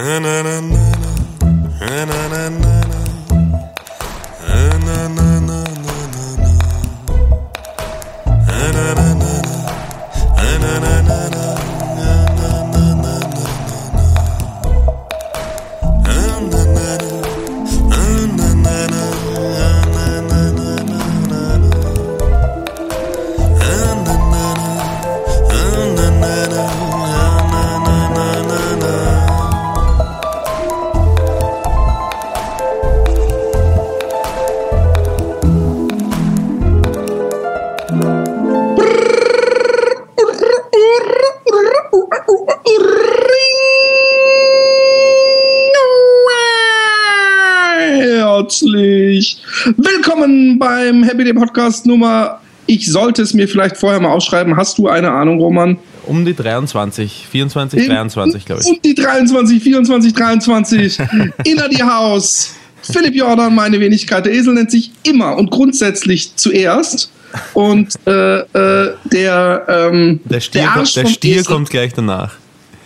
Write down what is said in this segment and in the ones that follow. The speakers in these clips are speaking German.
And I beim Happy Day Podcast Nummer. Ich sollte es mir vielleicht vorher mal aufschreiben. Hast du eine Ahnung, Roman? Um die 23, 24, 23, glaube ich. Um die 23, 24, 23. Inner die Haus. Philipp Jordan, meine Wenigkeit. Der Esel nennt sich immer und grundsätzlich zuerst. Und äh, äh, der, ähm, Der Stier, der kommt, Arsch der Stier Esel- kommt gleich danach.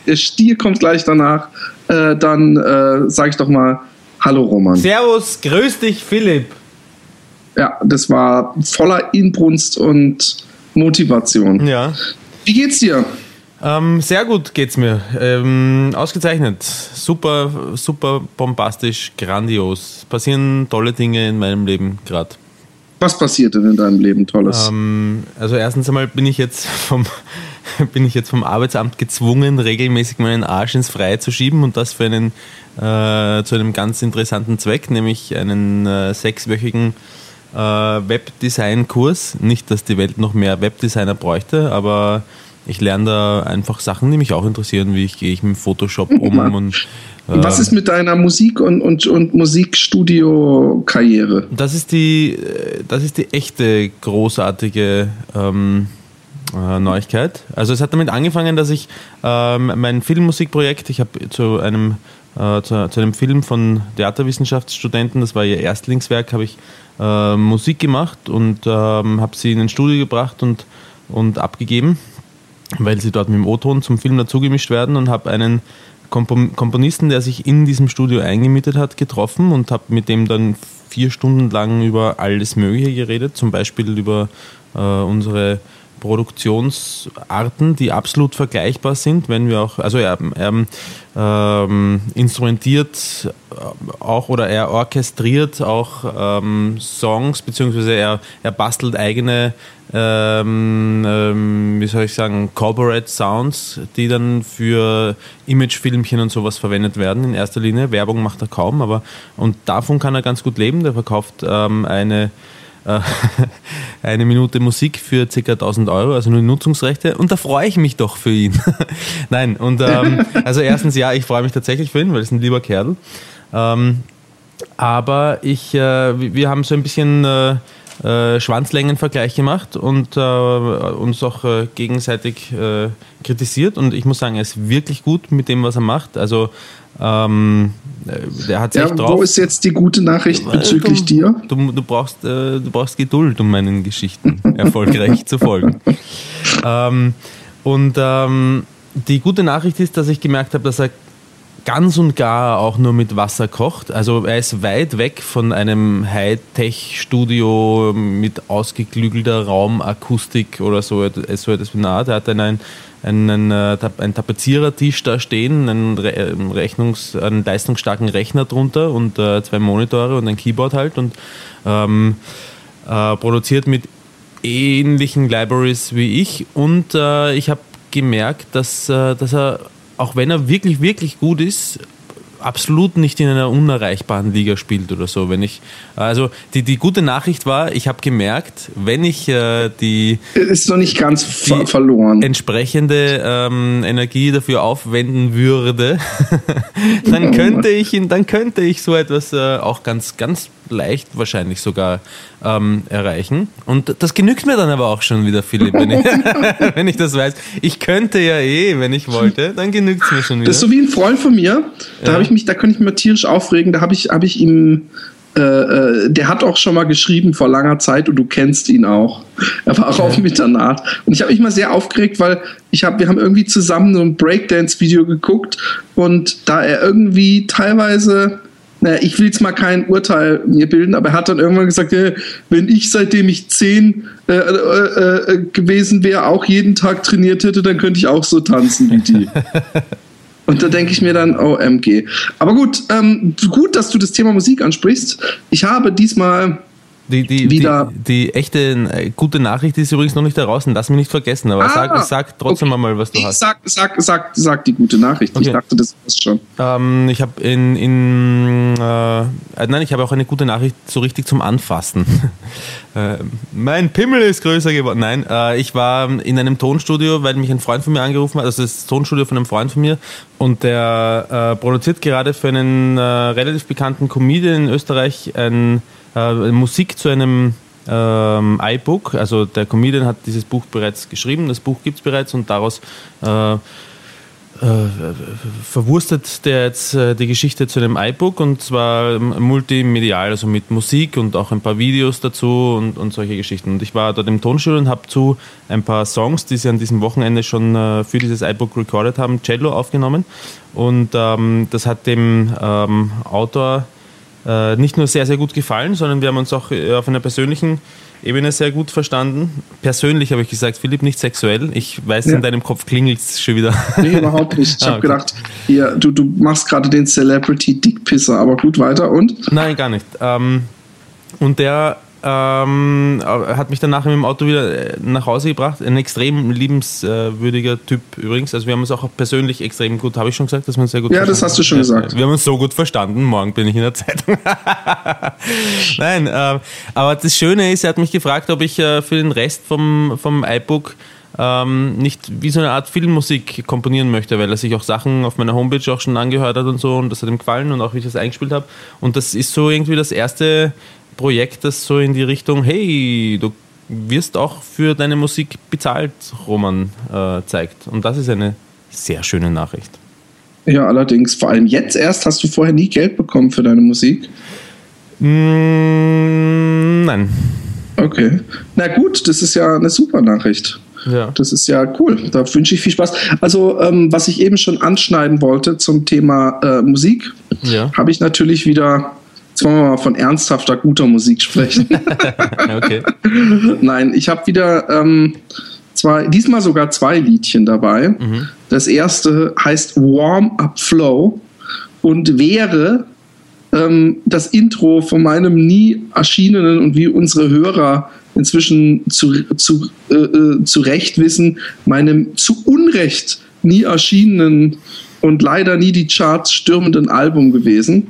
Der Stier kommt gleich danach. Äh, dann äh, sage ich doch mal Hallo Roman. Servus, grüß dich, Philipp. Ja, das war voller Inbrunst und Motivation. Ja. Wie geht's dir? Ähm, sehr gut geht's mir. Ähm, ausgezeichnet. Super, super bombastisch, grandios. Passieren tolle Dinge in meinem Leben gerade. Was passiert denn in deinem Leben Tolles? Ähm, also erstens einmal bin ich jetzt vom bin ich jetzt vom Arbeitsamt gezwungen, regelmäßig meinen Arsch ins Freie zu schieben und das für einen äh, zu einem ganz interessanten Zweck, nämlich einen äh, sechswöchigen äh, Webdesign-Kurs. Nicht, dass die Welt noch mehr Webdesigner bräuchte, aber ich lerne da einfach Sachen, die mich auch interessieren, wie ich gehe ich mit Photoshop um mal. und äh, Was ist mit deiner Musik- und, und, und Musikstudio-Karriere? Das ist die, äh, das ist die echte großartige ähm, äh, Neuigkeit. Also es hat damit angefangen, dass ich ähm, mein Filmmusikprojekt, ich habe zu einem äh, zu, zu einem Film von Theaterwissenschaftsstudenten, das war ihr Erstlingswerk, habe ich äh, Musik gemacht und ähm, habe sie in ein Studio gebracht und, und abgegeben, weil sie dort mit dem O-Ton zum Film dazugemischt werden und habe einen Kompon- Komponisten, der sich in diesem Studio eingemietet hat, getroffen und habe mit dem dann vier Stunden lang über alles Mögliche geredet, zum Beispiel über äh, unsere Produktionsarten, die absolut vergleichbar sind, wenn wir auch, also er, er ähm, instrumentiert auch oder er orchestriert auch ähm, Songs, beziehungsweise er, er bastelt eigene, ähm, ähm, wie soll ich sagen, Corporate Sounds, die dann für Imagefilmchen und sowas verwendet werden in erster Linie. Werbung macht er kaum, aber und davon kann er ganz gut leben. Der verkauft ähm, eine äh, eine Minute Musik für ca. 1000 Euro, also nur die Nutzungsrechte. Und da freue ich mich doch für ihn. Nein, und ähm, also erstens ja, ich freue mich tatsächlich für ihn, weil es ein lieber Kerl. Ähm, aber ich, äh, wir haben so ein bisschen äh, äh, Schwanzlängenvergleich gemacht und äh, uns auch äh, gegenseitig äh, kritisiert. Und ich muss sagen, er ist wirklich gut mit dem, was er macht. Also ähm, äh, der hat Ja, drauf. wo ist jetzt die gute Nachricht bezüglich du, dir? Du, du, brauchst, äh, du brauchst Geduld, um meinen Geschichten erfolgreich zu folgen. Ähm, und ähm, die gute Nachricht ist, dass ich gemerkt habe, dass er ganz und gar auch nur mit Wasser kocht. Also er ist weit weg von einem Hightech-Studio mit ausgeklügelter Raumakustik oder so, so etwas in der Art. Er hat einen, einen, äh, einen Tapezierertisch da stehen, einen, einen Rechnungs-, einen leistungsstarken Rechner drunter und äh, zwei Monitore und ein Keyboard halt und ähm, äh, produziert mit ähnlichen Libraries wie ich und äh, ich habe gemerkt, dass, äh, dass er, auch wenn er wirklich, wirklich gut ist, absolut nicht in einer unerreichbaren Liga spielt oder so. Wenn ich, also die, die gute Nachricht war, ich habe gemerkt, wenn ich äh, die Ist noch nicht ganz ver verloren. entsprechende ähm, Energie dafür aufwenden würde, dann könnte ich ihn, dann könnte ich so etwas äh, auch ganz, ganz leicht wahrscheinlich sogar ähm, erreichen. Und das genügt mir dann aber auch schon wieder, Philipp, wenn ich, wenn ich das weiß. Ich könnte ja eh, wenn ich wollte, dann genügt es mir schon wieder. Das ist so wie ein Freund von mir. Da Ja. habe ich mich, da könnte ich mich mal tierisch aufregen. Da habe ich, habe ich ihm äh, äh, der hat auch schon mal geschrieben vor langer Zeit und du kennst ihn auch. Er war auch auf Mitternacht. Und ich habe mich mal sehr aufgeregt, weil ich hab, wir haben irgendwie zusammen so ein Breakdance-Video geguckt und da er irgendwie teilweise naja, ich will jetzt mal kein Urteil mir bilden, aber er hat dann irgendwann gesagt, äh, wenn ich seitdem ich zehn äh, äh, äh gewesen wäre, auch jeden Tag trainiert hätte, dann könnte ich auch so tanzen wie die. Und da denke ich mir dann, OMG. Aber gut, ähm, gut, dass du das Thema Musik ansprichst. Ich habe diesmal die, die, wieder. Die, die, echte äh, gute Nachricht ist übrigens noch nicht heraus lass mich nicht vergessen, aber ah, sag, sag trotzdem okay. mal, was du ich hast. Sag, sag, sag, sag die gute Nachricht. Okay. Ich dachte, das ist schon. Ähm, ich habe in, in äh, äh, nein, ich habe auch eine gute Nachricht so richtig zum Anfassen. äh, mein Pimmel ist größer geworden. Nein, ich war in einem Tonstudio, weil mich ein Freund von mir angerufen hat, also das Tonstudio von einem Freund von mir und der produziert gerade für einen relativ bekannten Comedian in Österreich ein äh, Musik zu einem ähm, iBook. Also der Comedian hat dieses Buch bereits geschrieben, das Buch gibt es bereits und daraus äh, äh, verwurstet der jetzt äh, die Geschichte zu einem iBook und zwar multimedial, also mit Musik und auch ein paar Videos dazu und, und solche Geschichten. Und ich war dort im Tonstudio und habe zu ein paar Songs, die sie an diesem Wochenende schon äh, für dieses iBook recorded haben, Cello aufgenommen. Und ähm, das hat dem ähm, Autor äh, nicht nur sehr, sehr gut gefallen, sondern wir haben uns auch äh, auf einer persönlichen Ebene sehr gut verstanden. Persönlich habe ich gesagt, Philipp, nicht sexuell. Ich weiß, ja. in deinem Kopf klingelt es schon wieder. Nee, überhaupt nicht. Ich ah, habe okay. gedacht, hier, du, du machst gerade den Celebrity Dickpisser, aber gut, weiter und? Nein, gar nicht. Ähm, und der ähm, hat mich mit dem Auto wieder äh, nach Hause gebracht. Ein extrem liebenswürdiger Typ übrigens. Also wir haben uns auch persönlich extrem gut, habe ich schon gesagt, dass wir uns sehr gut Ja, das hast du schon gesagt. Wir haben uns so gut verstanden. Morgen bin ich in der Zeitung. Nein, äh, aber das Schöne ist, er hat mich gefragt, ob ich äh, für den Rest vom, vom iBook ähm, nicht wie so eine Art Filmmusik komponieren möchte, weil er sich auch Sachen auf meiner Homepage auch schon angehört hat und so und das hat ihm gefallen und auch wie ich das eingespielt habe. Und das ist so irgendwie das erste Projekt, das so in die Richtung, hey, du wirst auch für deine Musik bezahlt, Roman äh, zeigt. Und das ist eine sehr schöne Nachricht. Ja, allerdings, vor allem jetzt erst, hast du vorher nie Geld bekommen für deine Musik? Mm, nein. Okay. Na gut, das ist ja eine super Nachricht. Ja. Das ist ja cool. Da wünsche ich viel Spaß. Also, ähm, was ich eben schon anschneiden wollte zum Thema äh, Musik, ja. habe ich natürlich wieder Jetzt wollen wir mal von ernsthafter, guter Musik sprechen. okay. Nein, ich habe wieder ähm, zwei, diesmal sogar zwei Liedchen dabei. Mhm. Das erste heißt Warm Up Flow und wäre ähm, das Intro von meinem nie erschienenen und wie unsere Hörer inzwischen zu, zu, äh, äh zu Recht wissen, meinem zu Unrecht nie erschienenen und leider nie die Charts stürmenden Album gewesen.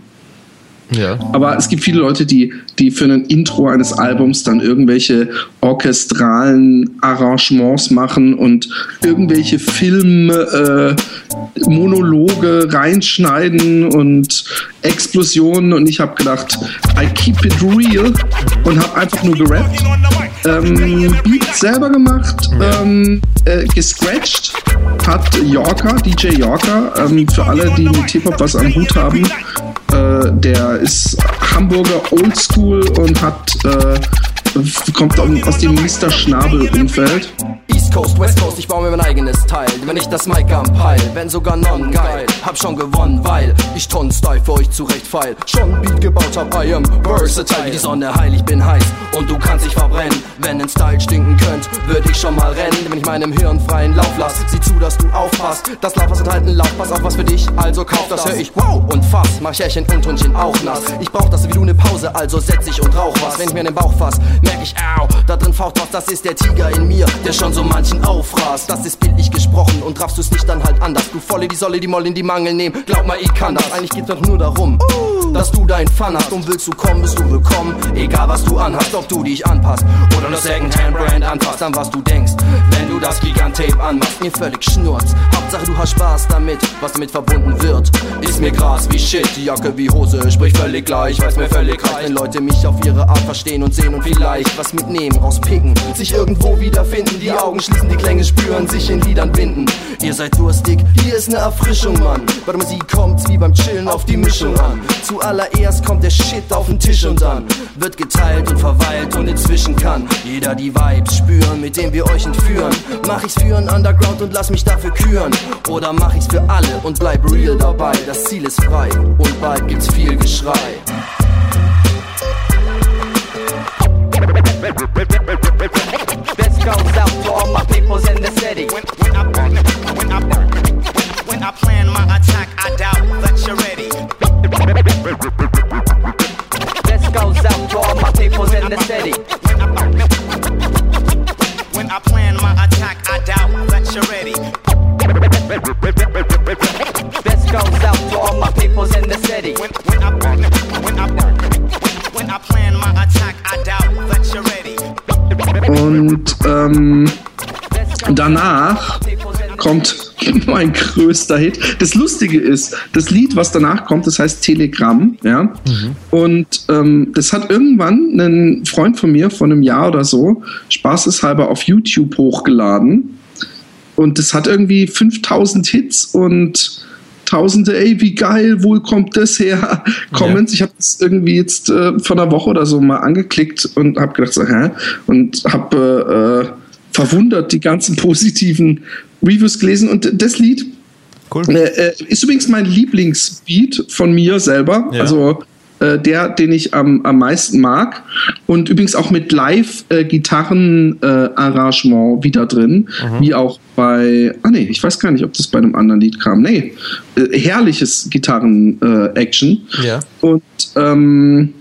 Ja. Aber es gibt viele Leute, die, die für ein Intro eines Albums dann irgendwelche orchestralen Arrangements machen und irgendwelche Filmmonologe äh, reinschneiden und Explosionen. Und ich habe gedacht, I keep it real und habe einfach nur gerappt. Ähm, Beat selber gemacht, ähm, äh, gescratcht hat Yorker, DJ Yorker, ähm, für alle, die mit Hip-Hop was am Hut haben. Äh, der ist Hamburger Oldschool und hat äh, kommt aus dem Mr. Schnabel-Umfeld. East Coast, West Coast, ich baue mir mein eigenes Teil. Wenn ich das Mic am Peil, wenn sogar non geil. Hab schon gewonnen, weil ich Ton-Style für euch zurecht feil. Schon Beat gebaut hab, I am versatile. Die Sonne heil, ich bin heiß und du kannst dich verbrennen. Wenn ein Style stinken könnt, würde ich schon mal rennen. Wenn ich meinem Hirn freien Lauf lass, sieh zu, dass du aufpasst. Das Laufpass enthalten Lauf, pass auf was für dich, also kauf das. Hör ich wow und fass, mach Härchen und Hundchen auch nass. Ich brauch das wie du ne Pause, also setz ich und rauch was. Wenn ich mir in den Bauch fass, merk ich, au, da drin faucht was, das ist der Tiger in mir, der schon so manchen auffraßt. Das ist bildlich gesprochen und raffst du's nicht dann halt anders. Du volle die Solle, die Moll in die Mangel nehmen, glaub mal, ich kann das. Eigentlich geht's doch nur darum, dass du dein Fun hast. Und willst du kommen, bist du willkommen. Egal was du anhast, ob du dich anpasst oder eine Secondhand-Brand anpasst an was du denkst. Du das Gigant-Tape anmachst. Mir völlig schnurz. Hauptsache du hast Spaß damit, was damit verbunden wird. Ist mir Gras wie Shit, die Jacke wie Hose, sprich völlig gleich, weiß mir völlig reich. Wenn Leute mich auf ihre Art verstehen und sehen und vielleicht was mitnehmen, rauspicken, sich irgendwo wiederfinden, die Augen schließen, die Klänge spüren, sich in Liedern binden. Ihr seid durstig, hier ist ne Erfrischung, Mann. Bei der Musik kommt's wie beim Chillen auf die Mischung an. Zuallererst kommt der Shit auf den Tisch und dann wird geteilt und verweilt und inzwischen kann jeder die Vibes spüren, mit denen wir euch entführen. Mach ich's für ein Underground und lass mich dafür küren. Oder mach ich's für alle und bleib real dabei. Das Ziel ist frei und bald gibt's viel Geschrei. This goes out to all my peoples in the city. When, when, I, when, I, when I plan my attack, I doubt that you're ready. This goes out to all my peoples in the city. When I, when plan my attack, I doubt that you're ready. This goes out to all my peoples in the city. When, when, I, when, I, when I plan my attack, I doubt that you're ready. Und ähm, danach kommt mein größter Hit. Das Lustige ist, das Lied, was danach kommt, das heißt Telegramm, ja. Und ähm, das hat irgendwann ein Freund von mir von einem Jahr oder so spaßeshalber auf YouTube hochgeladen. Und das hat irgendwie 5000 Hits und Tausende, ey, wie geil, wohl kommt das her? Comments. Ich habe das irgendwie jetzt äh, vor einer Woche oder so mal angeklickt und habe gedacht, so, hä? Und habe äh, verwundert die ganzen positiven Reviews gelesen. Und das Lied Cool. äh, äh, ist übrigens mein Lieblingsbeat von mir selber. Ja. Also äh, der, den ich am, am meisten mag. Und übrigens auch mit Live-Gitarren-Arrangement wieder drin. Wie auch bei. Ah, nee, ich weiß gar nicht, ob das bei einem anderen Lied kam. Nee, äh, herrliches Gitarren-Action. Ja. Und ähm,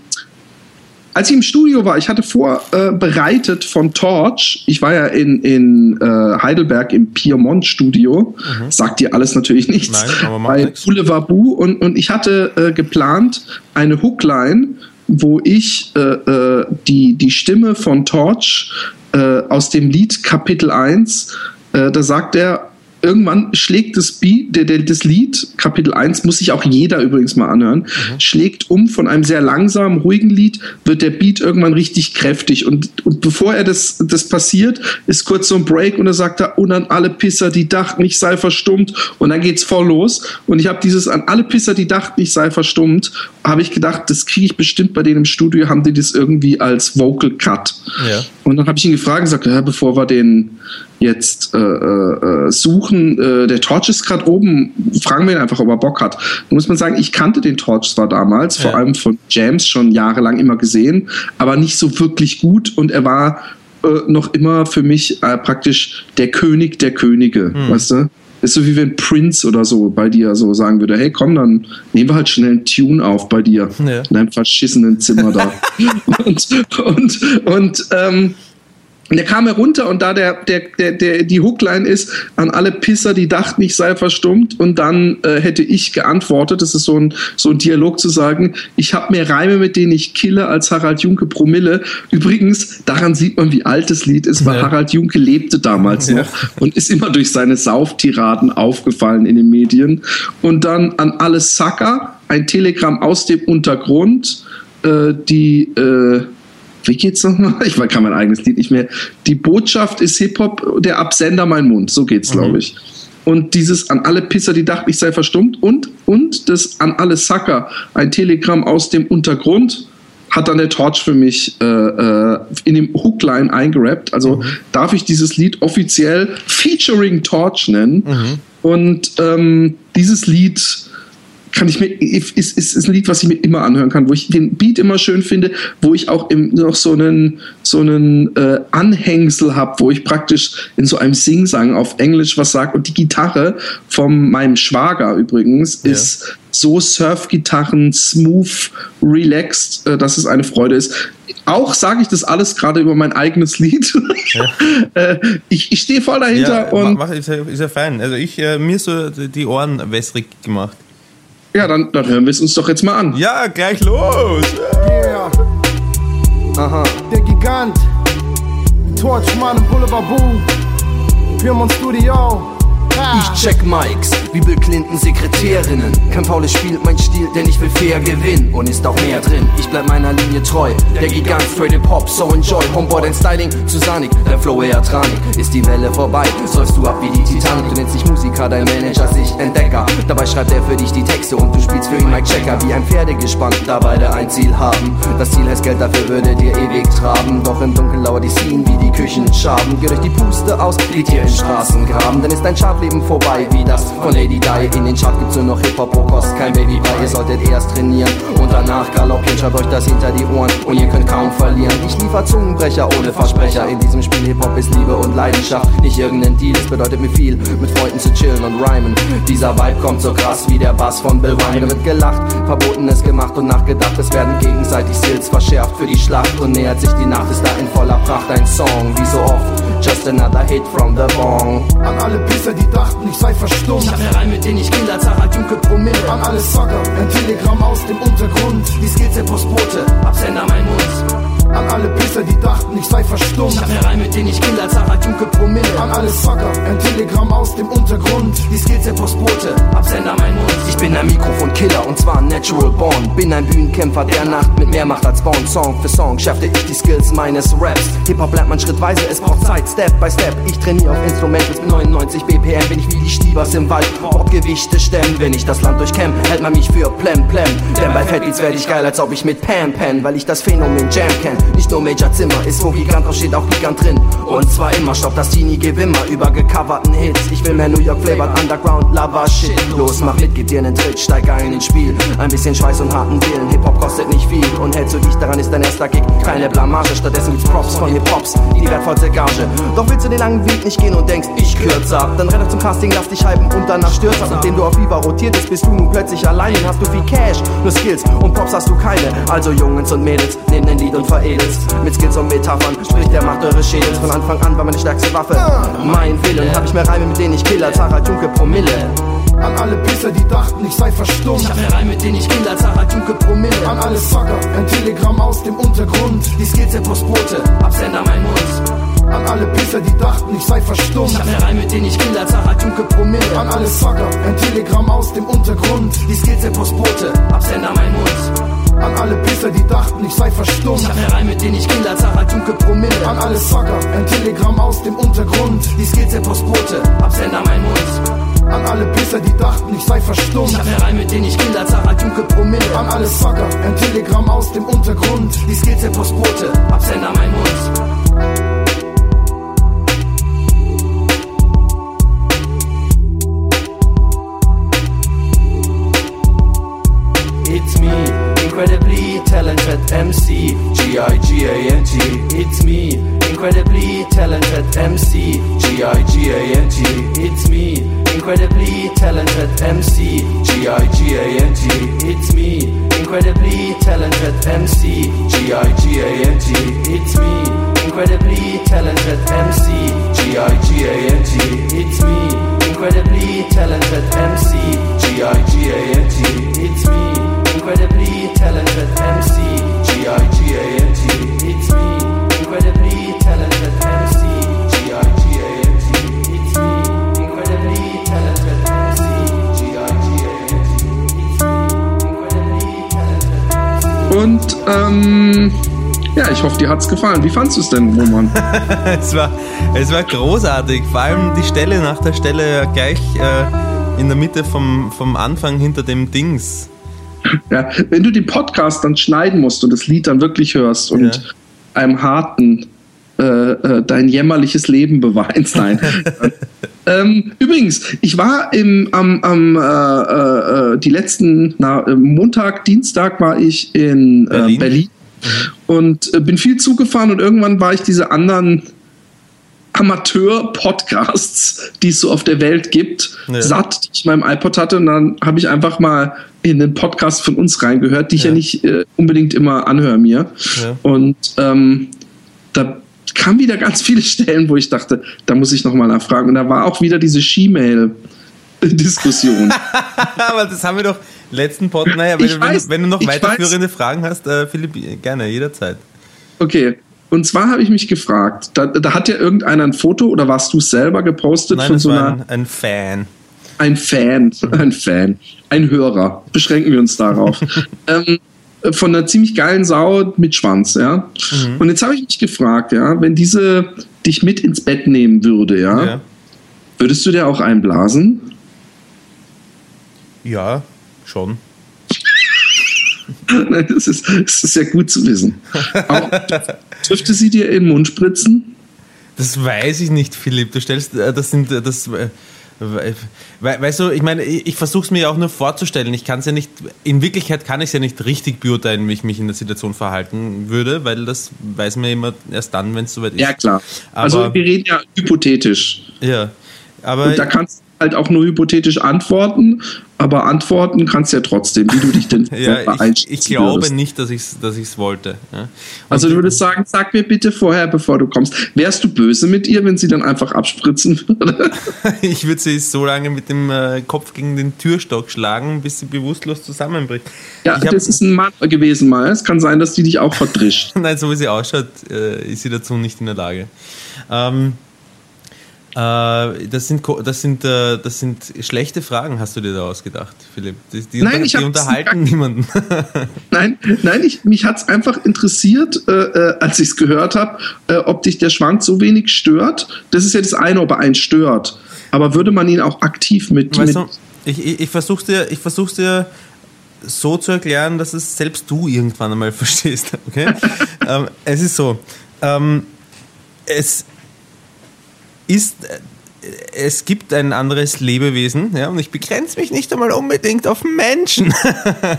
als ich im Studio war, ich hatte vorbereitet von Torch, ich war ja in, in äh, Heidelberg im Piemont-Studio, sagt dir alles natürlich nichts, Nein, aber bei nix. Boulevard Bu und, und ich hatte äh, geplant eine Hookline, wo ich äh, äh, die, die Stimme von Torch äh, aus dem Lied Kapitel 1, äh, da sagt er, irgendwann schlägt das, Beat, der, der, das Lied, Kapitel 1, muss sich auch jeder übrigens mal anhören, schlägt um von einem sehr langsamen, ruhigen Lied, wird der Beat irgendwann richtig kräftig. Und, und bevor er das, das passiert, ist kurz so ein Break und er sagt da, und an alle Pisser, die dachten, ich sei verstummt. Und dann geht's voll los. Und ich habe dieses an alle Pisser, die dachten, ich sei verstummt, habe ich gedacht, das kriege ich bestimmt bei denen im Studio, haben die das irgendwie als Vocal Cut. Ja. Und dann habe ich ihn gefragt und gesagt, ja, bevor wir den jetzt äh, äh, suchen, äh, der Torch ist gerade oben, fragen wir ihn einfach, ob er Bock hat. Da muss man sagen, ich kannte den Torch zwar damals, vor Ja. allem von Jams schon jahrelang immer gesehen, aber nicht so wirklich gut und er war äh, noch immer für mich äh, praktisch der König der Könige, weißt du? Ist so wie wenn Prince oder so bei dir so sagen würde, hey komm, dann nehmen wir halt schnell einen Tune auf bei dir Ja. in deinem verschissenen Zimmer da. und und, und ähm, und der kam herunter und da der, der, der, der, die Hookline ist an alle Pisser, die dachten, ich sei verstummt und dann äh, hätte ich geantwortet, das ist so ein, so ein Dialog zu sagen, ich habe mehr Reime, mit denen ich kille, als Harald Junke Promille. Übrigens, daran sieht man, wie alt das Lied ist, weil Ja. Harald Junke lebte damals Ja. noch und ist immer durch seine Sauftiraden aufgefallen in den Medien. Und dann an alle Sucker, ein Telegramm aus dem Untergrund, äh, die äh, wie geht's nochmal? Ich kann mein eigenes Lied nicht mehr. Die Botschaft ist Hip-Hop, der Absender mein Mund. So geht's, glaube ich. Und dieses an alle Pisser, die dachten, ich sei verstummt. Und, und das an alle Sucker, ein Telegramm aus dem Untergrund, hat dann der Torch für mich äh, äh, in dem Hookline eingerappt. Also darf ich dieses Lied offiziell featuring Torch nennen. Und ähm, dieses Lied kann ich mir, ist, ist, ist ein Lied, was ich mir immer anhören kann, wo ich den Beat immer schön finde, wo ich auch im, noch so einen, so einen äh, Anhängsel habe, wo ich praktisch in so einem Singsang auf Englisch was sage. Und die Gitarre von meinem Schwager übrigens Ja. ist so Surfgitarren, smooth, relaxed, äh, dass es eine Freude ist. Auch sage ich das alles gerade über mein eigenes Lied. äh, ich ich stehe voll dahinter Ja, und mach, ist, ja, ist ja fein. Also ich, äh, mir so die Ohren wässrig gemacht. Ja, dann, dann hören wir es uns doch jetzt mal an. Ja, gleich los! Yeah. Der Gigant. Torch, Mann, Boulevard Boom. Piemont Studio. Ich check Mikes, wie Bill Clinton Sekretärinnen. Kein faules Spiel, mein Stil, denn ich will fair gewinnen. Und ist auch mehr drin, ich bleib meiner Linie treu. Der Gigant straight in Pop, so enjoy. Homeboy, dein Styling zu Sonic, dein Flow eher tranig. Ist die Welle vorbei, säufst du ab wie die Titanic. Du nennst dich Musiker, dein Manager sich Entdecker. Dabei schreibt er für dich die Texte und du spielst für ihn Mike Checker. Wie ein Pferdegespann, da beide ein Ziel haben. Das Ziel heißt Geld, dafür würde dir ewig traben. Doch im Dunkeln lauert die Scene wie die Küchenschaben. Geh durch die Puste aus, liegt hier in Straßengraben. Dann ist dein Chartleben vorbei, wie das von Lady Di. In den Chart gibt's nur noch Hip-Hop, pro Kost, kein Baby bei. Ihr solltet erst trainieren und danach galoppieren. Schreibt euch das hinter die Ohren und ihr könnt kaum verlieren. Ich liefer Zungenbrecher ohne Versprecher. In diesem Spiel Hip-Hop ist Liebe und Leidenschaft, nicht irgendein Deal. Es bedeutet mir viel, mit Freunden zu chillen und rhymen. Dieser Vibe kommt so krass wie der Bass von Bill Wyman. Wird gelacht, Verbotenes gemacht und nachgedacht. Es werden gegenseitig Skills verschärft für die Schlacht und nähert sich die Nacht. Ist da in voller Pracht ein Song, wie so oft. Just another hit from the bong. An alle Pisser, die dachten, ich sei verstummt. Ich hab herein, mit denen ich Killer, Zara, Duke, Promille. An alle Sucker, ein Telegramm aus dem Untergrund. Die Skills der Postbote, Absender mein Mund. An alle Pisser, die dachten, ich sei verstummt. Ich hab herein, mit denen ich Killer, Zara, Duke, Promille. An alle Sucker, ein Telegramm aus dem Untergrund. Die Skills der Postbote, Absender mein Mund. Ich bin ein Mikrofon-Killer und zwar natural born. Bin ein Bühnenkämpfer, der Nacht mit mehr Macht als Born. Song für Song schärfte ich die Skills meines Raps. Hip-Hop lernt man schrittweise, es braucht Zeit, Step by Step. Ich trainiere auf Instrumentals mit 99 BPM. Bin ich wie die Stiebers im Wald, Hauptgewichte stemmen. Wenn ich das Land durchkämm, hält man mich für Plem Plem. Denn bei Fatbeats werd ich geil, als ob ich mit Pam Pen, weil ich das Phänomen Jam kenn. Nicht nur Major Zimmer, ist wo Gigant drauf steht auch Gigant drin. Und zwar immer, stopp das Teenie Gewimmer über gecoverten Hits. Ich will mehr New York Flavored Underground Lava Shit. Los, mach mit, gib dir einen Tritt, steig ein ins Spiel. Ein bisschen Schweiß und harten Willen, Hip-Hop kostet nicht viel. Und hältst du dich daran, ist dein erster Gig keine Blamage. Stattdessen gibt's Props von Hip-Hops, die wertvollste Gage. Doch willst du den langen Weg nicht gehen und denkst, ich kürze ab. Dann renn doch zum Casting, lass dich hypen und danach stürzt ab. Nachdem du auf Viva rotiert bist, bist du nun plötzlich allein. Hast du viel Cash, nur Skills und Props hast du keine. Also Jungs und Mädels, nehmt ein Lied und veredelst. Mit Skills und Metaphern spricht der Macht eures Schädels. Von Anfang an war meine stärkste Waffe. Mein Willen, hab ich mehr Reime, mit denen ich killer. Zara, Junke, Promille. An alle Pisser, die dachten, ich sei verstummt. Ich hab herein, mit denen ich killer. Zara, Junke, Promille. An alle Sucker, ein Telegramm aus dem Untergrund. Die Skills der Postbote, Absender mein Mund. An alle Pisser, die dachten, ich sei verstummt. Ich hab herein, mit denen ich killer. Zara, Junke, Promille. An alle Sucker, ein Telegramm aus dem Untergrund. Die Skills der Postbote, Absender mein Mund. An alle Pisser, die dachten, ich sei verstummt. Ich hab herein, mit denen ich Junke, Promille. An alle Sucker, ein Telegramm aus dem Untergrund. Die Skills der Postbote, Absender mein Mund. An alle Pisser, die dachten, ich sei verstummt. Ich hab herein, mit denen ich Junke, Promille. An alle Sucker, ein Telegramm aus dem Untergrund. Die Skills der Postbote, Absender mein Mund. Incredibly talented MC, G-I-G-A-N-T. It's me, incredibly talented MC, G-I-G-A-N-T. It's me, incredibly talented MC, G-I-G-A-N-T. It's me, incredibly talented MC, G-I-G-A-N-T. It's me, incredibly talented MC, G-I-G-A-N-T. It's me, incredibly talented MC, ja, ich hoffe, dir hat's gefallen. Wie fandst du es denn, Roman? es, war, es war großartig. Vor allem die Stelle nach der Stelle gleich äh, in der Mitte vom, vom Anfang hinter dem Dings. Ja, wenn du den Podcast dann schneiden musst und das Lied dann wirklich hörst und Ja. einem harten äh, äh, dein jämmerliches Leben beweinst. Nein. ähm, übrigens, ich war im, am, am äh, äh, die letzten, na, äh, Montag, Dienstag war ich in Berlin, Berlin? Berlin und äh, bin viel zugefahren und irgendwann war ich diese anderen Amateur-Podcasts, die es so auf der Welt gibt, Ja. satt, die ich in meinem iPod hatte. Und dann habe ich einfach mal in den Podcast von uns reingehört, die ich ja, Ja. nicht äh, unbedingt immer anhöre mir. Ja. Und ähm, da kamen wieder ganz viele Stellen, wo ich dachte, da muss ich nochmal nachfragen. Und da war auch wieder diese She-Mail-Diskussion. Aber das haben wir doch letzten Pod. Naja, wenn, wenn, weiß, wenn du noch weiterführende Fragen hast, äh, Philipp, gerne, jederzeit. okay. Und zwar habe ich mich gefragt, da, da hat ja irgendeiner ein Foto oder warst du selber gepostet Nein, von so einer, ein, ein Fan. ein Fan, ein Fan, ein Hörer, beschränken wir uns darauf. ähm, von einer ziemlich geilen Sau mit Schwanz, ja. Mhm. Und jetzt habe ich mich gefragt, ja, wenn diese dich mit ins Bett nehmen würde, ja, Ja. würdest du dir auch einblasen? ja, schon. Nein, das ist, das ist ja gut zu wissen. Aber dürfte sie dir in den Mund spritzen? Das weiß ich nicht, Philipp. Du stellst, äh, das sind, äh, das, äh, we- weißt du, ich meine, ich, versuche es mir ja auch nur vorzustellen. Ich kann es ja nicht, in Wirklichkeit kann ich es ja nicht richtig beurteilen, wie ich mich in der Situation verhalten würde, weil das weiß man immer erst dann, wenn es soweit ist. Ja, klar. Aber- also wir reden ja hypothetisch. Ja, aber Und da kannst du halt auch nur hypothetisch antworten, aber antworten kannst du ja trotzdem, wie du dich denn ja, ich, ich glaube würdest. nicht, dass ich es dass ich's wollte. Ja. Also du würdest sagen, sag mir bitte vorher, bevor du kommst. Wärst du böse mit ihr, wenn sie dann einfach abspritzen würde? ich würde sie so lange mit dem äh, Kopf gegen den Türstock schlagen, bis sie bewusstlos zusammenbricht. Ja, ich das ist ein Mann gewesen mal. Es kann sein, dass die dich auch verdrischt. Nein, so wie sie ausschaut, äh, ist sie dazu nicht in der Lage. Ähm, äh, das, sind, das, sind, äh, das sind schlechte Fragen, hast du dir da ausgedacht, Philipp. Die, die, Nein, unter, ich die unterhalten niemanden. Nein, nein, ich, mich hat's einfach interessiert, äh, äh, als ich es gehört habe, äh, ob dich der Schwanz so wenig stört. Das ist ja das eine, ob er einen stört. Aber würde man ihn auch aktiv mit. Weißt mit du, ich, ich, ich versuche dir, ich versuch's dir so zu erklären, dass es selbst du irgendwann einmal verstehst. Okay? ähm, es ist so, ähm, es ist, äh, es gibt ein anderes Lebewesen, ja, und ich begrenze mich nicht einmal unbedingt auf Menschen.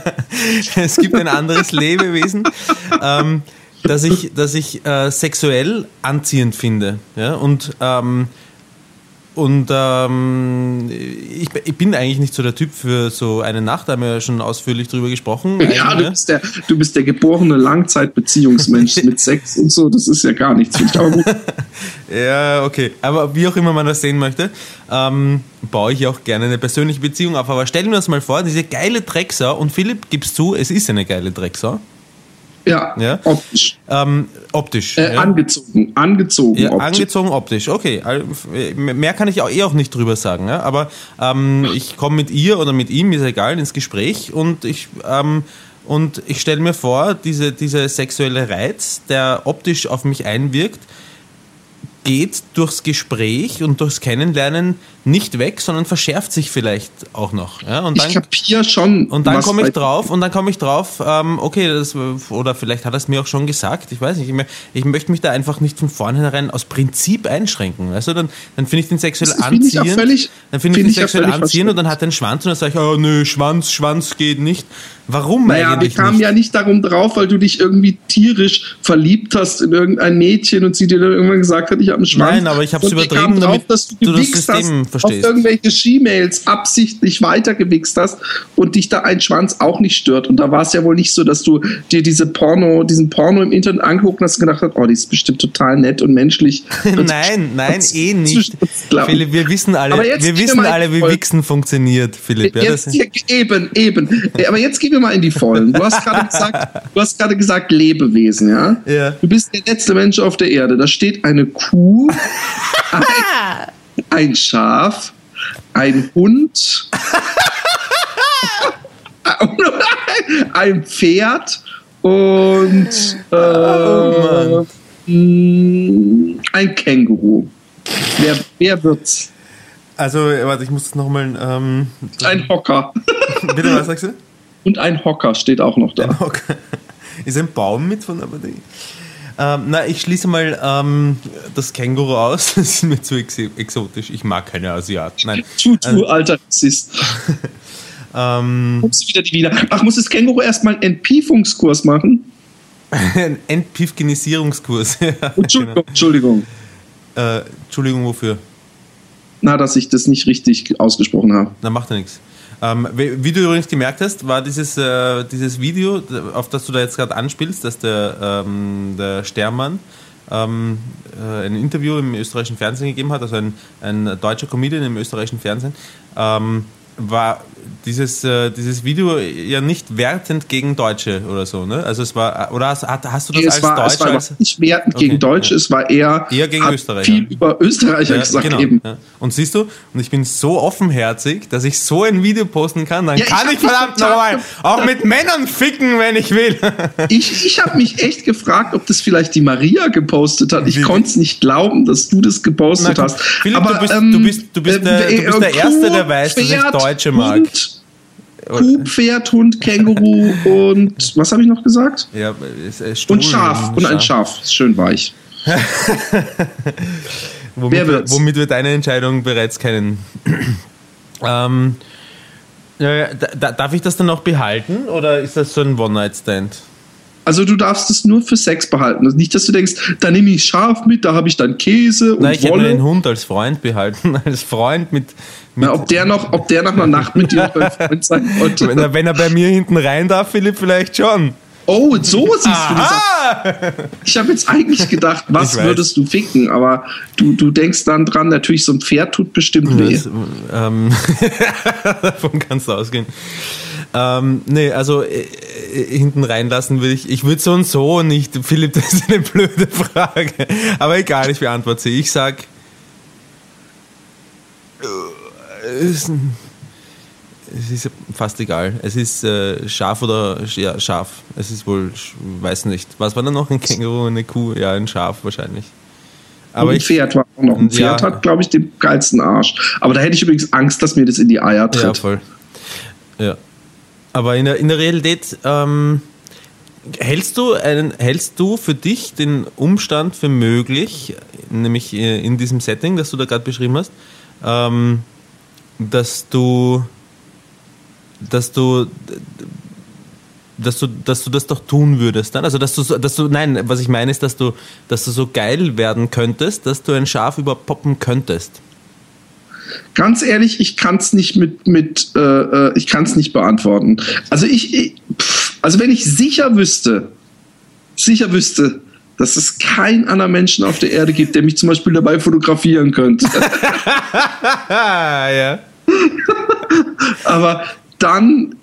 es gibt ein anderes Lebewesen, ähm, das ich, das ich äh, sexuell anziehend finde, ja, und ähm, und ähm, ich, ich bin eigentlich nicht so der Typ für so eine Nacht, da haben wir ja schon ausführlich drüber gesprochen. ja, du ne? bist, der, du bist der geborene Langzeitbeziehungsmensch mit Sex und so. Das ist ja gar nichts. Aber gut. Ja, okay. Aber wie auch immer man das sehen möchte, ähm, baue ich auch gerne eine persönliche Beziehung auf. Aber stellen wir uns mal vor, diese geile Drecksau, und Philipp, gibst zu, es ist eine geile Drecksau, Ja, Ja. optisch. ähm, optisch. Äh, ja. Angezogen, angezogen. Ja, optisch. angezogen optisch, okay. Mehr kann ich auch eh auch nicht drüber sagen. Ja? Aber ähm, ich komme mit ihr oder mit ihm, ist egal, ins Gespräch und ich, ähm, und ich stelle mir vor, diese, dieser sexuelle Reiz, der optisch auf mich einwirkt, geht durchs Gespräch und durchs Kennenlernen nicht weg, sondern verschärft sich vielleicht auch noch. Ja? Und ich kapiere schon. und dann komme ich drauf, und dann komme ich drauf, ähm, okay, das, oder vielleicht hat er es mir auch schon gesagt, ich weiß nicht, ich, ich möchte mich da einfach nicht von vornherein aus Prinzip einschränken. Weißt du, dann, dann finde ich den sexuell finde ich anziehend, völlig- dann finde ich den ich auch sexuell anziehend und dann hat er einen Schwanz und dann sage ich, oh nö, Schwanz, Schwanz geht nicht. Warum Naja, wir eigentlich kamen nicht? ja nicht darum drauf, weil du dich irgendwie tierisch verliebt hast in irgendein Mädchen und sie dir dann irgendwann gesagt hat, ich habe einen Schwanz. Nein, aber ich Und wir übertrieben, kamen drauf, damit dass du, du das System hast, verstehst. auf irgendwelche Gmails absichtlich weitergewichst hast und dich da ein Schwanz auch nicht stört. Und da war es ja wohl nicht so, dass du dir diese Porno, diesen Porno im Internet angeguckt hast und gedacht hast, oh, die ist bestimmt total nett und menschlich. Nein, nein, eh nicht. Philipp, wir wissen alle, wir wissen alle, wie. Wichsen funktioniert, Philipp. Ja, Jetzt hier, eben, eben. Ja, Aber jetzt gehen wir mal in die Vollen. Du hast gerade gesagt, du hast gerade gesagt Lebewesen, ja? Ja. Du bist der letzte Mensch auf der Erde. Da steht eine Kuh, ein, ein Schaf, ein Hund, ein Pferd und äh, mh, ein Känguru. Wer, wer wird's? also, warte, ich muss das nochmal. Ähm, Ein Hocker. bitte, was sagst du? Und ein Hocker steht auch noch da. Okay. Ist ein Baum mit von der Batterie? Ähm, na, ich schließe mal ähm, das Känguru aus. Das ist mir zu ex exotisch. Ich mag keine Asiaten. Nein. Tu, tu, alter Rassist. Ähm, wieder die wieder? Ach, muss das Känguru erstmal einen Entpiefungskurs machen? ein Entpifgenisierungskurs. ja, Entschuldigung, genau. Entschuldigung. äh, Entschuldigung, wofür? Na, dass ich das nicht richtig ausgesprochen habe. Na, macht ja nichts. Ähm, wie, wie du übrigens gemerkt hast, war dieses, äh, dieses Video, auf das du da jetzt gerade anspielst, dass der, ähm, der Stermann ähm, äh, ein Interview im österreichischen Fernsehen gegeben hat, also ein, ein deutscher Comedian im österreichischen Fernsehen, ähm, war dieses, äh, dieses Video ja nicht wertend gegen Deutsche oder so, ne? Also es war, oder hast, hast du das Nee, es als war, es Deutscher? war als, überhaupt nicht wertend Okay, gegen Deutsche, ja. es war eher, Eher gegen Österreicher. viel über Österreicher Ja, gesagt genau, eben. ja. Und siehst du, und ich bin so offenherzig, dass ich so ein Video posten kann, dann ich kann ich mich verdammt nochmal auch mit Männern ficken, wenn ich will. Ich, ich habe mich echt gefragt, ob das vielleicht die Maria gepostet hat. Ich konnte es nicht glauben, dass du das gepostet Na hast. Philipp, Aber, du bist- ähm, du bist- du bist der- du bist der Kuh, Erste, der weiß, dass ich Deutsche mag. Kuh, Pferd, Hund, Känguru und was habe ich noch gesagt? ja, es- Stuhl, Und Schaf. Und ein Schaf. Ist schön weich. Womit, wir, wird's? womit wir deine Entscheidung bereits kennen. ähm, da, darf ich das dann auch behalten oder ist das so ein One-Night-Stand? Also du darfst es nur für Sex behalten. Also nicht, dass du denkst, da nehme ich Schaf mit, da habe ich dann Käse und Nein, ich hätte Wolle. den Hund als Freund behalten. Als Freund mit. mit Na, ob, der noch, ob der nach einer Nacht mit dir beim Freund sein wollte. wenn, er, wenn er bei mir hinten rein darf, Philipp, vielleicht schon. Oh, so siehst du das. Ich habe jetzt eigentlich gedacht, was würdest du ficken? Aber du, du denkst dann dran, natürlich, so ein Pferd tut bestimmt weh. Das, ähm, davon kannst du ausgehen. Ähm, nee, also äh, äh, hinten reinlassen würde ich. Ich würde so und so nicht. Philipp, das ist eine blöde Frage. Aber egal, ich beantworte sie. Ich sag. äh, Es ist, fast egal. Es ist äh, Schaf oder ja, Schaf. Es ist wohl, weiß nicht. Was war da noch? Ein Känguru, eine Kuh? Ja, ein Schaf wahrscheinlich. Aber ein ich, Pferd war auch noch. Ein Ja. Pferd hat, glaube ich, den geilsten Arsch. Aber da hätte ich übrigens Angst, dass mir das in die Eier Ja, tritt. voll. Ja. Aber in der, in der Realität ähm, hältst du einen, hältst du für dich den Umstand für möglich, nämlich äh, in diesem Setting, das du da gerade beschrieben hast, ähm, dass du dass du dass du, dass du das doch tun würdest dann? Also dass du, dass du, nein, was ich meine ist, dass du, dass du so geil werden könntest, dass du ein Schaf überpoppen könntest. Ganz ehrlich, ich kann es nicht mit, mit äh, äh, ich kann es nicht beantworten. Also ich, ich pff, also wenn ich sicher wüsste, sicher wüsste, dass es kein anderer Menschen auf der Erde gibt, der mich zum Beispiel dabei fotografieren könnte. Ja. Aber dann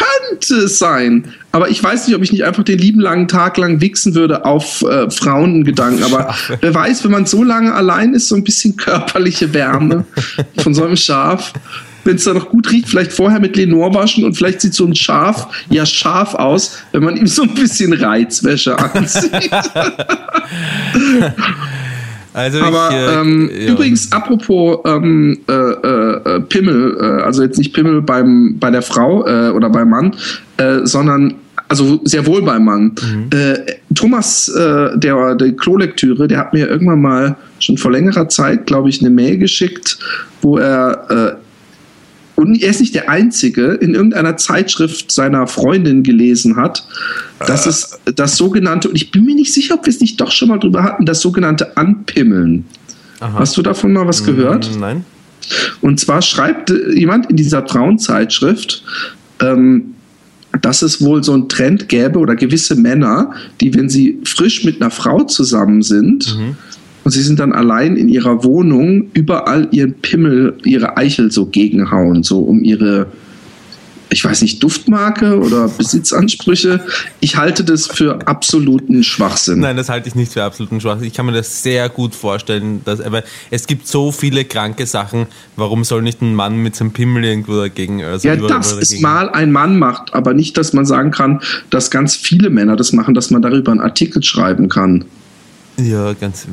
könnte es sein. Aber ich weiß nicht, ob ich nicht einfach den lieben langen Tag lang wichsen würde auf äh, Frauengedanken. Aber wer weiß, wenn man so lange allein ist, so ein bisschen körperliche Wärme von so einem Schaf. Wenn es da noch gut riecht, vielleicht vorher mit Lenore waschen und vielleicht sieht so ein Schaf ja scharf aus, wenn man ihm so ein bisschen Reizwäsche anzieht. Also Aber ich, äh, ähm, ja. übrigens, apropos ähm, äh, äh, Pimmel, äh, also jetzt nicht Pimmel beim, bei der Frau äh, oder beim Mann, äh, sondern also sehr wohl beim Mann. Mhm. Äh, Thomas, äh, der, der Klolektüre, der hat mir irgendwann mal schon vor längerer Zeit, glaube ich, eine Mail geschickt, wo er und er ist nicht der Einzige, in irgendeiner Zeitschrift seiner Freundin gelesen hat, dass es das sogenannte, und ich bin mir nicht sicher, ob wir es nicht doch schon mal drüber hatten, das sogenannte Anpimmeln. Hast du davon mal was gehört? Nein. Und zwar schreibt äh, jemand in dieser Frauenzeitschrift, ähm, dass es wohl so einen Trend gäbe oder gewisse Männer, die, wenn sie frisch mit einer Frau zusammen sind und sie sind dann allein in ihrer Wohnung, überall ihren Pimmel, ihre Eichel so gegenhauen, so um ihre, ich weiß nicht, Duftmarke oder Besitzansprüche. Ich halte das für absoluten Schwachsinn. Nein, das halte ich nicht für absoluten Schwachsinn. Ich kann mir das sehr gut vorstellen, dass, aber es gibt so viele kranke Sachen. Warum soll nicht ein Mann mit seinem Pimmel irgendwo dagegen? Also Ja, dass es dagegen- mal ein Mann macht, aber nicht, dass man sagen kann, dass ganz viele Männer das machen, dass man darüber einen Artikel schreiben kann. Ja, ganz,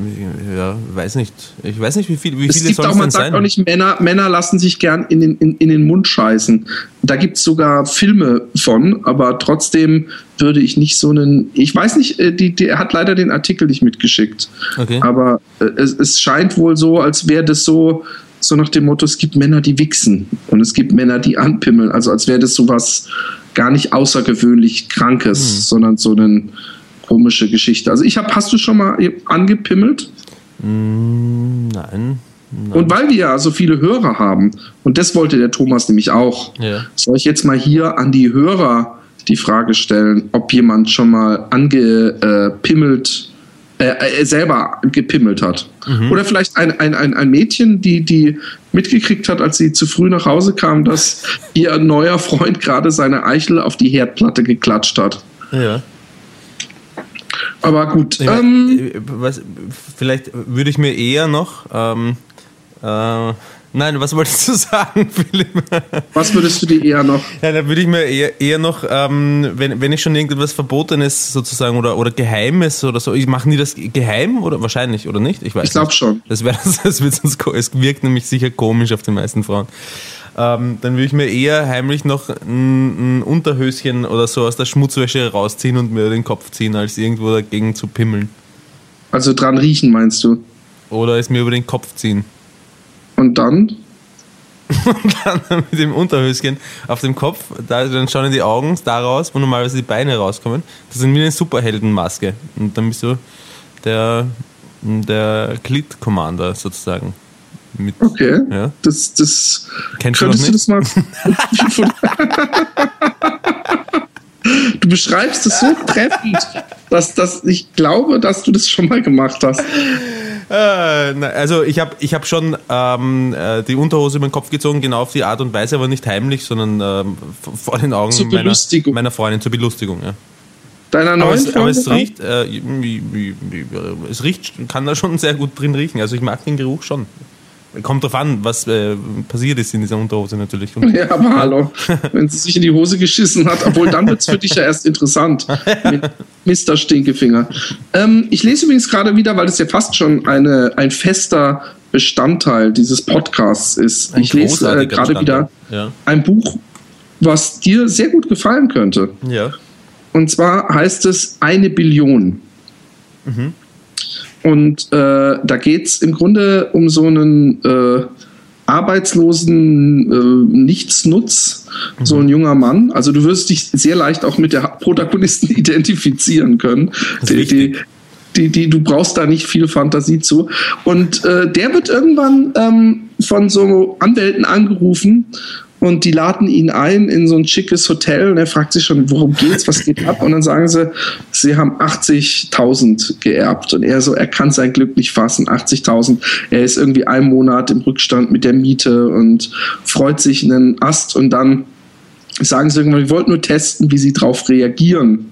ja, weiß nicht. Ich weiß nicht, wie, viel, wie Es viele gibt soll auch, es man sagt sein? auch nicht, Männer, Männer lassen sich gern in den, in, in den Mund scheißen. Da gibt es sogar Filme von, aber trotzdem würde ich nicht so einen. Ich weiß nicht, äh, die, die, er hat leider den Artikel nicht mitgeschickt. Okay. Aber äh, es, es scheint wohl so, als wäre das so, so nach dem Motto, es gibt Männer, die wichsen und es gibt Männer, die anpimmeln. Also als wäre das sowas gar nicht außergewöhnlich Krankes, Hm. sondern so eine komische Geschichte. Also ich habe, hast du schon mal angepimmelt? Hm, Nein. Und weil wir ja so viele Hörer haben, und das wollte der Thomas nämlich auch, Ja. soll ich jetzt mal hier an die Hörer die Frage stellen, ob jemand schon mal angepimmelt äh, äh, selber gepimmelt hat. Oder vielleicht ein, ein, ein, ein Mädchen, die, die mitgekriegt hat, als sie zu früh nach Hause kam, dass ihr neuer Freund gerade seine Eichel auf die Herdplatte geklatscht hat. Ja. Aber gut, Ich mein, ähm, äh, was, vielleicht würde ich mir eher noch. Ähm, äh, nein, was wolltest du sagen, Philipp? was würdest du dir eher noch? Ja, da würde ich mir eher, eher noch, ähm, wenn, wenn ich schon irgendetwas Verbotenes sozusagen oder, oder Geheimes oder so, ich mache nie das geheim oder wahrscheinlich oder nicht? Ich weiß Ich glaube schon. Das, wär, das wird sonst, es wirkt nämlich sicher komisch auf die meisten Frauen. Ähm, dann würde ich mir eher heimlich noch ein, ein Unterhöschen oder so aus der Schmutzwäsche rausziehen und mir den Kopf ziehen, als irgendwo dagegen zu pimmeln. Also dran riechen, meinst du? Oder es mir über den Kopf ziehen. Und dann? Und dann mit dem Unterhöschen auf dem Kopf, da, dann schauen die Augen da raus, wo normalerweise die Beine rauskommen. Das sind wie eine Superheldenmaske. Und dann bist du der, der Clit-Commander sozusagen. Mit, Okay. Ja. Das, das Kennst könntest du das mal. du beschreibst es so treffend, dass, dass ich glaube, dass du das schon mal gemacht hast. Äh, also ich habe ich hab schon ähm, äh, die Unterhose über den Kopf gezogen, genau auf die Art und Weise, aber nicht heimlich, sondern ähm, vor den Augen meiner, meiner Freundin zur Belustigung. Ja. Deiner Aber neuen es, aber es riecht, äh, wie- es riecht, kann da schon sehr gut drin riechen. Also ich mag den Geruch schon. Kommt drauf an, was äh, passiert ist in dieser Unterhose natürlich. Und? Ja, aber hallo. Wenn sie sich in die Hose geschissen hat, obwohl dann wird es für dich ja erst interessant. Mit Mr. Stinkefinger. Ähm, ich lese übrigens gerade wieder, weil das ja fast schon eine, ein fester Bestandteil dieses Podcasts ist. Ein ich lese äh, gerade wieder. Ja. ein Buch, was dir sehr gut gefallen könnte. ja. Und zwar heißt es eine Billion. Und äh, da geht es im Grunde um so einen äh, arbeitslosen äh, Nichtsnutz, so ein junger Mann. Also du wirst dich sehr leicht auch mit der Protagonisten identifizieren können. Die, die, die, die, du brauchst da nicht viel Fantasie zu. Und äh, der wird irgendwann ähm, von so Anwälten angerufen und die laden ihn ein in so ein schickes Hotel und er fragt sich schon, worum geht's, was geht ab? Und dann sagen sie, sie haben 80.000 geerbt. Und er so, er kann sein Glück nicht fassen, 80.000. Er ist irgendwie einen Monat im Rückstand mit der Miete und freut sich einen Ast. Und dann sagen sie irgendwann, wir wollten nur testen, wie sie darauf reagieren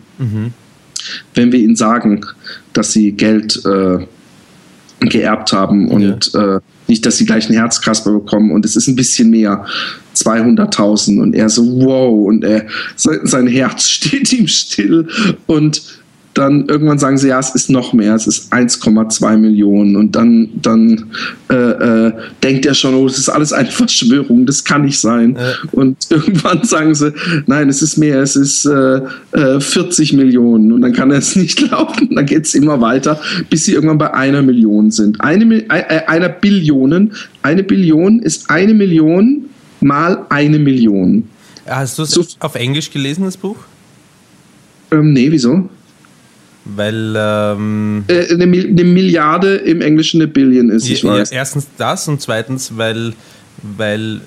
wenn wir ihnen sagen, dass sie Geld äh, geerbt haben. Und äh, nicht, dass sie gleich einen Herzkasper bekommen und es ist ein bisschen mehr, 200.000 und er so, wow, und er, sein, sein Herz steht ihm still und dann irgendwann sagen sie, ja, es ist noch mehr, es ist 1,2 Millionen und dann, dann äh, äh, denkt er schon, oh, das ist alles eine Verschwörung, das kann nicht sein. Ja. Und irgendwann sagen sie, nein, es ist mehr, es ist äh, äh, 40 Millionen und dann kann er es nicht glauben. Dann geht es immer weiter, bis sie irgendwann bei einer Million sind. Eine, äh, äh, einer Billionen. Eine Billion ist eine Million mal eine Million. Hast du es So- auf Englisch gelesen, das Buch? Ähm, nee, wieso? Weil ähm, Äh, eine, eine Milliarde im Englischen eine Billion ist, ich ja, weiß. erstens das und zweitens, weil weil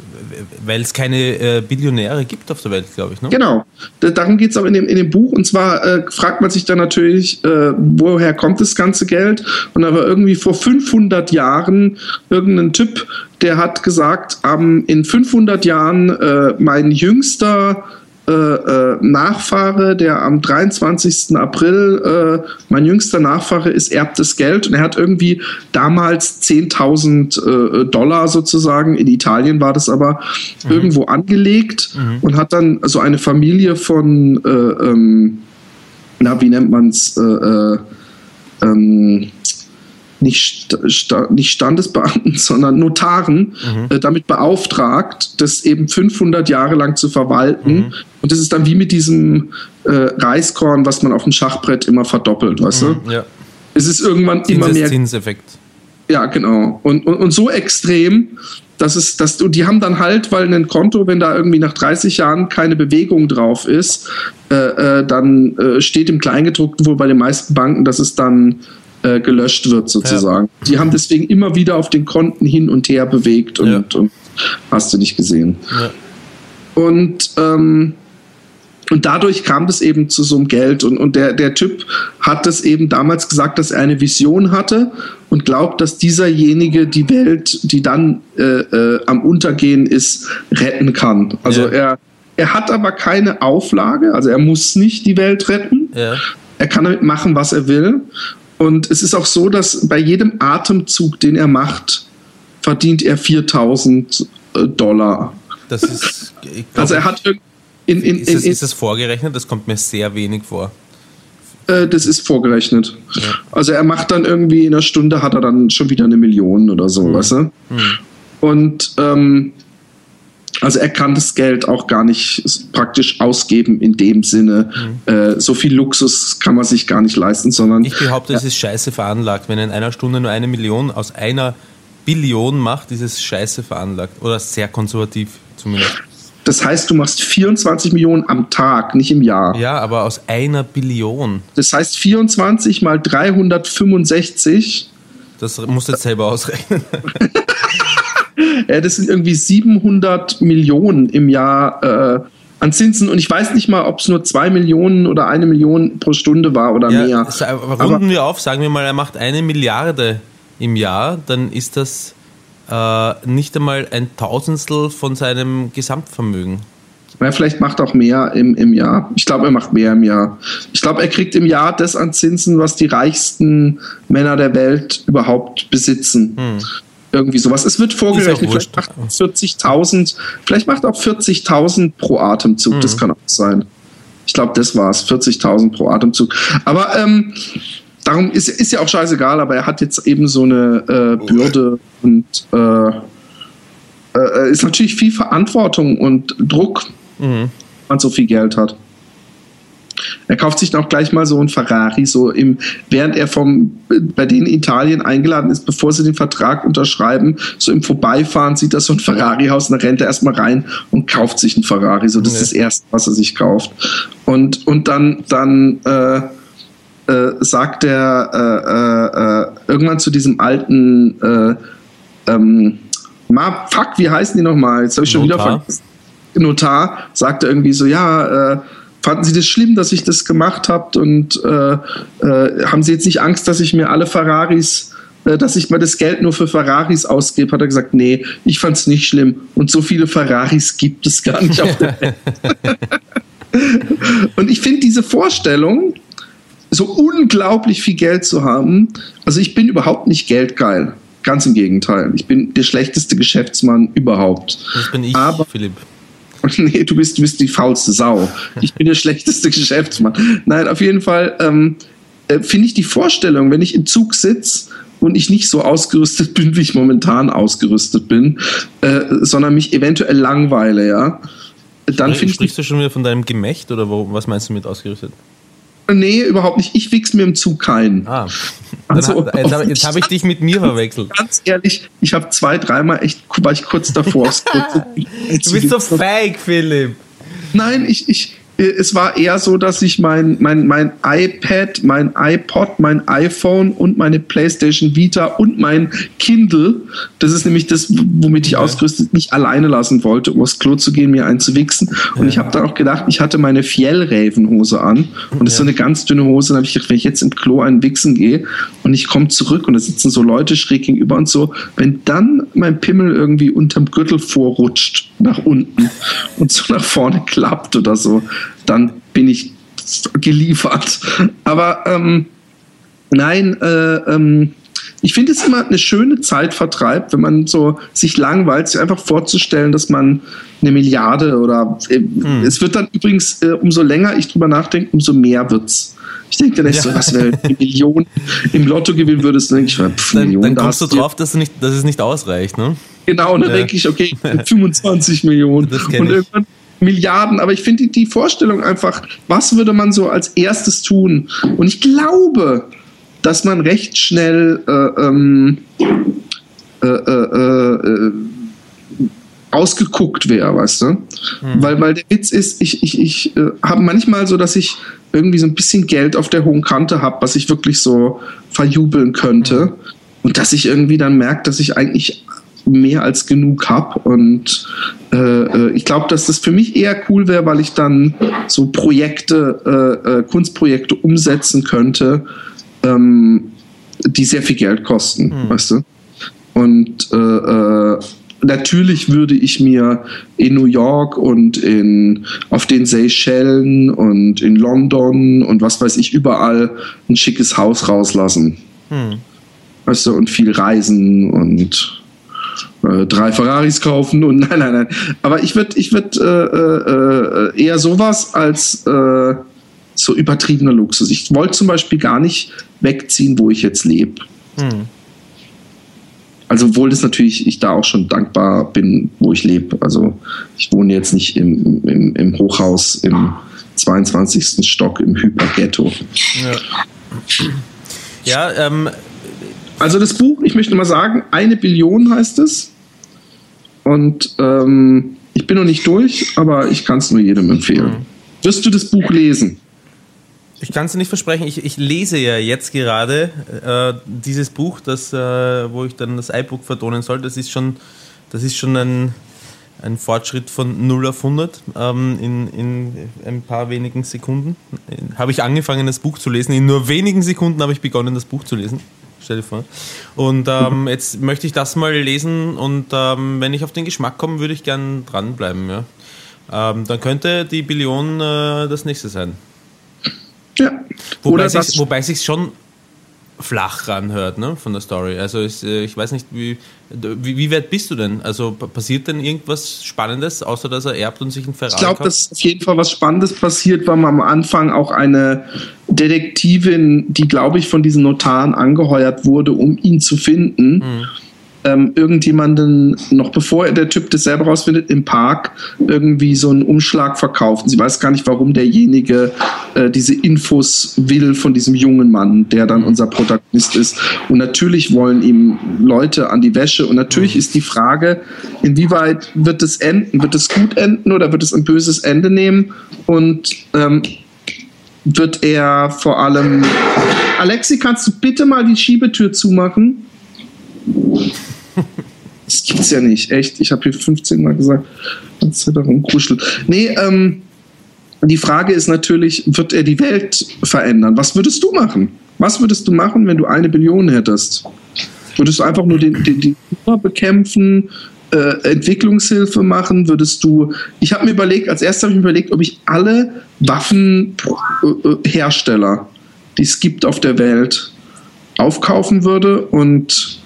weil es keine äh, Billionäre gibt auf der Welt, glaube ich. Ne? Genau, Da- darum geht es auch in dem, in dem Buch. Und zwar äh, fragt man sich dann natürlich, äh, woher kommt das ganze Geld? Und da war irgendwie vor 500 Jahren irgendein Typ, der hat gesagt, ähm, in 500 Jahren äh, mein jüngster äh, äh, Nachfahre, der am 23. April, äh, mein jüngster Nachfahre ist, erbt das Geld und er hat irgendwie damals 10.000 äh, Dollar sozusagen, in Italien war das aber, irgendwo angelegt und hat dann so eine Familie von, äh, ähm, na, wie nennt man es, äh, äh, ähm, nicht, sta- nicht Standesbeamten, sondern Notaren äh, damit beauftragt, das eben 500 Jahre lang zu verwalten. Und das ist dann wie mit diesem äh, Reiskorn, was man auf dem Schachbrett immer verdoppelt, weißt du? Ja. Es ist irgendwann immer mehr Zinseszinseffekt. ja, genau. Und, und, und so extrem, dass es, dass du, die haben dann halt, weil ein Konto, wenn da irgendwie nach 30 Jahren keine Bewegung drauf ist, äh, äh, dann äh, steht im Kleingedruckten wohl bei den meisten Banken, dass es dann äh, gelöscht wird sozusagen. Die haben deswegen immer wieder auf den Konten hin und her bewegt und, Ja. und hast du nicht gesehen. Ja. Und ähm, und dadurch kam das eben zu so einem Geld. Und, und der, der Typ hat es eben damals gesagt, dass er eine Vision hatte und glaubt, dass dieserjenige die Welt, die dann äh, äh, am Untergehen ist, retten kann. Also Ja. er, er hat aber keine Auflage, also er muss nicht die Welt retten. Ja. Er kann damit machen, was er will. Und es ist auch so, dass bei jedem Atemzug, den er macht, verdient er 4000 äh, Dollar. Das ist. Also er hat in, in, ist, das, in, ist das vorgerechnet? Das kommt mir sehr wenig vor. Äh, das ist vorgerechnet. Also er macht dann irgendwie in einer Stunde hat er dann schon wieder eine Million oder so, weißt du? Und ähm, also er kann das Geld auch gar nicht praktisch ausgeben in dem Sinne. Äh, so viel Luxus kann man sich gar nicht leisten, sondern Ich behaupte, es ist scheiße veranlagt. Wenn er in einer Stunde nur eine Million aus einer Billion macht, ist es scheiße veranlagt. Oder sehr konservativ zumindest. das heißt, du machst 24 Millionen am Tag, nicht im Jahr. Ja, aber aus einer Billion. Das heißt 24 mal 365 Das musst du jetzt selber ausrechnen. Äh, das sind irgendwie 700 Millionen im Jahr äh, an Zinsen und ich weiß nicht mal, ob es nur 2 Millionen oder eine Million pro Stunde war oder Ja, mehr. aber runden wir auf, sagen wir mal, er macht eine Milliarde im Jahr, dann ist das äh, nicht einmal ein Tausendstel von seinem Gesamtvermögen. Ja, vielleicht macht er auch mehr im, im Jahr. Ich glaube, er macht mehr im Jahr. Ich glaube, er kriegt im Jahr das an Zinsen, was die reichsten Männer der Welt überhaupt besitzen. Irgendwie sowas. Es wird vorgerechnet, vielleicht macht 40.000, vielleicht macht auch 40.000 pro Atemzug. Das kann auch sein. Ich glaube, das war's. 40.000 pro Atemzug. Aber ähm, darum ist, ist ja auch scheißegal, aber er hat jetzt eben so eine äh, Bürde und äh, äh, ist natürlich viel Verantwortung und Druck, wenn man so viel Geld hat. Er kauft sich dann auch gleich mal so ein Ferrari, so im, während er vom, bei denen Italien eingeladen ist, bevor sie den Vertrag unterschreiben, so im Vorbeifahren sieht er so ein Ferrari-Haus und dann rennt er erstmal rein und kauft sich ein Ferrari. So, das ist das Erste, was er sich kauft. Und, und dann, dann äh, äh, sagt er äh, äh, äh, irgendwann zu diesem alten äh, ähm, Ma, fuck, wie heißen die nochmal? Jetzt habe ich schon wieder Notar. vergessen. Notar sagte irgendwie so, ja, äh, fanden Sie das schlimm, dass ich das gemacht habe und äh, äh, haben Sie jetzt nicht Angst, dass ich mir alle Ferraris, äh, dass ich mal das Geld nur für Ferraris ausgebe? Hat er gesagt, nee, ich fand es nicht schlimm und so viele Ferraris gibt es gar nicht auf der Welt. und ich finde diese Vorstellung, so unglaublich viel Geld zu haben, also ich bin überhaupt nicht geldgeil. Ganz im Gegenteil. Ich bin der schlechteste Geschäftsmann überhaupt. Das bin ich, Aber Philipp. Nee, du bist, du bist die faulste Sau. Ich bin der schlechteste Geschäftsmann. Nein, auf jeden Fall ähm, äh, finde ich die Vorstellung, wenn ich im Zug sitze und ich nicht so ausgerüstet bin, wie ich momentan ausgerüstet bin, äh, sondern mich eventuell langweile, ja, dann finde ich die Sprichst du schon wieder von deinem Gemächt oder wo, was meinst du mit ausgerüstet? Nee, überhaupt nicht. Ich wichs mir im Zug keinen. Ah, Also, hat- jetzt habe hab ich dich mit mir verwechselt. Ganz ehrlich, ich habe zwei, dreimal echt, war ich kurz davor. Du bist so feig, Philipp. Nein, ich, ich, es war eher so, dass ich mein, mein, mein iPad, mein iPod, mein iPhone und meine PlayStation Vita und mein Kindle, das ist nämlich das, womit ich ausgerüstet, nicht alleine lassen wollte, um aufs Klo zu gehen, mir einen zu wichsen. Und ich habe dann auch gedacht, ich hatte meine Fjellrävenhose an und das ist so eine ganz dünne Hose. Dann habe ich gedacht, wenn ich jetzt im Klo einen wichsen gehe und ich komme zurück und da sitzen so Leute schräg gegenüber und so, wenn dann mein Pimmel irgendwie unterm Gürtel vorrutscht nach unten und so nach vorne klappt oder so, dann bin ich geliefert. Aber ähm, nein, äh, ähm, ich finde es immer eine schöne Zeitvertreib, wenn man so sich langweilt, sich einfach vorzustellen, dass man eine Milliarde oder äh, es wird dann übrigens, äh, umso länger ich drüber nachdenke, umso mehr wird's. Ich denke dann echt so, was wäre eine Million im Lotto gewinnen würdest, dann denke ich, pff, Dann, Million, dann da kommst du hast du- drauf, dass, du nicht, dass es nicht ausreicht, ne? Genau, und dann Ja. denke ich, okay, 25 Millionen und irgendwann Milliarden. Aber ich finde die, die Vorstellung einfach, was würde man so als erstes tun? Und ich glaube, dass man recht schnell äh, ähm, äh, äh, äh, ausgeguckt wäre, weißt du? Weil, weil der Witz ist, ich, ich, ich äh, habe manchmal so, dass ich irgendwie so ein bisschen Geld auf der hohen Kante habe, was ich wirklich so verjubeln könnte. Und dass ich irgendwie dann merke, dass ich eigentlich mehr als genug habe. Und äh, äh, ich glaube, dass das für mich eher cool wäre, weil ich dann so Projekte, äh, äh, Kunstprojekte umsetzen könnte, ähm, die sehr viel Geld kosten, weißt du? Und äh, natürlich würde ich mir in New York und in, auf den Seychellen und in London und was weiß ich überall ein schickes Haus rauslassen. Weißt du, und viel reisen und äh, drei Ferraris kaufen und nein, nein, nein. Aber ich würde ich würd, äh, äh, eher sowas als äh, so übertriebener Luxus. Ich wollte zum Beispiel gar nicht wegziehen, wo ich jetzt lebe. Also obwohl das natürlich ich da auch schon dankbar bin, wo ich lebe. Also ich wohne jetzt nicht im, im, im Hochhaus im 22. Stock im Hyperghetto. Ja, ähm, Also das Buch, ich möchte mal sagen, eine Billion heißt es. Und ähm, ich bin noch nicht durch, aber ich kann es nur jedem empfehlen. Wirst du das Buch lesen? Ich kann es dir nicht versprechen, ich, ich lese ja jetzt gerade äh, dieses Buch, das, äh, wo ich dann das iBook vertonen soll. Das ist schon, das ist schon ein, ein Fortschritt von 0 auf 100 ähm, in, in ein paar wenigen Sekunden. In- Habe ich angefangen, das Buch zu lesen. In nur wenigen Sekunden habe ich begonnen, das Buch zu lesen. Stell dir vor. Und ähm, jetzt möchte ich das mal lesen und ähm, wenn ich auf den Geschmack komme, würde ich gern dranbleiben. Ja. Ähm, dann könnte die Billion äh, das nächste sein. Ja. Wobei Oder wobei sich's schon flach ranhört, ne, von der Story. Also ist, äh, ich weiß nicht, wie, wie, wie weit bist du denn? Also pa- passiert denn irgendwas Spannendes, außer dass er erbt und sich ein Ferrari ich glaube, dass auf jeden Fall was Spannendes passiert, weil man am Anfang auch eine Detektivin, die, glaube ich, von diesen Notaren angeheuert wurde, um ihn zu finden, ähm, irgendjemanden, noch bevor der Typ das selber rausfindet, im Park irgendwie so einen Umschlag verkauft. Und sie weiß gar nicht, warum derjenige äh, diese Infos will von diesem jungen Mann, der dann unser Protagonist ist. Und natürlich wollen ihm Leute an die Wäsche. Und natürlich ist die Frage, inwieweit wird es enden? Wird es gut enden oder wird es ein böses Ende nehmen? Und ähm, wird er vor allem. Alexi, kannst du bitte mal die Schiebetür zumachen? Das gibt's ja nicht, echt. Ich habe hier 15 Mal gesagt, dass er darum kuschelt. Nee, ähm, die Frage ist natürlich, wird er die Welt verändern? Was würdest du machen? Was würdest du machen, wenn du eine Billion hättest? Würdest du einfach nur den, den, den bekämpfen, äh, Entwicklungshilfe machen? Würdest du. Ich habe mir überlegt, als erstes habe ich mir überlegt, ob ich alle Waffenhersteller, die es gibt auf der Welt, aufkaufen würde und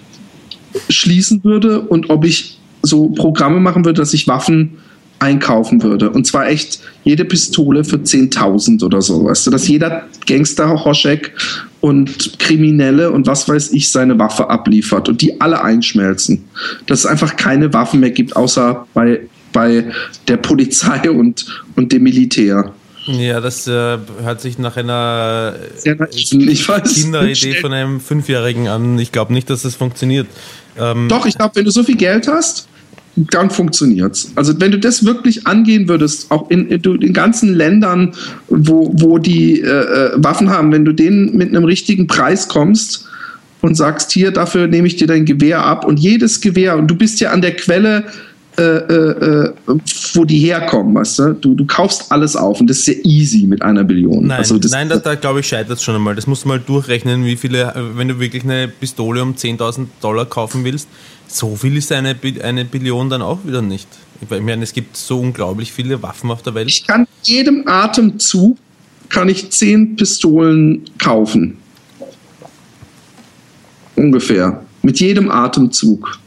schließen würde und ob ich so Programme machen würde, dass ich Waffen einkaufen würde. Und zwar echt jede Pistole für 10.000 oder so. Weißt du, dass jeder Gangster, Hoschek und Kriminelle und was weiß ich seine Waffe abliefert und die alle einschmelzen. Dass es einfach keine Waffen mehr gibt, außer bei, bei der Polizei und, und dem Militär. Ja, das äh, hört sich nach einer weiß. Kinderidee von einem Fünfjährigen an. Ich glaube nicht, dass das funktioniert. Ähm, Doch, ich glaube, wenn du so viel Geld hast, dann funktioniert's. Also wenn du das wirklich angehen würdest, auch in, in, in ganzen Ländern, wo, wo die äh, äh, Waffen haben, wenn du denen mit einem richtigen Preis kommst und sagst, hier, dafür nehme ich dir dein Gewehr ab und jedes Gewehr, und du bist ja an der Quelle, äh, äh, äh, wo die herkommen, weißt du? du? Du kaufst alles auf und das ist sehr easy mit einer Billion. Nein, also das, nein da, da glaube ich, scheitert es schon einmal. Das musst du mal durchrechnen, wie viele, äh, wenn du wirklich eine Pistole um 10.000 Dollar kaufen willst, so viel ist eine, eine Billion dann auch wieder nicht. Ich meine, es gibt so unglaublich viele Waffen auf der Welt. Ich kann jedem Atemzug kann ich zehn Pistolen kaufen. Ungefähr. Mit jedem Atemzug.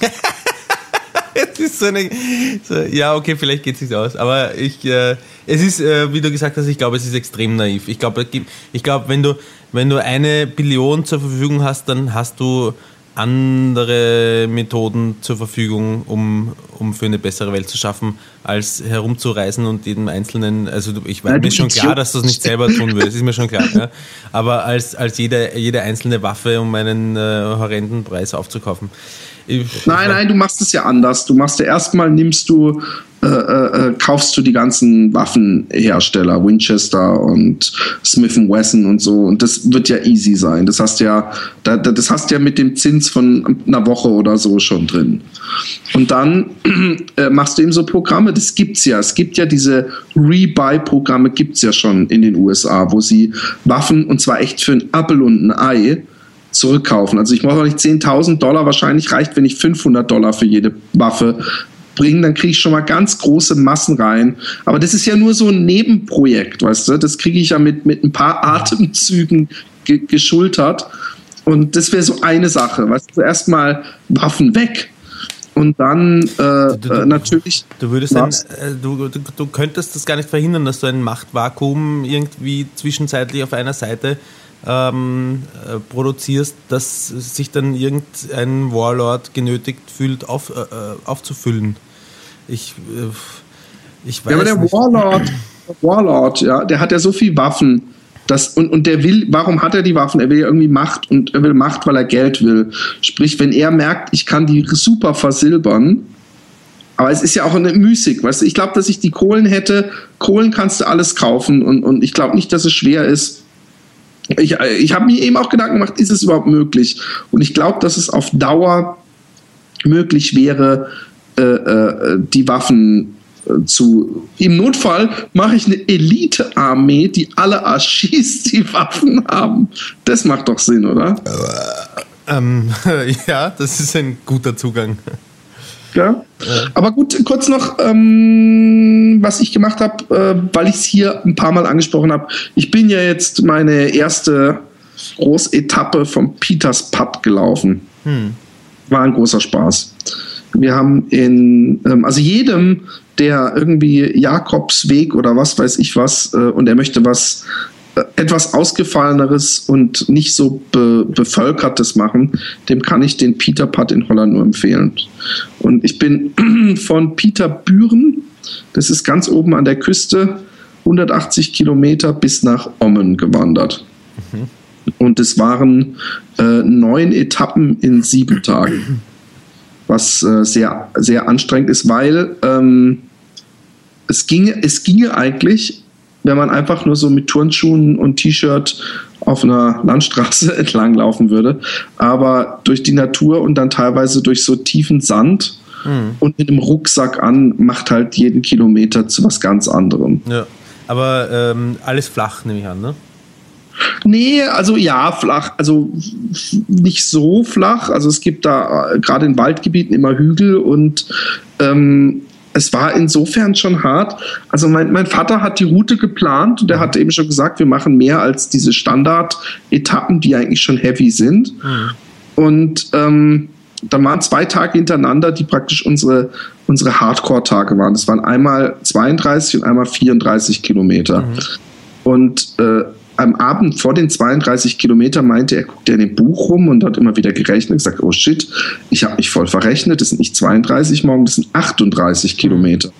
Ist so eine, so, ja, okay, vielleicht geht es sich aus, aber ich, äh, es ist, äh, wie du gesagt hast, ich glaube, es ist extrem naiv. Ich glaube, ich glaube, wenn du, wenn du eine Billion zur Verfügung hast, dann hast du andere Methoden zur Verfügung, um, um für eine bessere Welt zu schaffen, als herumzureisen und jedem Einzelnen, also ich weiß, Ja, mir schon klar, dass du es nicht selber tun würdest, ist mir schon klar, ja. aber als, als jede, jede einzelne Waffe um einen äh, horrenden Preis aufzukaufen. Ich, Nein, nein, du machst es ja anders. Du machst ja erstmal nimmst du, äh, äh, äh, kaufst du die ganzen Waffenhersteller, Winchester und Smith Wesson und so. Und das wird ja easy sein. Das hast ja, da, da- das hast ja mit dem Zins von einer Woche oder so schon drin. Und dann äh, machst du eben so Programme, das gibt's ja. Es gibt ja diese Rebuy-Programme, gibt's ja schon in den USA, wo sie Waffen, und zwar echt für ein Apfel und ein Ei, zurückkaufen. Also ich brauche auch nicht 10.000 Dollar, wahrscheinlich reicht, wenn ich 500 Dollar für jede Waffe bringe, dann kriege ich schon mal ganz große Massen rein. Aber das ist ja nur so ein Nebenprojekt, weißt du? Das kriege ich ja mit, mit ein paar Atemzügen ge geschultert. Und das wäre so eine Sache, weißt du, erstmal Waffen weg. Und dann äh, Du- du- äh, natürlich. Du würdest Was? äh, du, du, du könntest das gar nicht verhindern, dass du ein Machtvakuum irgendwie zwischenzeitlich auf einer Seite ähm, äh, produzierst, dass sich dann irgendein Warlord genötigt fühlt, auf, äh, äh, aufzufüllen. Ich, äh, ich weiß Ja, aber der nicht. Warlord, der Warlord, ja, der hat ja so viel Waffen. Das, und, und der will, warum hat er die Waffen? Er will ja irgendwie Macht und er will Macht, weil er Geld will. Sprich, wenn er merkt, ich kann die super versilbern, aber es ist ja auch eine Müßig, weißt du, ich glaube, dass ich die Kohlen hätte, Kohlen kannst du alles kaufen und, und ich glaube nicht, dass es schwer ist. Ich, ich habe mir eben auch Gedanken gemacht, ist es überhaupt möglich? Und ich glaube, dass es auf Dauer möglich wäre, äh, äh, die Waffen äh, zu. Im Notfall mache ich eine Elite-Armee, die alle Arschis die Waffen haben. Das macht doch Sinn, oder? Ähm, ja, das ist ein guter Zugang. Ja. Aber gut, kurz noch, ähm, was ich gemacht habe, äh, weil ich es hier ein paar Mal angesprochen habe. Ich bin ja jetzt meine erste Großetappe vom Peters Pub gelaufen. War ein großer Spaß. Wir haben in, ähm, also jedem, der irgendwie Jakobsweg oder was weiß ich was äh, und er möchte was etwas ausgefalleneres und nicht so be bevölkertes machen, dem kann ich den Peter Putt in Holland nur empfehlen. Und ich bin von Peterbüren, das ist ganz oben an der Küste, 180 Kilometer bis nach Ommen gewandert. Und es waren äh, neun Etappen in sieben Tagen, was äh, sehr, sehr anstrengend ist, weil ähm, es, ginge, es ginge eigentlich, wenn man einfach nur so mit Turnschuhen und T-Shirt auf einer Landstraße entlang laufen würde. Aber durch die Natur und dann teilweise durch so tiefen Sand und mit einem Rucksack an, macht halt jeden Kilometer zu was ganz anderem. Ja. Aber ähm, alles flach, nehme ich an, ne? Nee, also ja, flach, also nicht so flach. Also es gibt da äh, gerade in Waldgebieten immer Hügel und ähm, es war insofern schon hart. Also mein, mein Vater hat die Route geplant und er hat eben schon gesagt, wir machen mehr als diese Standard-Etappen, die eigentlich schon heavy sind. Und ähm, dann waren zwei Tage hintereinander, die praktisch unsere, unsere Hardcore-Tage waren. Das waren einmal 32 und einmal 34 Kilometer. Und äh, am Abend vor den 32 Kilometern meinte er, guckt er in dem Buch rum und hat immer wieder gerechnet und gesagt, oh shit, ich habe mich voll verrechnet, das sind nicht 32 morgen, das sind 38 Kilometer.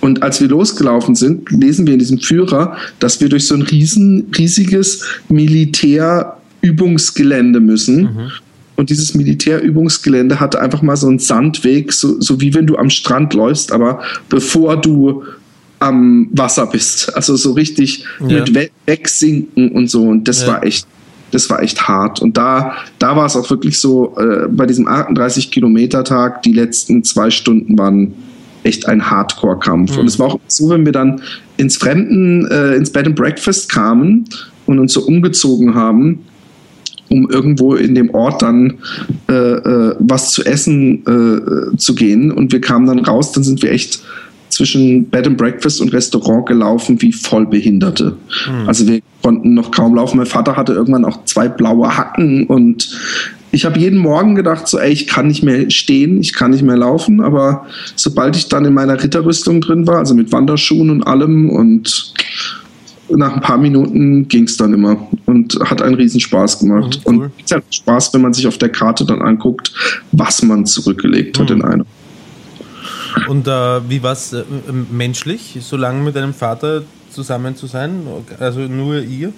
Und als wir losgelaufen sind, lesen wir in diesem Führer, dass wir durch so ein riesen, riesiges Militärübungsgelände müssen. Und dieses Militärübungsgelände hatte einfach mal so einen Sandweg, so, so wie wenn du am Strand läufst, aber bevor du am Wasser bist. Also so richtig Ja. mit we wegsinken und so. Und das Ja. war echt, das war echt hart. Und da, da war es auch wirklich so, äh, bei diesem 38 Kilometer Tag, die letzten zwei Stunden waren echt ein Hardcore-Kampf. Und es war auch so, wenn wir dann ins Fremden, äh, ins Bed and Breakfast kamen und uns so umgezogen haben, um irgendwo in dem Ort dann äh, äh, was zu essen äh, zu gehen. Und wir kamen dann raus, dann sind wir echt zwischen Bed and Breakfast und Restaurant gelaufen wie Vollbehinderte. Also wir konnten noch kaum laufen. Mein Vater hatte irgendwann auch zwei blaue Hacken und ich habe jeden Morgen gedacht, so, ey, ich kann nicht mehr stehen, ich kann nicht mehr laufen, aber sobald ich dann in meiner Ritterrüstung drin war, also mit Wanderschuhen und allem und nach ein paar Minuten ging es dann immer und hat einen riesen Spaß gemacht. Mhm, cool. Und es hat Spaß, wenn man sich auf der Karte dann anguckt, was man zurückgelegt Mhm. hat in einer. Und äh, wie war es äh, menschlich, so lange mit deinem Vater zusammen zu sein? Also nur ihr?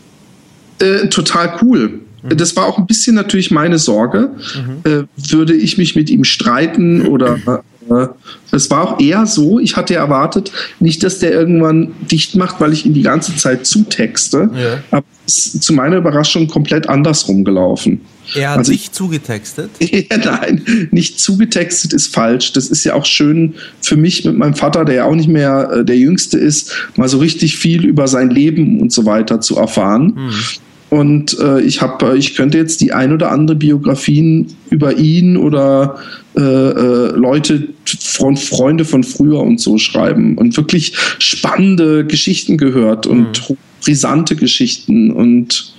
Äh, total cool. Das war auch ein bisschen natürlich meine Sorge. Äh, würde ich mich mit ihm streiten oder es war auch eher so, ich hatte erwartet, nicht, dass der irgendwann dicht macht, weil ich ihn die ganze Zeit zutexte. Ja. Aber es ist zu meiner Überraschung komplett andersrum gelaufen. Er hat Also dich zugetextet. Ja, nein, nicht zugetextet ist falsch. Das ist ja auch schön für mich mit meinem Vater, der ja auch nicht mehr äh, der Jüngste ist, mal so richtig viel über sein Leben und so weiter zu erfahren. Und äh, ich habe, ich könnte jetzt die ein oder andere Biografien über ihn oder äh, äh, Leute Freunde von früher und so schreiben und wirklich spannende Geschichten gehört und brisante Geschichten und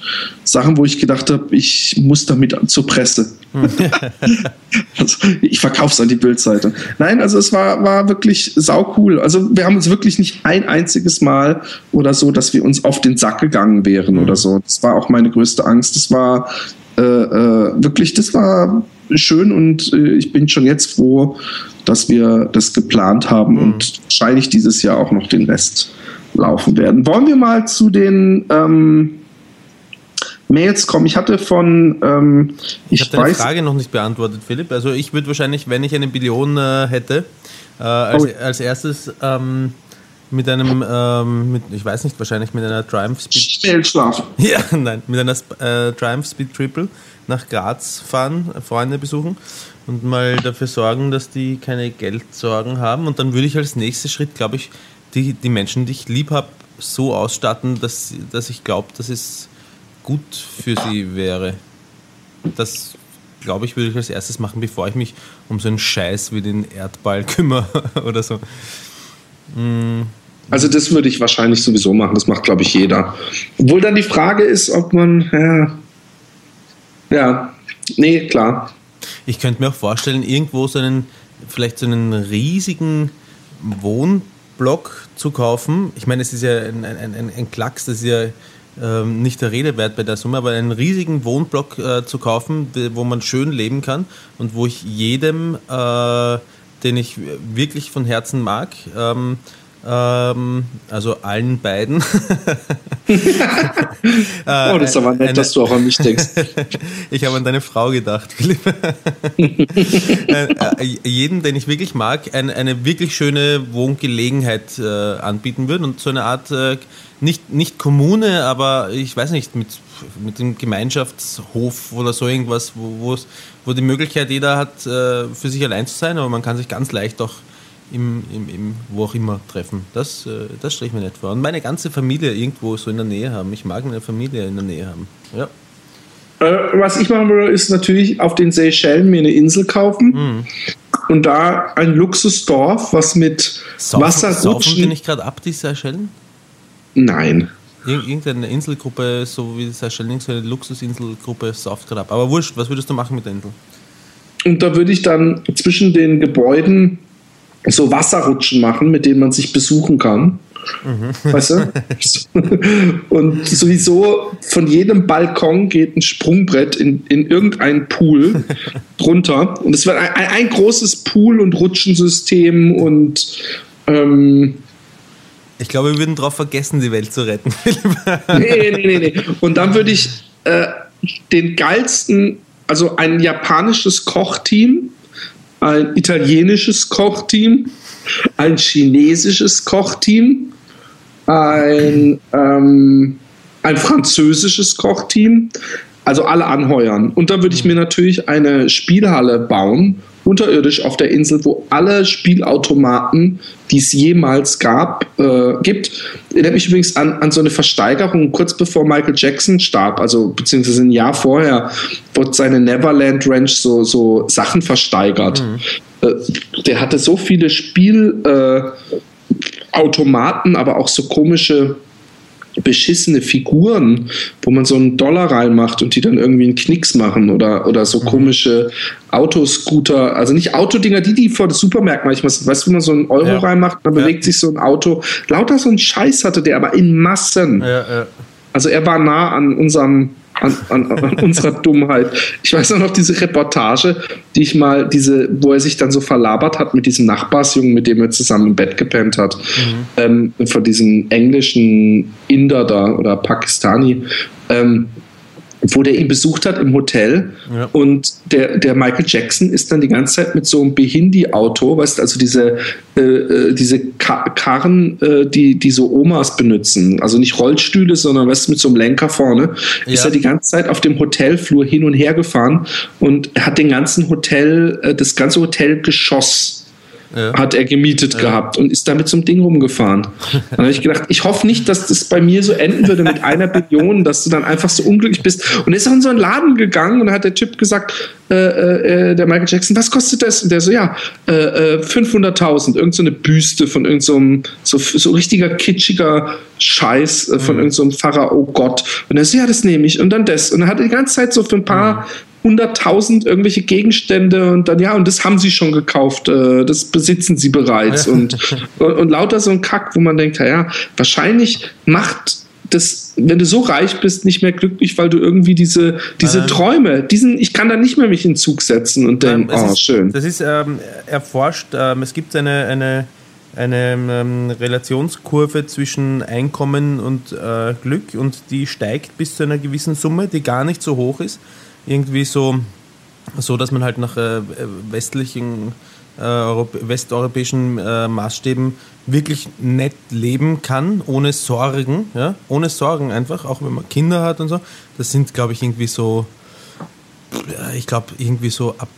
Sachen, wo ich gedacht habe, ich muss damit zur Presse. also, ich verkaufe es an die Bildseite. Nein, also es war, war wirklich saucool. Also wir haben uns wirklich nicht ein einziges Mal oder so, dass wir uns auf den Sack gegangen wären oder so. Das war auch meine größte Angst. Das war äh, äh, wirklich, das war schön und äh, ich bin schon jetzt froh, dass wir das geplant haben und wahrscheinlich dieses Jahr auch noch den Rest laufen werden. Wollen wir mal zu den ähm, Mails kommen? Ich hatte von, ähm, Ich ich, habe deine Frage noch nicht beantwortet, Philipp. Also ich würde wahrscheinlich, wenn ich eine Billion äh, hätte, äh, als, Oh. als erstes ähm, mit einem, ähm, mit, ich weiß nicht, wahrscheinlich mit einer Triumph Speed schnell schlafen. Ja, nein, mit einer äh, Triumph Speed Triple nach Graz fahren, Freunde besuchen und mal dafür sorgen, dass die keine Geldsorgen haben. Und dann würde ich als nächsten Schritt, glaube ich, die, die Menschen, die ich lieb habe, so ausstatten, dass, dass ich glaube, dass es gut für sie wäre. Das, glaube ich, würde ich als erstes machen, bevor ich mich um so einen Scheiß wie den Erdball kümmere oder so. Also das würde ich wahrscheinlich sowieso machen. Das macht, glaube ich, jeder. Obwohl dann die Frage ist, ob man, ja, ja, nee, klar. Ich könnte mir auch vorstellen, irgendwo so einen, vielleicht so einen riesigen Wohnblock zu kaufen. Ich meine, es ist ja ein, ein, ein, ein Klacks, das ist ja ähm, nicht der Rede wert bei der Summe, aber einen riesigen Wohnblock äh, zu kaufen, wo man schön leben kann und wo ich jedem, äh, den ich wirklich von Herzen mag, ähm, ähm, also allen beiden, Oh, das ist aber nett, eine- dass du auch an mich denkst. ich habe an deine Frau gedacht, Philipp. äh, äh, jedem, den ich wirklich mag, ein, eine wirklich schöne Wohngelegenheit äh, anbieten würde und so eine Art, äh, nicht, nicht Kommune, aber ich weiß nicht, mit, mit dem Gemeinschaftshof oder so irgendwas, wo, wo die Möglichkeit jeder hat, äh, für sich allein zu sein, aber man kann sich ganz leicht auch im, im, im wo auch immer treffen. Das, äh, das stelle ich mir nicht vor. Und meine ganze Familie irgendwo so in der Nähe haben. Ich mag meine Familie in der Nähe haben. Ja. Äh, was ich machen würde, ist natürlich auf den Seychellen mir eine Insel kaufen Mhm. und da ein Luxusdorf, was mit Saufen, saufen die Wasserrutschen. nicht gerade ab, die Seychellen? Nein. Ir irgendeine Inselgruppe, so wie die Seychellen, so eine Luxusinselgruppe, sauft gerade ab. Aber wurscht, was würdest du machen mit der Insel? Und da würde ich dann zwischen den Gebäuden so Wasserrutschen machen, mit denen man sich besuchen kann. Mhm. Weißt du? Und sowieso von jedem Balkon geht ein Sprungbrett in, in irgendeinen Pool drunter. Und es wird ein, ein, ein großes Pool- und Rutschensystem und ähm, Ich glaube, wir würden darauf vergessen, die Welt zu retten, Philipp. nee, nee, nee, nee. Und dann würde ich äh, den geilsten, also ein japanisches Kochteam, ein italienisches Kochteam, ein chinesisches Kochteam, ein, ähm, ein französisches Kochteam, also alle anheuern. Und dann würde ich mir natürlich eine Spielhalle bauen, unterirdisch auf der Insel, wo alle Spielautomaten, die es jemals gab, äh, gibt. Erinnert mich übrigens an, an so eine Versteigerung kurz bevor Michael Jackson starb, also beziehungsweise ein Jahr vorher, wurde seine Neverland Ranch so, so Sachen versteigert. Äh, der hatte so viele Spielautomaten, äh, aber auch so komische beschissene Figuren, wo man so einen Dollar reinmacht und die dann irgendwie einen Knicks machen oder, oder so komische Autoscooter, also nicht Autodinger, die die vor den Supermärkten manchmal sind, weißt du, wenn man so einen Euro Ja. reinmacht, dann Ja. bewegt sich so ein Auto. Lauter so ein Scheiß hatte der, aber in Massen. Ja. Also er war nah an unserem an, an, an unserer Dummheit. Ich weiß auch noch diese Reportage, die ich mal, diese, wo er sich dann so verlabert hat mit diesem Nachbarsjungen, mit dem er zusammen im Bett gepennt hat, ähm, von diesem englischen Inder da oder Pakistani. Ähm, wo der ihn besucht hat im Hotel Ja. und der, der Michael Jackson ist dann die ganze Zeit mit so einem Behindi-Auto, weißt du, also diese, äh, äh, diese Ka Karren, äh, die, die so Omas benutzen, also nicht Rollstühle, sondern weißt du, mit so einem Lenker vorne, ist Ja. er die ganze Zeit auf dem Hotelflur hin und her gefahren und hat den ganzen Hotel, äh, das ganze Hotelgeschoss Ja. hat er gemietet gehabt und ist damit zum Ding rumgefahren. Dann habe ich gedacht, ich hoffe nicht, dass das bei mir so enden würde mit einer Billion, dass du dann einfach so unglücklich bist. Und er ist auch in so einen Laden gegangen und hat der Typ gesagt, äh, äh, der Michael Jackson, was kostet das? Und der so, ja, äh, äh, 500.000, irgend so eine Büste von irgend so so, so richtiger kitschiger Scheiß äh, von irgend so einem Pharao Gott. Und er so, ja, das nehme ich. Und dann das. Und er hatte die ganze Zeit so für ein paar hunderttausend irgendwelche Gegenstände und dann, ja, und das haben sie schon gekauft, äh, das besitzen sie bereits und, und, und lauter so ein Kack, wo man denkt, ja, wahrscheinlich macht das, wenn du so reich bist, nicht mehr glücklich, weil du irgendwie diese, diese Ähm. Träume, diesen, ich kann da nicht mehr mich in Zug setzen und denken, Ähm, oh, ist, schön. Das ist ähm, erforscht. Ähm, es gibt eine, eine, eine ähm, Relationskurve zwischen Einkommen und äh, Glück und die steigt bis zu einer gewissen Summe, die gar nicht so hoch ist. Irgendwie so, so dass man halt nach äh, westlichen, äh, Europ westeuropäischen äh, Maßstäben wirklich nett leben kann, ohne Sorgen. Ja? Ohne Sorgen einfach, auch wenn man Kinder hat und so. Das sind, glaube ich, irgendwie so ich glaube, irgendwie so ab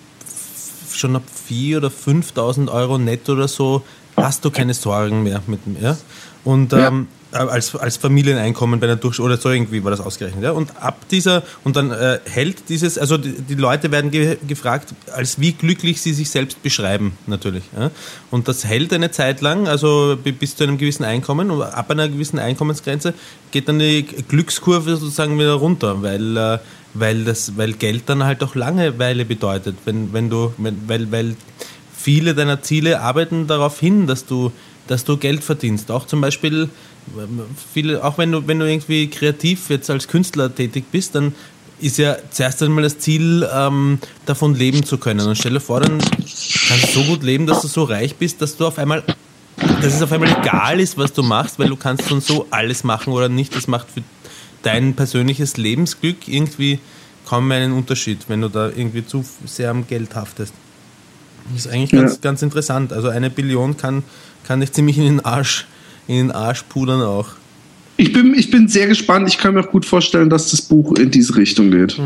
schon ab 4.000 oder 5.000 Euro netto oder so hast du keine Sorgen mehr mit ja. Und Ja. Ähm, als, als Familieneinkommen bei einer Durchschnitt oder so irgendwie war das ausgerechnet, ja. Und ab dieser, und dann äh, hält dieses, also die, die Leute werden ge gefragt, als wie glücklich sie sich selbst beschreiben, natürlich. Ja. Und das hält eine Zeit lang, also bi- bis zu einem gewissen Einkommen, und ab einer gewissen Einkommensgrenze geht dann die Glückskurve sozusagen wieder runter, weil äh, weil das, weil Geld dann halt auch Langeweile bedeutet, wenn, wenn du, wenn, weil, weil viele deiner Ziele arbeiten darauf hin, dass du, dass du Geld verdienst. Auch zum Beispiel, viele, auch wenn du, wenn du irgendwie kreativ jetzt als Künstler tätig bist, dann ist ja zuerst einmal das Ziel, ähm, davon leben zu können. Und stell dir vor, dann kannst du so gut leben, dass du so reich bist, dass du auf einmal dass es auf einmal egal ist, was du machst, weil du kannst schon so alles machen oder nicht. Das macht für dein persönliches Lebensglück irgendwie kaum mehr einen Unterschied, wenn du da irgendwie zu sehr am Geld haftest. Das ist eigentlich ganz, Ja. ganz interessant. Also eine Billion kann, kann dich ziemlich in den Arsch, in den Arsch pudern auch. Ich bin, ich bin sehr gespannt. Ich kann mir auch gut vorstellen, dass das Buch in diese Richtung geht.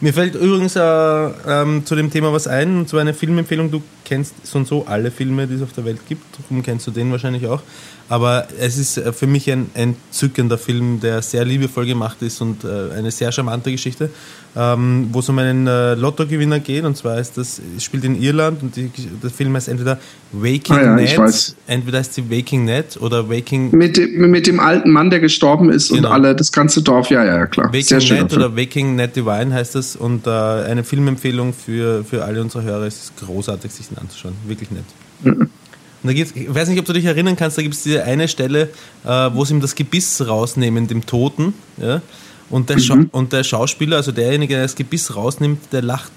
Mir fällt übrigens äh, ähm, zu dem Thema was ein, und zwar eine Filmempfehlung. Du kennst so und so alle Filme, die es auf der Welt gibt, darum kennst du den wahrscheinlich auch. Aber es ist äh, für mich ein entzückender Film, der sehr liebevoll gemacht ist und äh, eine sehr charmante Geschichte, ähm, wo es um einen äh, Lottogewinner geht. Und zwar ist das, spielt in Irland und die, der Film heißt entweder Waking Ah ja, weiß. entweder heißt sie Waking Ned oder Waking Mit, dem- mit dem alten Mann, der gestorben ist Genau. und alle, das ganze Dorf, ja, ja, klar. Sehr Waking schön. Net oder Waking Net Divine heißt das und äh, eine Filmempfehlung für, für alle unsere Hörer. Es ist großartig, sich den anzuschauen. Wirklich nett. Mhm. Und da gibt's, ich weiß nicht, ob du dich erinnern kannst, da gibt es diese eine Stelle, äh, wo sie ihm das Gebiss rausnehmen, dem Toten. Ja? Und, der Mhm. und der Schauspieler, also derjenige, der das Gebiss rausnimmt, der lacht.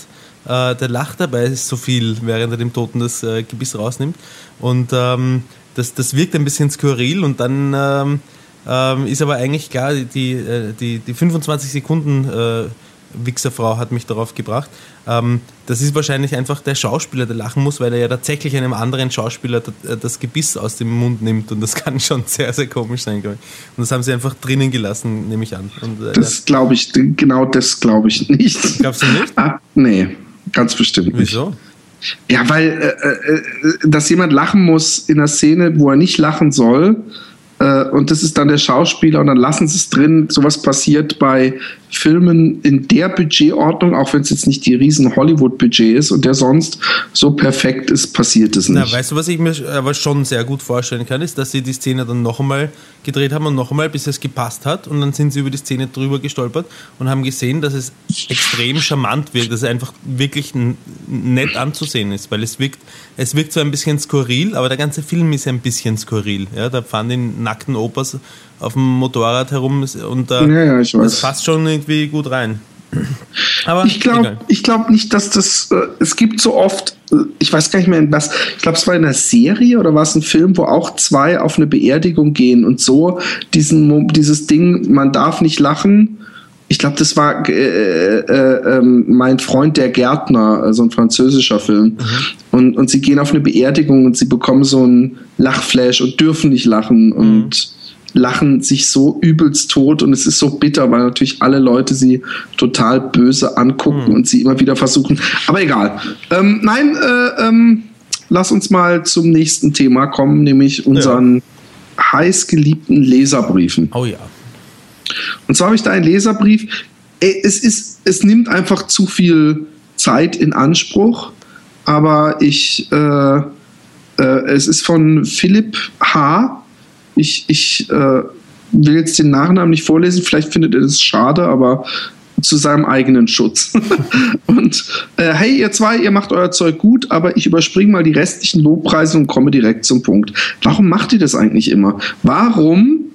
Äh, der lacht dabei so viel, während er dem Toten das äh, Gebiss rausnimmt. Und ähm, das, das wirkt ein bisschen skurril und dann ähm, ähm, ist aber eigentlich klar, die, äh, die, die 25 Sekunden äh, Wichserfrau hat mich darauf gebracht. Ähm, das ist wahrscheinlich einfach der Schauspieler, der lachen muss, weil er ja tatsächlich einem anderen Schauspieler das, äh, Gebiss aus dem Mund nimmt und das kann schon sehr, sehr komisch sein, glaube ich. Und das haben sie einfach drinnen gelassen, nehme ich an. Und, äh, Das glaube ich, genau das glaube ich nicht. Glaubst du nicht? Ah, nee, ganz bestimmt nicht. Wieso? Ja, weil, äh, äh, dass jemand lachen muss in einer Szene, wo er nicht lachen soll, äh, und das ist dann der Schauspieler und dann lassen sie es drin. Sowas passiert bei Filmen in der Budgetordnung, auch wenn es jetzt nicht die riesen Hollywood-Budget ist und der sonst so perfekt ist, passiert es Na, nicht. weißt du, was ich mir aber schon sehr gut vorstellen kann, ist, dass sie die Szene dann noch einmal gedreht haben und noch einmal, bis es gepasst hat. Und dann sind sie über die Szene drüber gestolpert und haben gesehen, dass es extrem charmant wirkt, dass es einfach wirklich nett anzusehen ist, weil es wirkt, es wirkt so ein bisschen skurril, aber der ganze Film ist ein bisschen skurril. Ja, da fahren die nackten Opas auf dem Motorrad herum und äh, Ja, ja, das passt schon irgendwie gut rein. Aber Ich glaube glaub nicht, dass das. Äh, es gibt so oft, äh, ich weiß gar nicht mehr was, ich glaube, es war in einer Serie oder war es ein Film, wo auch zwei auf eine Beerdigung gehen und so diesen, dieses Ding, man darf nicht lachen. ich glaube, das war äh, äh, ähm, mein Freund der Gärtner, äh, so ein französischer Film. Und, und sie gehen auf eine Beerdigung und sie bekommen so einen Lachflash und dürfen nicht lachen und lachen sich so übelst tot und es ist so bitter, weil natürlich alle Leute sie total böse angucken und sie immer wieder versuchen. Aber egal. Ähm, nein, äh, ähm, lass uns mal zum nächsten Thema kommen, nämlich unseren heißgeliebten Leserbriefen. Oh ja. Und zwar habe ich da einen Leserbrief. Es, ist, es nimmt einfach zu viel Zeit in Anspruch, aber ich, äh, äh, es ist von Philipp H. Ich, ich äh, will jetzt den Nachnamen nicht vorlesen, vielleicht findet ihr das schade, aber zu seinem eigenen Schutz. und äh, hey, ihr zwei, ihr macht euer Zeug gut, aber ich überspringe mal die restlichen Lobpreise und komme direkt zum Punkt. Warum macht ihr das eigentlich immer? Warum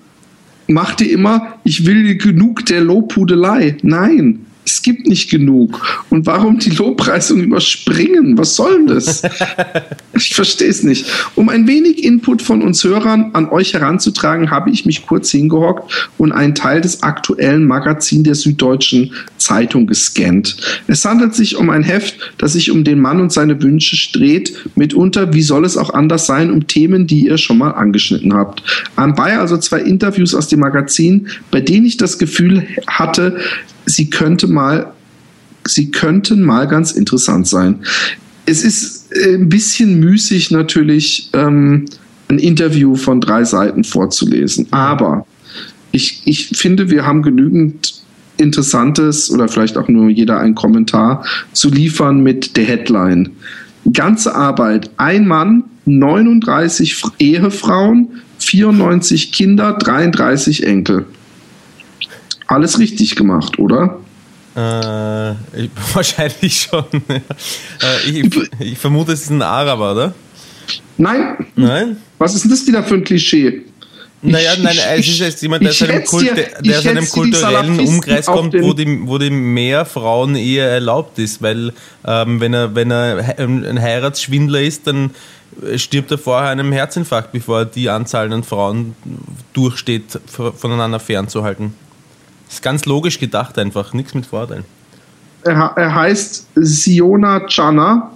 macht ihr immer, ich will genug der Lobhudelei. Nein, es gibt nicht genug. Und warum die Lobpreisung überspringen? Was soll denn das? ich verstehe es nicht. Um ein wenig Input von uns Hörern an euch heranzutragen, habe ich mich kurz hingehockt und einen Teil des aktuellen Magazin der Süddeutschen Zeitung gescannt. Es handelt sich um ein Heft, das sich um den Mann und seine Wünsche dreht, mitunter, wie soll es auch anders sein, um Themen, die ihr schon mal angeschnitten habt. Anbei also zwei Interviews aus dem Magazin, bei denen ich das Gefühl hatte, sie könnte mal, sie könnten mal ganz interessant sein. Es ist äh, ein bisschen müßig natürlich, ähm, ein Interview von drei Seiten vorzulesen. Aber ich, ich finde, wir haben genügend Interessantes oder vielleicht auch nur jeder ein Kommentar zu liefern mit der Headline. Ganze Arbeit, ein Mann, 39 F- Ehefrauen, 94 Kinder, 33 Enkel. Alles richtig gemacht, oder? Äh, ich, wahrscheinlich schon. äh, ich, ich vermute, es ist ein Araber, oder? Nein? Nein? Was ist denn das wieder für ein Klischee? Naja, Ich- nein, es ist jetzt jemand, der aus einem, Kult, dir- der, aus einem kulturellen Umkreis kommt, wo die, wo die mehr Frauen eher erlaubt ist, weil ähm, wenn er, wenn er ein Heiratsschwindler ist, dann stirbt er vorher einem Herzinfarkt, bevor er die Anzahl an Frauen durchsteht, voneinander fernzuhalten. Ist ganz logisch gedacht einfach, nichts mit Vorteilen. Er, er heißt Siona Chana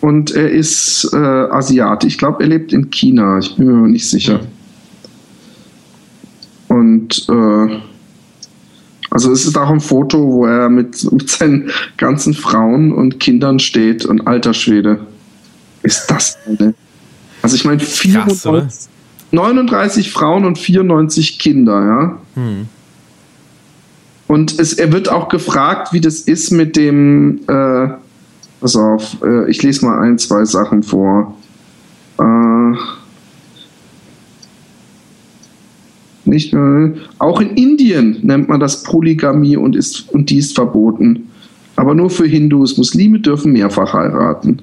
und er ist äh, Asiat. Ich glaube, er lebt in China. Ich bin mir nicht sicher. Und äh, also es ist auch ein Foto, wo er mit, mit seinen ganzen Frauen und Kindern steht und alter Schwede. Ist das eine? Also ich meine, Krass, oder? 39 Frauen und 94 Kinder, ja. Und es, er wird auch gefragt, wie das ist mit dem, äh, pass auf, äh, ich lese mal ein, zwei Sachen vor. Äh, nicht, auch in Indien nennt man das Polygamie und, ist, und die ist verboten. Aber nur für Hindus. Muslime dürfen mehrfach heiraten.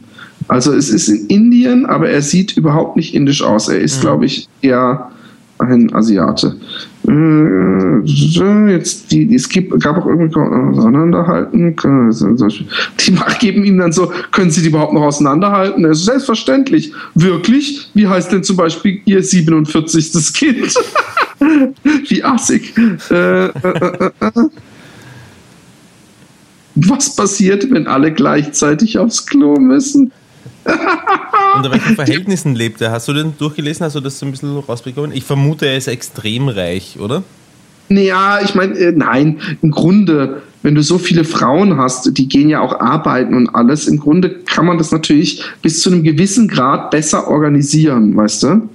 Also es ist in Indien, aber er sieht überhaupt nicht indisch aus. Er ist, glaube ich, eher ein Asiate. Äh, Jetzt die, es gibt, gab auch irgendwie auseinanderhalten. Die geben ihm dann so, können Sie die überhaupt noch auseinanderhalten? Also selbstverständlich. Wirklich? Wie heißt denn zum Beispiel Ihr 47. Kind? Wie assig. Äh, äh, äh, äh. Was passiert, wenn alle gleichzeitig aufs Klo müssen? Unter welchen Verhältnissen lebt er? Hast du den durchgelesen? Hast du das so ein bisschen rausbekommen? Ich vermute, er ist extrem reich, oder? Ja, ich meine, äh, nein, im Grunde, wenn du so viele Frauen hast, die gehen ja auch arbeiten und alles, im Grunde kann man das natürlich bis zu einem gewissen Grad besser organisieren, weißt du?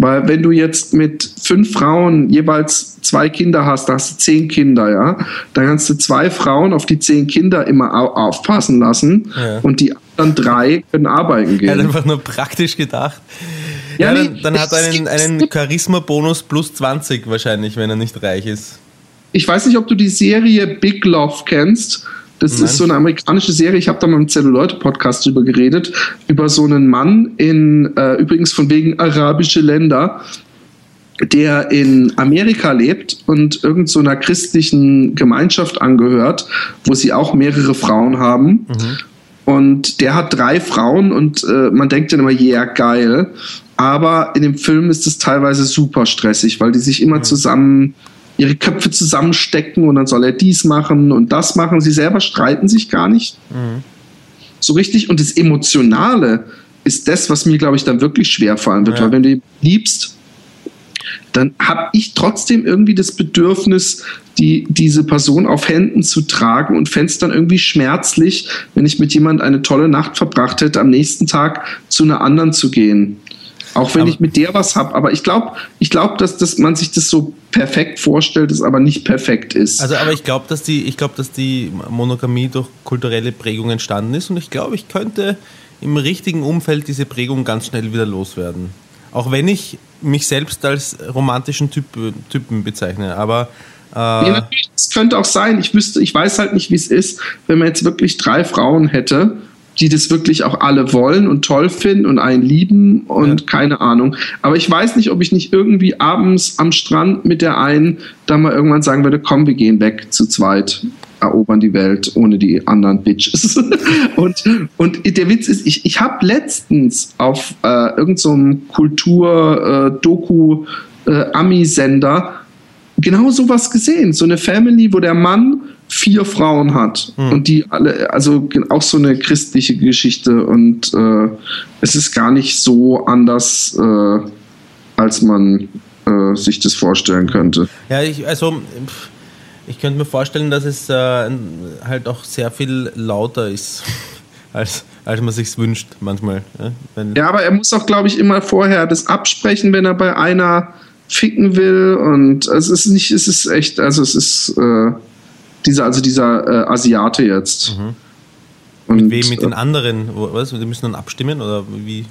Weil wenn du jetzt mit fünf Frauen jeweils zwei Kinder hast, da hast du zehn Kinder, ja, dann kannst du zwei Frauen auf die zehn Kinder immer au aufpassen lassen Ja. und die anderen drei können arbeiten Er hat gehen. einfach nur praktisch gedacht. Ja, Ja, nee, dann, dann hat er einen, einen Charisma-Bonus plus 20 wahrscheinlich, wenn er nicht reich ist. Ich weiß nicht, ob du die Serie Big Love kennst. Das Nein. ist so eine amerikanische Serie. Ich habe da mal im Zelluleute-Podcast drüber geredet. Über so einen Mann in, äh, übrigens von wegen arabische Länder, der in Amerika lebt und irgend so einer christlichen Gemeinschaft angehört, wo sie auch mehrere Frauen haben. Und der hat drei Frauen und äh, man denkt dann immer, yeah, geil. Aber in dem Film ist es teilweise super stressig, weil die sich immer zusammen ihre Köpfe zusammenstecken und dann soll er dies machen und das machen. Sie selber streiten sich gar nicht so richtig. Und das Emotionale ist das, was mir, glaube ich, dann wirklich schwer fallen wird. Ja. Weil wenn du ihn liebst, dann habe ich trotzdem irgendwie das Bedürfnis, die, diese Person auf Händen zu tragen und fände es dann irgendwie schmerzlich, wenn ich mit jemand eine tolle Nacht verbracht hätte, am nächsten Tag zu einer anderen zu gehen. Auch wenn Aber- ich mit der was habe. Aber ich glaube, ich glaub, dass, dass man sich das so perfekt vorstellt, es aber nicht perfekt ist. Also, aber ich glaube, dass die, ich glaube, dass die Monogamie durch kulturelle Prägung entstanden ist und ich glaube, ich könnte im richtigen Umfeld diese Prägung ganz schnell wieder loswerden. Auch wenn ich mich selbst als romantischen typ, Typen bezeichne, aber äh, es könnte auch sein, ich wüsste, ich weiß halt nicht, wie es ist, wenn man jetzt wirklich drei Frauen hätte, die das wirklich auch alle wollen und toll finden und einen lieben und Ja. keine Ahnung. Aber ich weiß nicht, ob ich nicht irgendwie abends am Strand mit der einen da mal irgendwann sagen würde, komm, wir gehen weg zu zweit, erobern die Welt ohne die anderen Bitches. und, und der Witz ist, ich, ich habe letztens auf äh, irgendeinem so einem Kultur-Doku äh, Ami-Sender genau sowas gesehen. So eine Family, wo der Mann vier Frauen hat und die alle, also auch so eine christliche Geschichte und äh, es ist gar nicht so anders, äh, als man äh, sich das vorstellen könnte. ja, ich, also pff, ich könnte mir vorstellen, dass es äh, halt auch sehr viel lauter ist, als, als man sich wünscht manchmal. Ja? Ja, aber er muss auch, glaube ich, immer vorher das absprechen, wenn er bei einer ficken will und es ist nicht, es ist echt, also es ist äh, dieser, also dieser äh, Asiate jetzt. Und, mit wem? Mit den äh, anderen? Was? Die müssen dann abstimmen oder wie?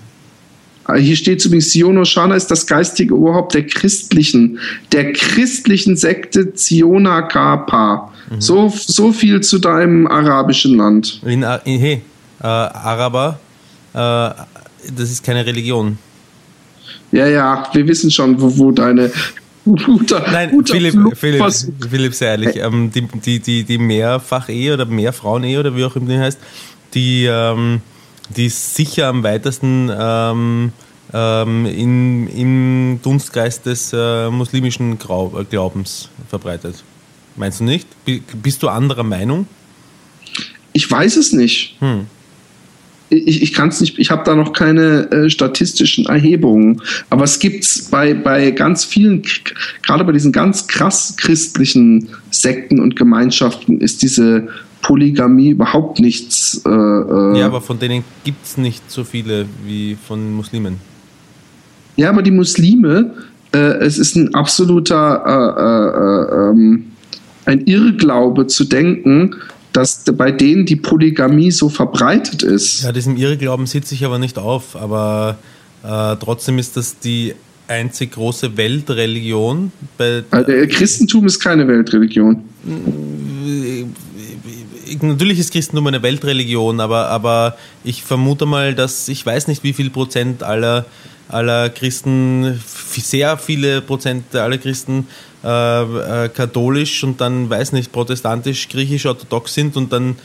Hier steht übrigens, Sion Oshana ist das geistige Oberhaupt der christlichen, der christlichen Sekte Ziona Kappa. So, so viel zu deinem arabischen Land. In, in, hey, äh, Araber, äh, das ist keine Religion. Ja, ja, wir wissen schon, wo, wo deine guter, Nein, guter Philipp, Philipp, Philipp, sehr ehrlich, ähm, die, die, die, die Mehrfach-Ehe oder Mehrfrauen-Ehe oder wie auch immer die heißt, die, ähm, die ist sicher am weitesten ähm, ähm, in, im Dunstkreis des äh, muslimischen äh, Glaubens verbreitet. Meinst du nicht? Bi- Bist du anderer Meinung? Ich weiß es nicht. Hm. Ich, ich kann es nicht, ich habe da noch keine äh, statistischen Erhebungen. Aber es gibt bei, bei ganz vielen, gerade bei diesen ganz krass christlichen Sekten und Gemeinschaften, ist diese Polygamie überhaupt nichts. Äh, äh, Ja, aber von denen gibt es nicht so viele wie von Muslimen. Ja, aber die Muslime, äh, es ist ein absoluter äh, äh, äh, ähm, ein Irrglaube zu denken, dass bei denen die Polygamie so verbreitet ist. Ja, diesem Irrglauben sitze ich aber nicht auf, aber äh, trotzdem ist das die einzig große Weltreligion. Also, Christentum ist keine Weltreligion. Natürlich ist Christentum eine Weltreligion, aber, aber ich vermute mal, dass ich weiß nicht, wie viel Prozent aller, aller Christen, sehr viele Prozent aller Christen äh, äh, katholisch und dann weiß nicht, protestantisch, griechisch, orthodox sind und dann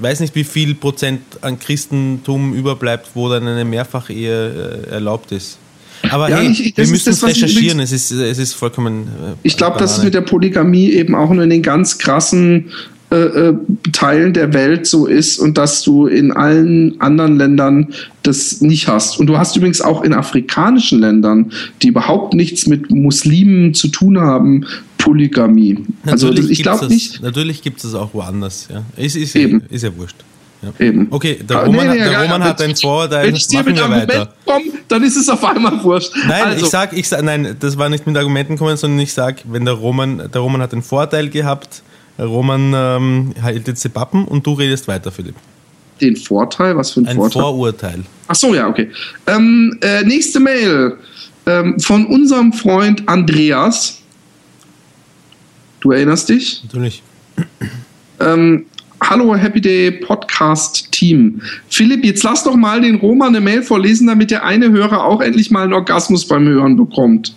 weiß nicht, wie viel Prozent an Christentum überbleibt, wo dann eine Mehrfachehe äh, erlaubt ist. Aber Ja, hey, ich- wir müssen das, es ich recherchieren, es ist, es ist vollkommen. Äh, Ich glaube, dass es mit der Polygamie eben auch nur in den ganz krassen äh, äh, Teilen der Welt so ist und dass du in allen anderen Ländern das nicht hast. Und du hast übrigens auch in afrikanischen Ländern, die überhaupt nichts mit Muslimen zu tun haben, Polygamie. Also das, ich glaube nicht. Natürlich gibt es das auch woanders. Ja. Ist, ist, Eben. ist ja wurscht. Ja. Eben. Okay, der Ah, Roman, nee, hat- nee, der ja, Roman hat ein Vorurteil. Wenn ich dir mit Argumenten komme, dann ist es auf einmal wurscht. Nein, also, ich sag, ich sag, nein, das war nicht mit Argumenten kommen, sondern ich sag, wenn der Roman, der Roman hat einen Vorteil gehabt, Roman ähm, hält jetzt die Pappen und du redest weiter, Philipp. den Vorteil, was für ein, Ein Vorteil? Vorurteil. Ach so, ja, okay. Ähm, äh, nächste Mail ähm, von unserem Freund Andreas. Du erinnerst dich? Natürlich. Ähm, Hallo Happy Day Podcast Team. Philipp, jetzt lass doch mal den Roman eine Mail vorlesen, damit der eine Hörer auch endlich mal einen Orgasmus beim Hören bekommt.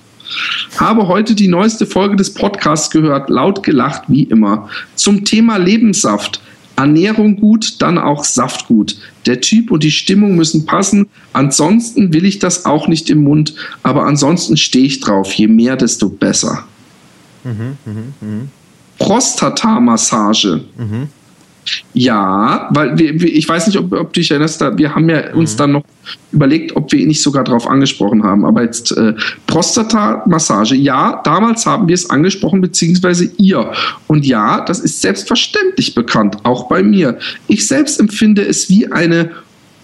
Habe heute die neueste Folge des Podcasts gehört, laut gelacht wie immer. Zum Thema Lebenssaft. Ernährung gut, dann auch Saft gut. Der Typ und die Stimmung müssen passen. Ansonsten will ich das auch nicht im Mund, aber ansonsten stehe ich drauf. Je mehr, desto besser. Prostatamassage. Ja, weil wir, ich weiß nicht, ob, ob du dich erinnerst, da, wir haben ja uns dann noch überlegt, ob wir ihn nicht sogar darauf angesprochen haben. Aber jetzt äh, Prostata-Massage, ja, damals haben wir es angesprochen, beziehungsweise ihr. Und ja, das ist selbstverständlich bekannt, auch bei mir. Ich selbst empfinde es wie eine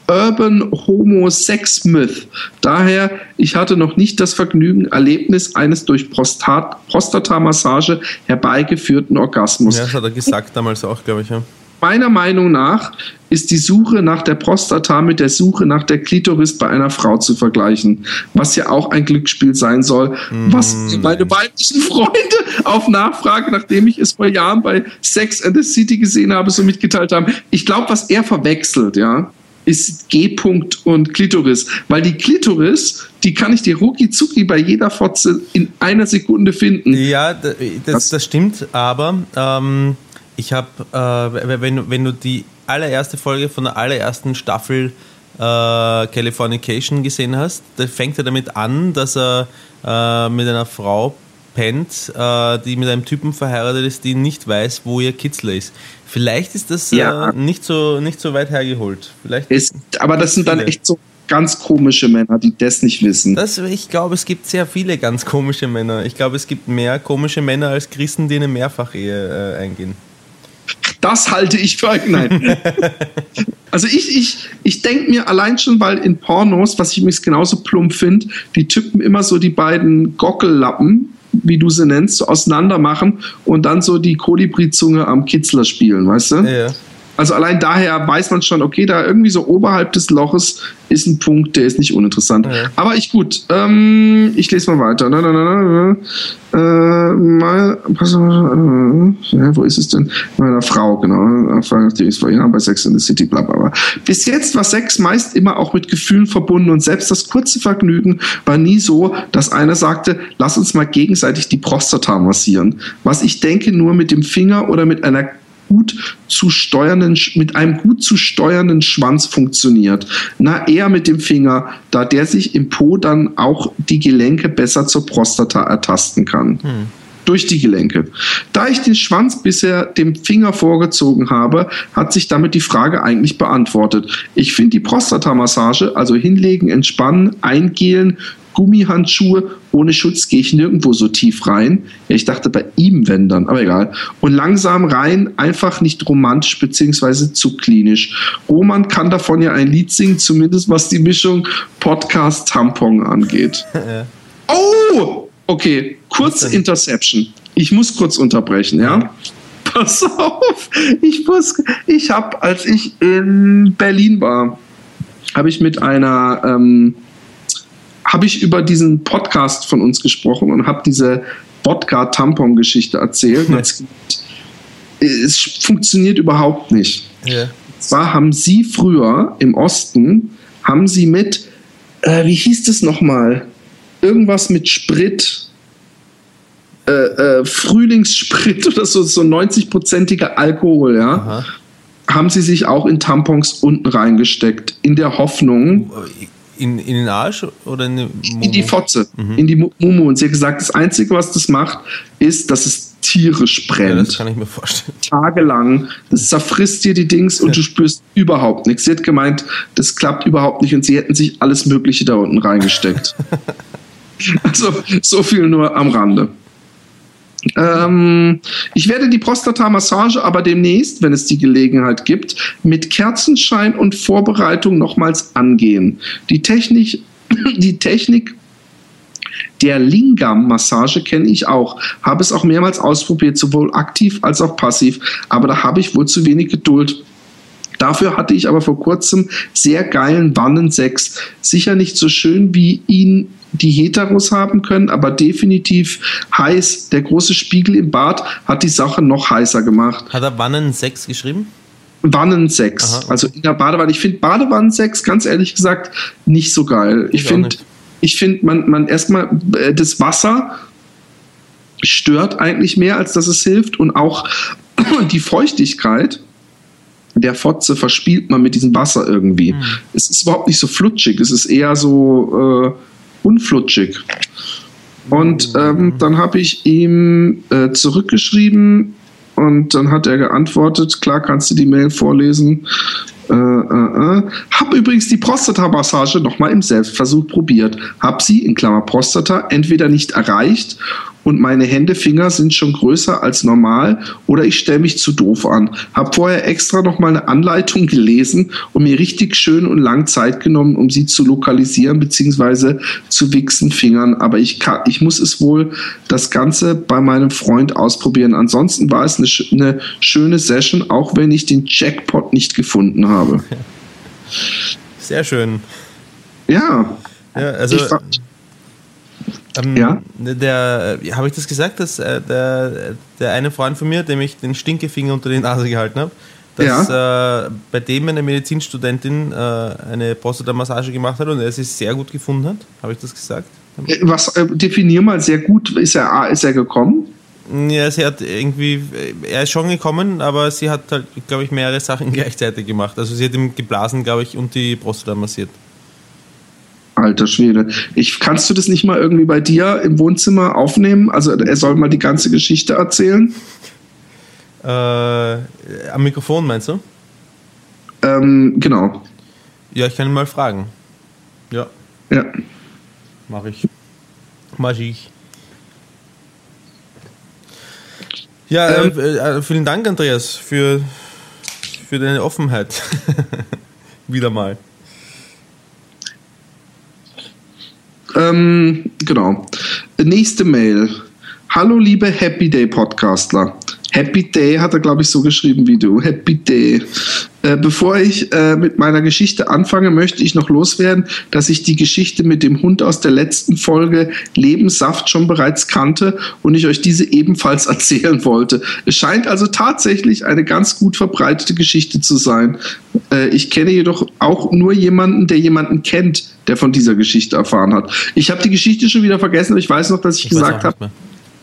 Urban Homo Sex Myth. Daher, ich hatte noch nicht das Vergnügen, Erlebnis eines durch Prostat Prostatamassage herbeigeführten Orgasmus. Ja, das hat er gesagt damals auch, glaube ich. Ja. Meiner Meinung nach ist die Suche nach der Prostata mit der Suche nach der Klitoris bei einer Frau zu vergleichen, was ja auch ein Glücksspiel sein soll, was meine weiblichen Freunde auf Nachfrage, nachdem ich es vor Jahren bei Sex and the City gesehen habe, so mitgeteilt haben. Ich glaube, was er verwechselt, ja, ist G-Punkt und Klitoris, weil die Klitoris, die kann ich dir rucki zucki bei jeder Fotze in einer Sekunde finden. Ja, das, das stimmt, aber ähm, ich habe, äh, wenn, wenn du die allererste Folge von der allerersten Staffel äh, Californication gesehen hast, da fängt er damit an, dass er äh, mit einer Frau pennt, äh, die mit einem Typen verheiratet ist, die nicht weiß, wo ihr Kitzler ist. Vielleicht ist das Ja. äh, nicht, so, nicht so weit hergeholt. Vielleicht Ist, aber das sind dann echt so ganz komische Männer, die das nicht wissen. Das, ich glaube, es gibt sehr viele ganz komische Männer. Ich glaube, es gibt mehr komische Männer als Christen, die eine Mehrfachehe äh, eingehen. Das halte ich für nein. also ich, ich, ich denke mir allein schon, weil in Pornos, was ich übrigens genauso plump finde, die Typen immer so die beiden Gockellappen, wie du sie nennst, so auseinander machen und dann so die Kolibri-Zunge am Kitzler spielen, weißt du? Ja. Also allein daher weiß man schon, okay, da irgendwie so oberhalb des Loches ist ein Punkt, der ist nicht uninteressant. Ja. Aber ich gut, ähm, ich lese mal weiter. Na, na, na, na. Äh, mal, pass mal, äh, ja, wo ist es denn? Meiner Frau, genau. Vor Jahren bei Sex in the City, bla, bla, bla. Bis jetzt war Sex meist immer auch mit Gefühlen verbunden und selbst das kurze Vergnügen war nie so, dass einer sagte, lass uns mal gegenseitig die Prostata massieren. Was ich denke, nur mit dem Finger oder mit einer gut zu steuernden, mit einem gut zu steuernden Schwanz funktioniert. Na, eher mit dem Finger, da der sich im Po dann auch die Gelenke besser zur Prostata ertasten kann. Durch die Gelenke. Da ich den Schwanz bisher dem Finger vorgezogen habe, hat sich damit die Frage eigentlich beantwortet. Ich finde die Prostatamassage, also hinlegen, entspannen, eingehlen, Gummihandschuhe, ohne Schutz gehe ich nirgendwo so tief rein. Ja, ich dachte bei ihm, wenn dann, aber egal. Und langsam rein, einfach nicht romantisch beziehungsweise zu klinisch. Roman kann davon ja ein Lied singen, zumindest was die Mischung Podcast-Tampon angeht. Oh! Okay, kurz? Interception. Ich muss kurz unterbrechen, ja? Pass auf, ich muss, ich habe, als ich in Berlin war, habe ich mit einer, ähm, habe ich über diesen Podcast von uns gesprochen und habe diese Wodka-Tampon-Geschichte erzählt. Gesagt, es funktioniert überhaupt nicht. Ja. Zwar haben sie früher im Osten, haben sie mit, äh, wie hieß das nochmal? Irgendwas mit Sprit, äh, äh, Frühlingssprit oder so, so 90-prozentiger Alkohol, ja. Aha. Haben sie sich auch in Tampons unten reingesteckt, in der Hoffnung, In, in den Arsch oder in die in die? Fotze, in die Mu- Mumu. Und sie hat gesagt, das Einzige, was das macht, ist, dass es tierisch Ja, brennt. das kann ich mir vorstellen. tagelang. Das zerfrisst dir die Dings und du spürst überhaupt nichts. Sie hat gemeint, das klappt überhaupt nicht und sie hätten sich alles Mögliche da unten reingesteckt. also so viel nur am Rande. Ähm, ich werde die Prostata-Massage aber demnächst, wenn es die Gelegenheit gibt, mit Kerzenschein und Vorbereitung nochmals angehen. Die Technik, die Technik der Lingam-Massage kenne ich auch. Habe es auch mehrmals ausprobiert, sowohl aktiv als auch passiv. Aber da habe ich wohl zu wenig Geduld. Dafür hatte ich aber vor kurzem sehr geilen Wannensex. Sicher nicht so schön, wie ihn die Heteros haben können, aber definitiv heiß. Der große Spiegel im Bad hat die Sache noch heißer gemacht. Hat er Wannen 6 geschrieben? Wannensex. Aha, okay. Also in der Badewanne. Ich finde Badewannensex, ganz ehrlich gesagt, nicht so geil. Ich Ich finde, ich finde, man, man erstmal äh, das Wasser stört eigentlich mehr, als dass es hilft. Und auch die Feuchtigkeit der Fotze verspielt man mit diesem Wasser irgendwie. Hm. Es ist überhaupt nicht so flutschig, es ist eher so äh, unflutschig. Und ähm, dann habe ich ihm äh, zurückgeschrieben und dann hat er geantwortet, klar kannst du die Mail vorlesen. Äh, äh, äh. Hab übrigens die Prostata-Massage nochmal im Selbstversuch probiert. Hab sie, in Klammer Prostata, entweder nicht erreicht und meine Hände, Finger sind schon größer als normal oder ich stelle mich zu doof an. Hab vorher extra nochmal eine Anleitung gelesen und mir richtig schön und lang Zeit genommen, um sie zu lokalisieren bzw. zu wichsen Fingern. Aber ich, kann, ich muss es wohl das Ganze bei meinem Freund ausprobieren. Ansonsten war es eine, eine schöne Session, auch wenn ich den Jackpot nicht gefunden habe. Sehr schön. Ja, Ja, also ich, ähm, Ja? der, äh, habe ich das gesagt, dass äh, der, der eine Freund von mir, dem ich den Stinkefinger unter die Nase gehalten habe, dass äh, bei dem eine Medizinstudentin äh, eine Prostata-Massage gemacht hat und er sie sehr gut gefunden hat. Habe ich das gesagt? äh, was äh, definier mal sehr gut, ist er, ist er gekommen? Ja, sie hat irgendwie, er ist schon gekommen, aber sie hat halt, glaube ich, mehrere Sachen gleichzeitig gemacht. Also sie hat ihm geblasen, glaube ich, und die Prostata massiert. Alter Schwede. Ich, kannst du das nicht mal irgendwie bei dir im Wohnzimmer aufnehmen? Also er soll mal die ganze Geschichte erzählen. Äh, am Mikrofon meinst du? Ähm, genau. Ja, ich kann ihn mal fragen. Ja, Ja. mache ich. Mach ich. Ja, Ähm. äh, äh, vielen Dank, Andreas, für, für deine Offenheit. Wieder mal. Ähm, genau. Nächste Mail. Hallo liebe Happy Day Podcastler. Happy Day hat er, glaube ich, so geschrieben wie du. Happy Day. Äh, bevor ich äh, mit meiner Geschichte anfange, möchte ich noch loswerden, dass ich die Geschichte mit dem Hund aus der letzten Folge Lebenssaft schon bereits kannte und ich euch diese ebenfalls erzählen wollte. Es scheint also tatsächlich eine ganz gut verbreitete Geschichte zu sein. Äh, ich kenne jedoch auch nur jemanden, der jemanden kennt, der von dieser Geschichte erfahren hat. Ich habe die Geschichte schon wieder vergessen, aber ich weiß noch, dass ich, Ich gesagt habe.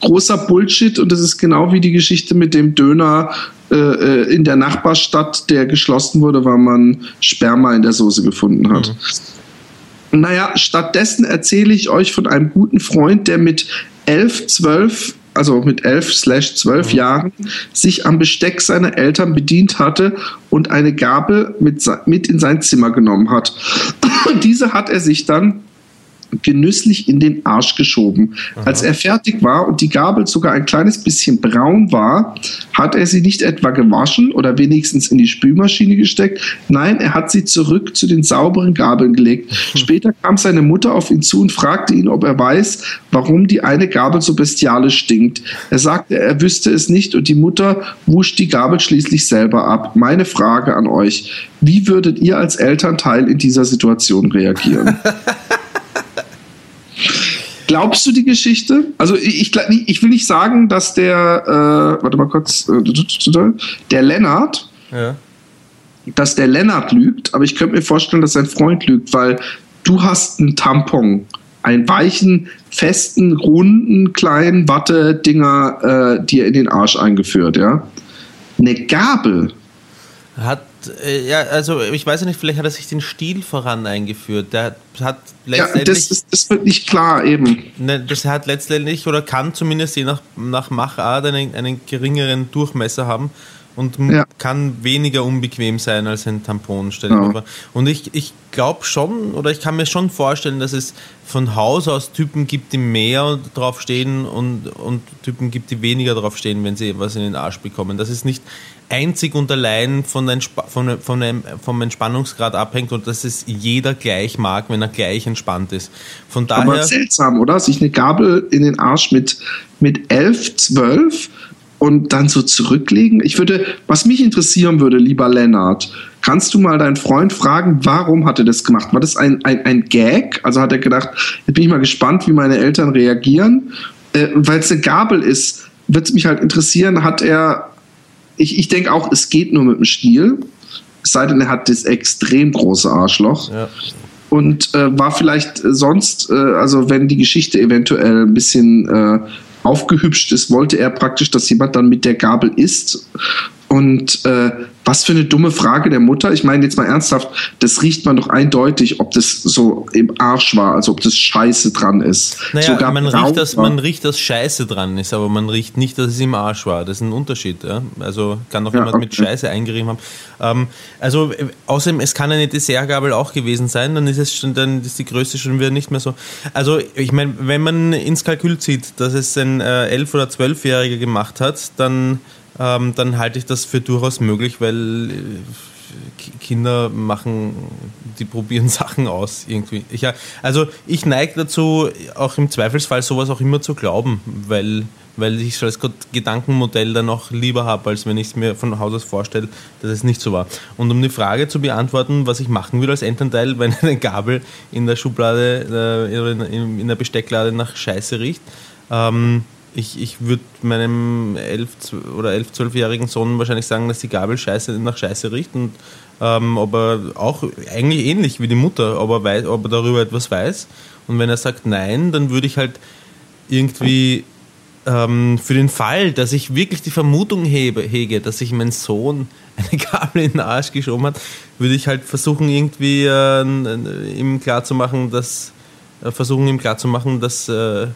Großer Bullshit und das ist genau wie die Geschichte mit dem Döner äh, äh, in der Nachbarstadt, der geschlossen wurde, weil man Sperma in der Soße gefunden hat. Naja, stattdessen erzähle ich euch von einem guten Freund, der mit 11, 12, also mit 11 slash 12 Jahren, sich am Besteck seiner Eltern bedient hatte und eine Gabel mit, mit in sein Zimmer genommen hat. Und diese hat er sich dann genüsslich in den Arsch geschoben. Als er fertig war und die Gabel sogar ein kleines bisschen braun war, hat er sie nicht etwa gewaschen oder wenigstens in die Spülmaschine gesteckt. Nein, er hat sie zurück zu den sauberen Gabeln gelegt. Später kam seine Mutter auf ihn zu und fragte ihn, ob er weiß, warum die eine Gabel so bestialisch stinkt. Er sagte, er wüsste es nicht und die Mutter wusch die Gabel schließlich selber ab. Meine Frage an euch, wie würdet ihr als Elternteil in dieser Situation reagieren? Glaubst du die Geschichte? Also ich, ich, ich will nicht sagen, dass der, äh, warte mal kurz, äh, der Lennart, Ja. dass der Lennart lügt, aber ich könnte mir vorstellen, dass sein Freund lügt, weil du hast einen Tampon, einen weichen, festen, runden, kleinen Watte-Dinger äh, dir in den Arsch eingeführt, ja? Eine Gabel. Hat, äh, ja, also ich weiß ja nicht, vielleicht hat er sich den Stil voran eingeführt. Der hat Ja, letztendlich. das, ist, das wird nicht klar eben. Ne, das hat letztendlich oder kann zumindest je nach, nach Machart einen, einen geringeren Durchmesser haben und Ja. kann weniger unbequem sein als ein Tampon. Ja. Und ich, ich glaube schon oder ich kann mir schon vorstellen, dass es von Haus aus Typen gibt, die mehr drauf stehen und, und Typen gibt, die weniger drauf stehen, wenn sie was in den Arsch bekommen. Das ist nicht einzig und allein von, der Entspa von, von einem, vom Entspannungsgrad abhängt und dass es jeder gleich mag, wenn er gleich entspannt ist. Von daher. Aber seltsam, oder? Sich eine Gabel in den Arsch mit, mit 11, 12 und dann so zurücklegen. Ich würde, was mich interessieren würde, lieber Lennart, kannst du mal deinen Freund fragen, warum hat er das gemacht? War das ein, ein, ein Gag? Also hat er gedacht, jetzt bin ich mal gespannt, wie meine Eltern reagieren. Äh, Weil es eine Gabel ist, wird es mich halt interessieren, hat er, ich, ich denke auch, es geht nur mit dem Stiel. Es sei denn, er hat das extrem große Arschloch Ja. und äh, war vielleicht sonst, äh, also wenn die Geschichte eventuell ein bisschen äh, aufgehübscht ist, wollte er praktisch, dass jemand dann mit der Gabel isst Und äh, was für eine dumme Frage der Mutter. Ich meine jetzt mal ernsthaft, das riecht man doch eindeutig, ob das so im Arsch war, also ob das Scheiße dran ist. Naja, Sogar man riecht, dass, war. man riecht, dass Scheiße dran ist, aber man riecht nicht, dass es im Arsch war. Das ist ein Unterschied. Ja? Also kann doch Ja, jemand mit okay. Scheiße eingerieben haben. Ähm, also äh, außerdem, es kann eine Dessertgabel auch gewesen sein, dann ist es schon, dann ist die Größe schon wieder nicht mehr so. Also ich meine, wenn man ins Kalkül zieht, dass es ein äh, 11- oder 12-Jähriger gemacht hat, dann, ähm, dann halte ich das für durchaus möglich, weil äh, Ki- Kinder machen, die probieren Sachen aus irgendwie. Ich, also ich neige dazu, auch im Zweifelsfall sowas auch immer zu glauben, weil, weil ich es als Gedankenmodell dann auch lieber habe, als wenn ich es mir von Haus aus vorstelle, dass es nicht so war. Und um die Frage zu beantworten, was ich machen würde als Elternteil, wenn eine Gabel in der Schublade äh, in der Bestecklade nach Scheiße riecht, ähm, ich, ich würde meinem 11- oder 11-, 12-jährigen Sohn wahrscheinlich sagen, dass die Gabel scheiße, nach Scheiße riecht und ähm, ob auch eigentlich ähnlich wie die Mutter, ob er, weiß, ob er darüber etwas weiß. Und wenn er sagt nein, dann würde ich halt irgendwie ähm, für den Fall, dass ich wirklich die Vermutung hebe, hege, dass sich mein Sohn eine Gabel in den Arsch geschoben hat, würde ich halt versuchen, irgendwie äh, ihm klarzumachen, dass äh, versuchen ihm klarzumachen, dass äh,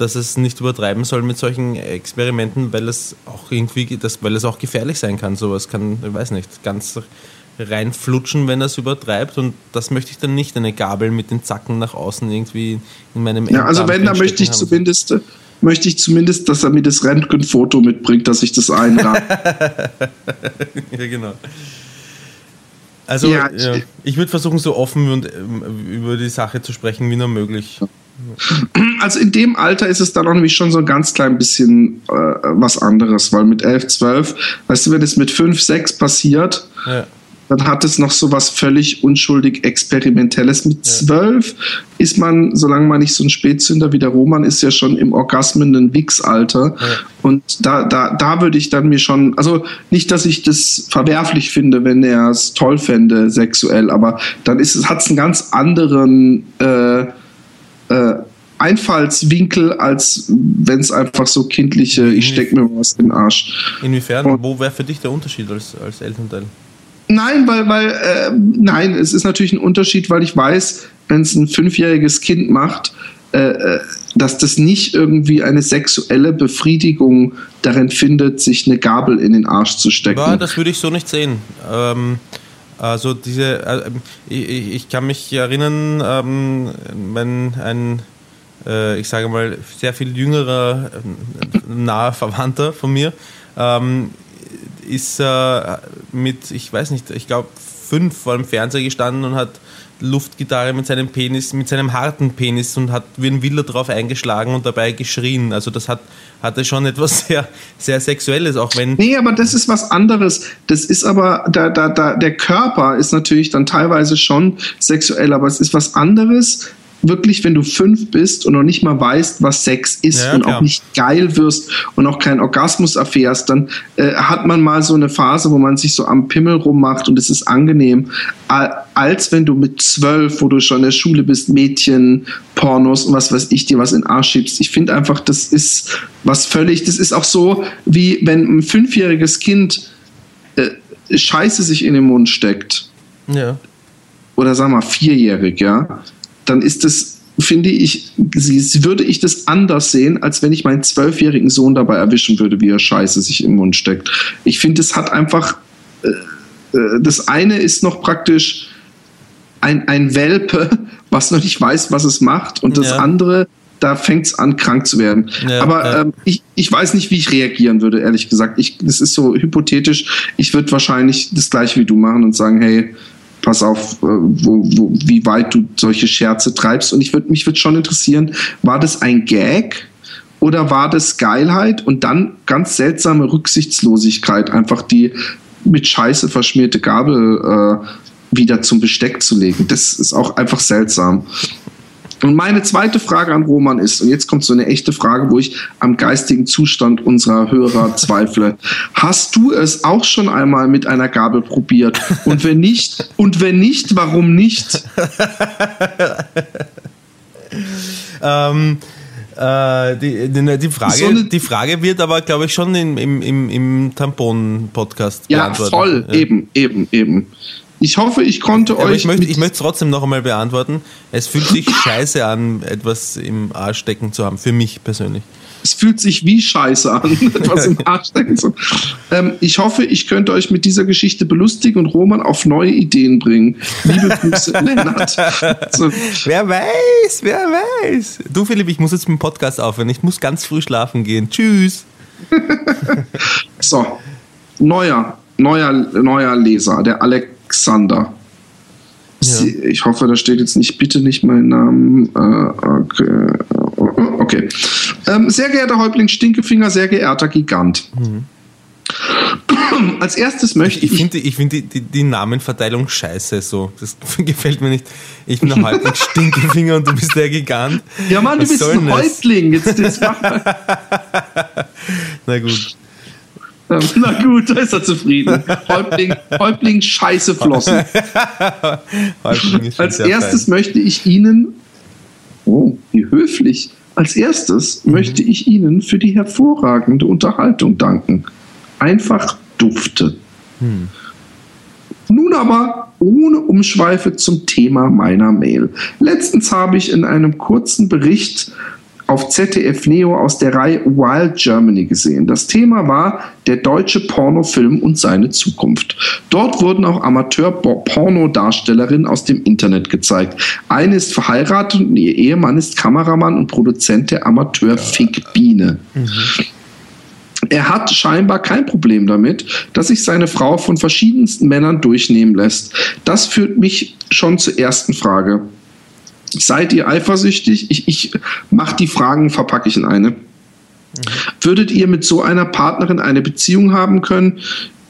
dass es nicht übertreiben soll mit solchen Experimenten, weil es auch irgendwie, das, weil es auch gefährlich sein kann. Sowas kann, ich weiß nicht, ganz reinflutschen, wenn er es übertreibt. Und das möchte ich dann nicht, eine Gabel mit den Zacken nach außen irgendwie in meinem Ja, also wenn, dann möchte ich haben. zumindest, möchte ich zumindest, dass er mir das Röntgenfoto mitbringt, dass ich das einrahme. ja, genau. Also, Ja, ja, ich- ich würde versuchen, so offen und ähm, über die Sache zu sprechen wie nur möglich. Also in dem Alter ist es dann auch nämlich schon so ein ganz klein bisschen äh, was anderes, weil mit 11, 12, weißt du, wenn es mit 5, 6 passiert, Ja. dann hat es noch so was völlig unschuldig Experimentelles. Mit 12 ist man, solange man nicht so ein Spätzünder wie der Roman ist, ja schon im orgasmenden Wix-Alter. Und da, da, da würde ich dann mir schon, also nicht, dass ich das verwerflich finde, wenn er es toll fände, sexuell, aber dann ist es, hat es einen ganz anderen äh, äh, Einfallswinkel, als wenn es einfach so kindliche, ich steck mir was in den Arsch. Inwiefern? Und- Wo wäre für dich der Unterschied als, als Elternteil? Nein, weil, weil, äh, nein, es ist natürlich ein Unterschied, weil ich weiß, wenn es ein fünfjähriges Kind macht, äh, äh, dass das nicht irgendwie eine sexuelle Befriedigung darin findet, sich eine Gabel in den Arsch zu stecken. Ja, das würde ich so nicht sehen. Ähm, also diese, äh, ich, ich- kann mich erinnern, ähm, wenn ein, äh, ich sage mal, sehr viel jüngerer äh, naher Verwandter von mir ähm, ist äh, mit, ich weiß nicht, ich glaube fünf vor dem Fernseher gestanden und hat Luftgitarre mit seinem Penis, mit seinem harten Penis und hat wie ein Wilder drauf eingeschlagen und dabei geschrien. Also das hat, hatte schon etwas sehr, sehr Sexuelles, auch wenn Nee, aber das ist was anderes. Das ist aber, da, da, da, der Körper ist natürlich dann teilweise schon sexuell, aber es ist was anderes. Wirklich, wenn du fünf bist und noch nicht mal weißt, was Sex ist Ja, und klar. auch nicht geil wirst und auch keinen Orgasmus erfährst, dann äh, hat man mal so eine Phase, wo man sich so am Pimmel rummacht und es ist angenehm, a- als wenn du mit zwölf, wo du schon in der Schule bist, Mädchen, Pornos und was weiß ich, dir was in den Arsch schiebst. Ich finde einfach, das ist was völlig, das ist auch so, wie wenn ein fünfjähriges Kind äh, Scheiße sich in den Mund steckt ja. oder sag mal vierjährig, ja, dann ist das, finde ich, würde ich das anders sehen, als wenn ich meinen zwölfjährigen Sohn dabei erwischen würde, wie er Scheiße sich im Mund steckt. Ich finde, es hat einfach, äh, äh, das eine ist noch praktisch ein, ein Welpe, was noch nicht weiß, was es macht, und das Ja. andere, da fängt es an, krank zu werden. Ja, Aber ja. ähm, ich, ich weiß nicht, wie ich reagieren würde, ehrlich gesagt. Ich, das ist so hypothetisch. Ich würde wahrscheinlich das gleiche wie du machen und sagen, hey, pass auf, äh, wo, wo, wie weit du solche Scherze treibst. Und ich würd, mich würde schon interessieren, war das ein Gag oder war das Geilheit und dann ganz seltsame Rücksichtslosigkeit, einfach die mit Scheiße verschmierte Gabel äh, wieder zum Besteck zu legen? Das ist auch einfach seltsam. Und meine zweite Frage an Roman ist, und jetzt kommt so eine echte Frage, wo ich am geistigen Zustand unserer Hörer zweifle. Hast du es auch schon einmal mit einer Gabel probiert? Und wenn nicht, und wenn nicht, warum nicht? Ähm, Äh, die, die, die, Frage, So eine- die Frage wird aber, glaube ich, schon im, im, im, im Tampon-Podcast Ja, beantwortet. voll, Ja. eben, eben, eben. Ich hoffe, ich konnte Aber euch. ich möchte ich möchte es trotzdem noch einmal beantworten. Es fühlt sich scheiße an, etwas im Arsch stecken zu haben, für mich persönlich. es fühlt sich wie Scheiße an, etwas im Arsch stecken zu. Ähm, ich hoffe, ich könnte euch mit dieser Geschichte belustigen und Roman auf neue Ideen bringen. Liebe Grüße, Lennart. So, Wer weiß, wer weiß. Du, Philipp, ich muss jetzt mit dem Podcast aufhören. Ich muss ganz früh schlafen gehen. Tschüss. so, neuer, neuer, neuer Leser, der Alexander. Sie, ich hoffe, da steht jetzt nicht, bitte nicht mein Name. Äh, okay. okay. Ähm, sehr geehrter Häuptling Stinkefinger, sehr geehrter Gigant. Als erstes möchte Ich ich. finde ich find die, die, die Namenverteilung scheiße so. Das gefällt mir nicht. Ich bin der Häuptling Stinkefinger und du bist der Gigant. ja, Mann, du Was bist soll ein? Häuptling. Jetzt, jetzt mach mal. Na gut. Ähm, Na gut, da ist er zufrieden. Häuptling, Häuptling Scheiße Flossen. Als erstes fein. möchte ich Ihnen, oh, wie höflich, als erstes Mhm. möchte ich Ihnen für die hervorragende Unterhaltung danken. Einfach dufte. Hm. Nun aber ohne Umschweife zum Thema meiner Mail. Letztens habe ich in einem kurzen Bericht auf ZDF Neo aus der Reihe Wild Germany gesehen. Das Thema war der deutsche Pornofilm und seine Zukunft. Dort wurden auch Amateur-Pornodarstellerinnen aus dem Internet gezeigt. Eine ist verheiratet und ihr Ehemann ist Kameramann und Produzent der Amateur-Fick-Biene. Er hat scheinbar kein Problem damit, dass sich seine Frau von verschiedensten Männern durchnehmen lässt. Das führt mich schon zur ersten Frage. Seid ihr eifersüchtig? Ich, ich mache die Fragen, verpacke ich in eine. Würdet ihr mit so einer Partnerin eine Beziehung haben können?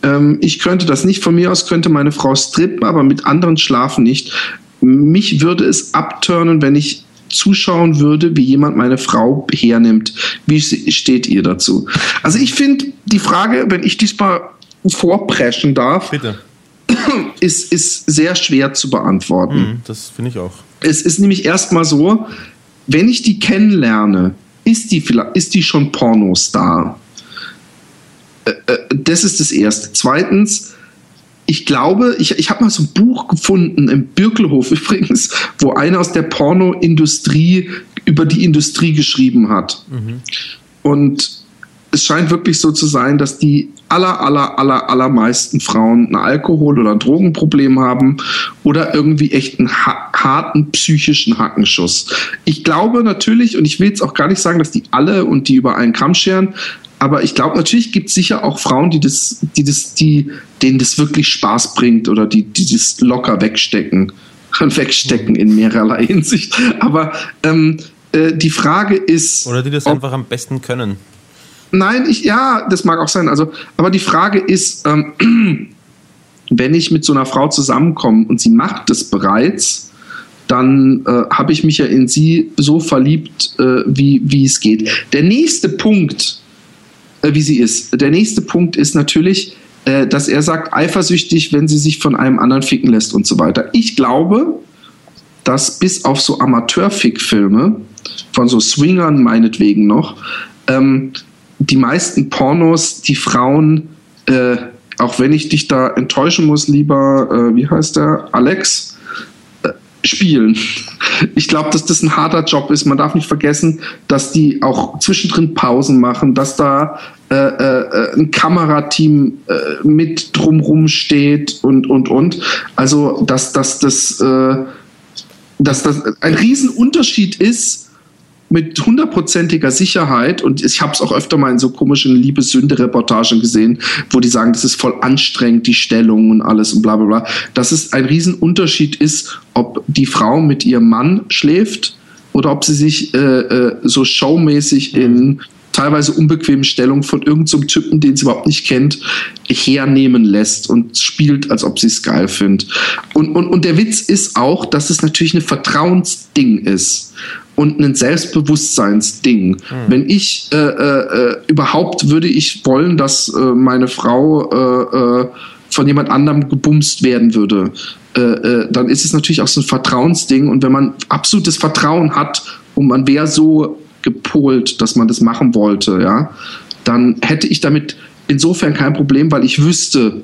Ähm, ich könnte das nicht. Von mir aus könnte meine Frau strippen, aber mit anderen schlafen nicht. Mich würde es abturnen, wenn ich zuschauen würde, wie jemand meine Frau hernimmt. Wie steht ihr dazu? Also ich finde die Frage, wenn ich diesmal vorpreschen darf, Bitte. ist, ist sehr schwer zu beantworten. Hm, Das finde ich auch. Es ist nämlich erstmal so, wenn ich die kennenlerne, ist die, vielleicht- ist die schon Pornostar? Äh, äh, Das ist das Erste. Zweitens, ich glaube, ich, ich habe mal so ein Buch gefunden im Birkelhof übrigens, wo einer aus der Pornoindustrie über die Industrie geschrieben hat. Und es scheint wirklich so zu sein, dass die aller, aller, aller, allermeisten Frauen ein Alkohol- oder ein Drogenproblem haben oder irgendwie echt einen ha harten psychischen Hackenschuss. Ich glaube natürlich, und ich will jetzt auch gar nicht sagen, dass die alle und die über einen Kamm scheren, aber ich glaube, natürlich gibt es sicher auch Frauen, die das, die das, die, denen das wirklich Spaß bringt oder die, die das locker wegstecken. Wegstecken in mehrerlei Hinsicht. Aber ähm, äh, die Frage ist. Oder die das einfach am besten können. Nein, ich, ja, das mag auch sein. Also, aber die Frage ist, ähm, wenn ich mit so einer Frau zusammenkomme und sie macht das bereits, dann äh, habe ich mich ja in sie so verliebt, äh, wie, wie es geht. Der nächste Punkt, äh, wie sie ist, der nächste Punkt ist natürlich, äh, dass er sagt, eifersüchtig, wenn sie sich von einem anderen ficken lässt und so weiter. Ich glaube, dass bis auf so Amateurfick-Filme, von so Swingern meinetwegen noch, ähm, die meisten Pornos, die Frauen, äh, auch wenn ich dich da enttäuschen muss, lieber, äh, wie heißt der, Alex, äh, spielen. Ich glaube, dass das ein harter Job ist. Man darf nicht vergessen, dass die auch zwischendrin Pausen machen, dass da äh, äh, ein Kamerateam äh, mit drumrum steht und, und, und. Also, dass, dass das, äh, dass das ein Riesenunterschied ist, mit hundertprozentiger Sicherheit, und ich habe es auch öfter mal in so komischen Liebessünde-Reportagen gesehen, wo die sagen, das ist voll anstrengend, die Stellung und alles und bla bla bla, dass es ein Riesenunterschied ist, ob die Frau mit ihrem Mann schläft oder ob sie sich äh, äh, so showmäßig in teilweise unbequemen Stellungen von irgendeinem Typen, den sie überhaupt nicht kennt, hernehmen lässt und spielt, als ob sie es geil findet. Und, und, und der Witz ist auch, dass es natürlich ein Vertrauensding ist und ein Selbstbewusstseinsding. Wenn ich äh, äh, äh, überhaupt würde ich wollen, dass äh, meine Frau äh, äh, von jemand anderem gebumst werden würde, äh, äh, dann ist es natürlich auch so ein Vertrauensding. Und wenn man absolutes Vertrauen hat und man wäre so gepolt, dass man das machen wollte, ja, dann hätte ich damit insofern kein Problem, weil ich wüsste,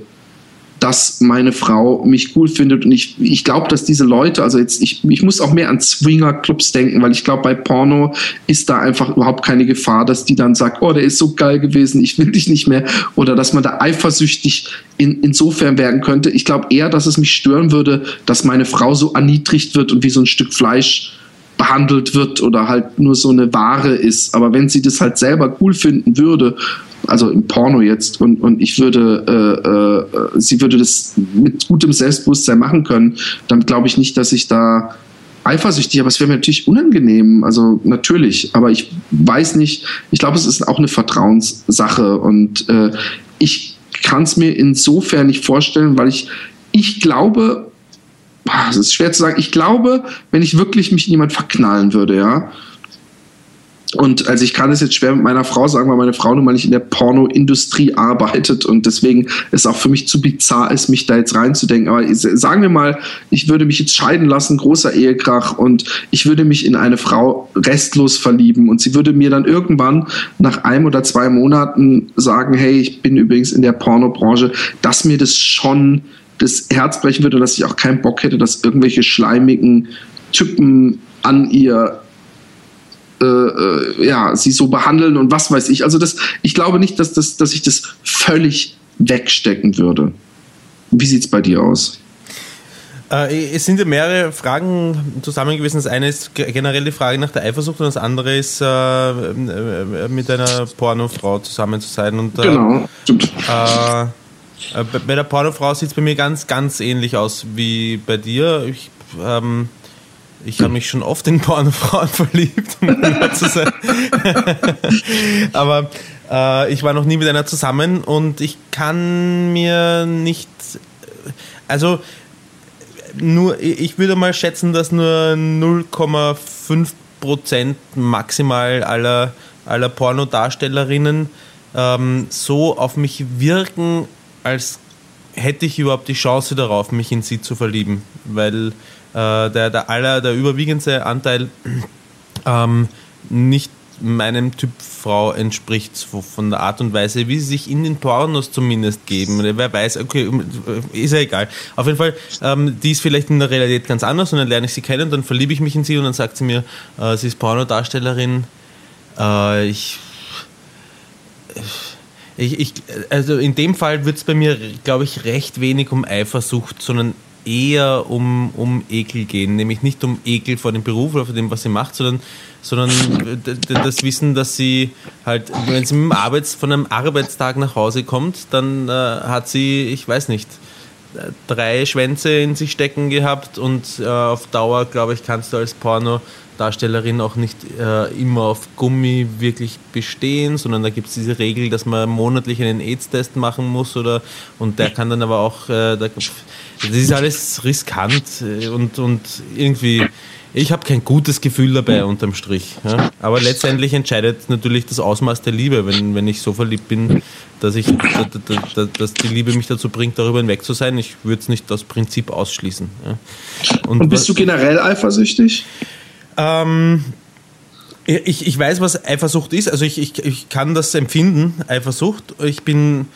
dass meine Frau mich cool findet. Und ich, ich glaube, dass diese Leute, also jetzt, ich, ich muss auch mehr an Swinger-Clubs denken, weil ich glaube, bei Porno ist da einfach überhaupt keine Gefahr, dass die dann sagt, oh, der ist so geil gewesen, ich will dich nicht mehr. Oder dass man da eifersüchtig in, insofern werden könnte. Ich glaube eher, dass es mich stören würde, dass meine Frau so erniedrigt wird und wie so ein Stück Fleisch behandelt wird oder halt nur so eine Ware ist. Aber wenn sie das halt selber cool finden würde also im Porno jetzt, und, und ich würde, äh, äh, sie würde das mit gutem Selbstbewusstsein machen können, dann glaube ich nicht, dass ich da eifersüchtig, aber es wäre mir natürlich unangenehm, also natürlich, aber ich weiß nicht, ich glaube, es ist auch eine Vertrauenssache. Und äh, ich kann es mir insofern nicht vorstellen, weil ich, ich glaube, es ist schwer zu sagen, ich glaube, wenn ich wirklich mich in jemand verknallen würde, ja, und also ich kann es jetzt schwer mit meiner Frau sagen, weil meine Frau nun mal nicht in der Pornoindustrie arbeitet und deswegen ist auch für mich zu bizarr ist, mich da jetzt reinzudenken. Aber sagen wir mal, ich würde mich jetzt scheiden lassen, großer Ehekrach und ich würde mich in eine Frau restlos verlieben und sie würde mir dann irgendwann nach einem oder zwei Monaten sagen, hey, ich bin übrigens in der Pornobranche, dass mir das schon das Herz brechen würde und dass ich auch keinen Bock hätte, dass irgendwelche schleimigen Typen an ihr äh, äh, ja, sie so behandeln und was weiß ich. Also das, ich glaube nicht, dass, das, dass ich das völlig wegstecken würde. Wie sieht es bei dir aus? Äh, es sind ja mehrere Fragen zusammen gewesen. Das eine ist generell die Frage nach der Eifersucht und das andere ist, äh, äh mit einer Pornofrau zusammen zu sein. Und, äh, genau, stimmt. bei der Pornofrau sieht es bei mir ganz, ganz ähnlich aus wie bei dir. Ich, ähm, ich habe mich schon oft in Pornofrauen verliebt, um zu sein. Aber äh, ich war noch nie mit einer zusammen und ich kann mir nicht. Also, nur, ich würde mal schätzen, dass nur 0,5% maximal aller, aller Pornodarstellerinnen ähm, so auf mich wirken, als hätte ich überhaupt die Chance darauf, mich in sie zu verlieben. Weil der, der, aller, der überwiegendste Anteil ähm, nicht meinem Typ Frau entspricht, von der Art und Weise, wie sie sich in den Pornos zumindest geben. Wer weiß, okay, ist ja egal. Auf jeden Fall, ähm, die ist vielleicht in der Realität ganz anders und dann lerne ich sie kennen, dann verliebe ich mich in sie und dann sagt sie mir, äh, sie ist Pornodarstellerin. Äh, ich, ich, ich, also in dem Fall wird es bei mir, glaube ich, recht wenig um Eifersucht, sondern eher um, um Ekel gehen, nämlich nicht um Ekel vor dem Beruf oder vor dem, was sie macht, sondern, sondern das Wissen, dass sie halt, wenn sie Arbeits, von einem Arbeitstag nach Hause kommt, dann äh, hat sie, ich weiß nicht, drei Schwänze in sich stecken gehabt und äh, auf Dauer, glaube ich, kannst du als Porno-Darstellerin auch nicht äh, immer auf Gummi wirklich bestehen, sondern da gibt es diese Regel, dass man monatlich einen AIDS-Test machen muss oder und der kann dann aber auch, äh, da, das ist alles riskant äh, und, und irgendwie, ich habe kein gutes Gefühl dabei unterm Strich. Ja? Aber letztendlich entscheidet natürlich das Ausmaß der Liebe, wenn, wenn ich so verliebt bin, dass, ich, dass die Liebe mich dazu bringt, darüber hinweg zu sein. Ich würde es nicht aus Prinzip ausschließen. Ja? Und, und, bist was, du generell eifersüchtig? Ähm, ich, ich weiß, was Eifersucht ist. Also ich, ich, ich kann das empfinden, Eifersucht. Ich bin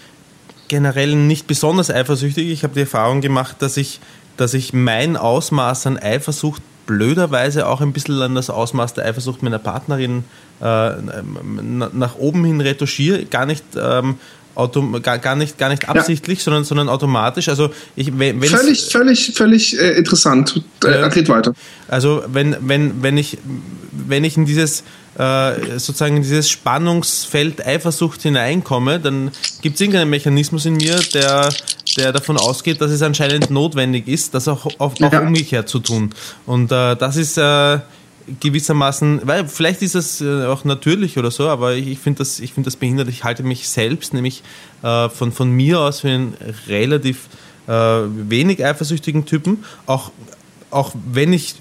generell nicht besonders eifersüchtig. Ich habe die Erfahrung gemacht, dass ich, dass ich mein Ausmaß an Eifersucht blöderweise auch ein bisschen an das Ausmaß der Eifersucht meiner Partnerin äh, nach oben hin retuschiere. Gar nicht. Ähm, Auto, gar, gar, nicht, gar nicht absichtlich, ja. sondern, sondern automatisch. Also ich, wenn, völlig, völlig, völlig äh, interessant. Äh, red weiter. Also wenn, wenn, wenn, ich, wenn ich in dieses äh, sozusagen in dieses Spannungsfeld Eifersucht hineinkomme, dann gibt es irgendeinen Mechanismus in mir, der, der davon ausgeht, dass es anscheinend notwendig ist, das auch, auch, auch ja. umgekehrt zu tun. Und äh, das ist äh, gewissermaßen, weil vielleicht ist es äh, auch natürlich oder so, aber ich, ich finde das, find das behindert. Ich halte mich selbst nämlich äh, von, von mir aus für einen relativ wenig eifersüchtigen Typen, auch auch wenn ich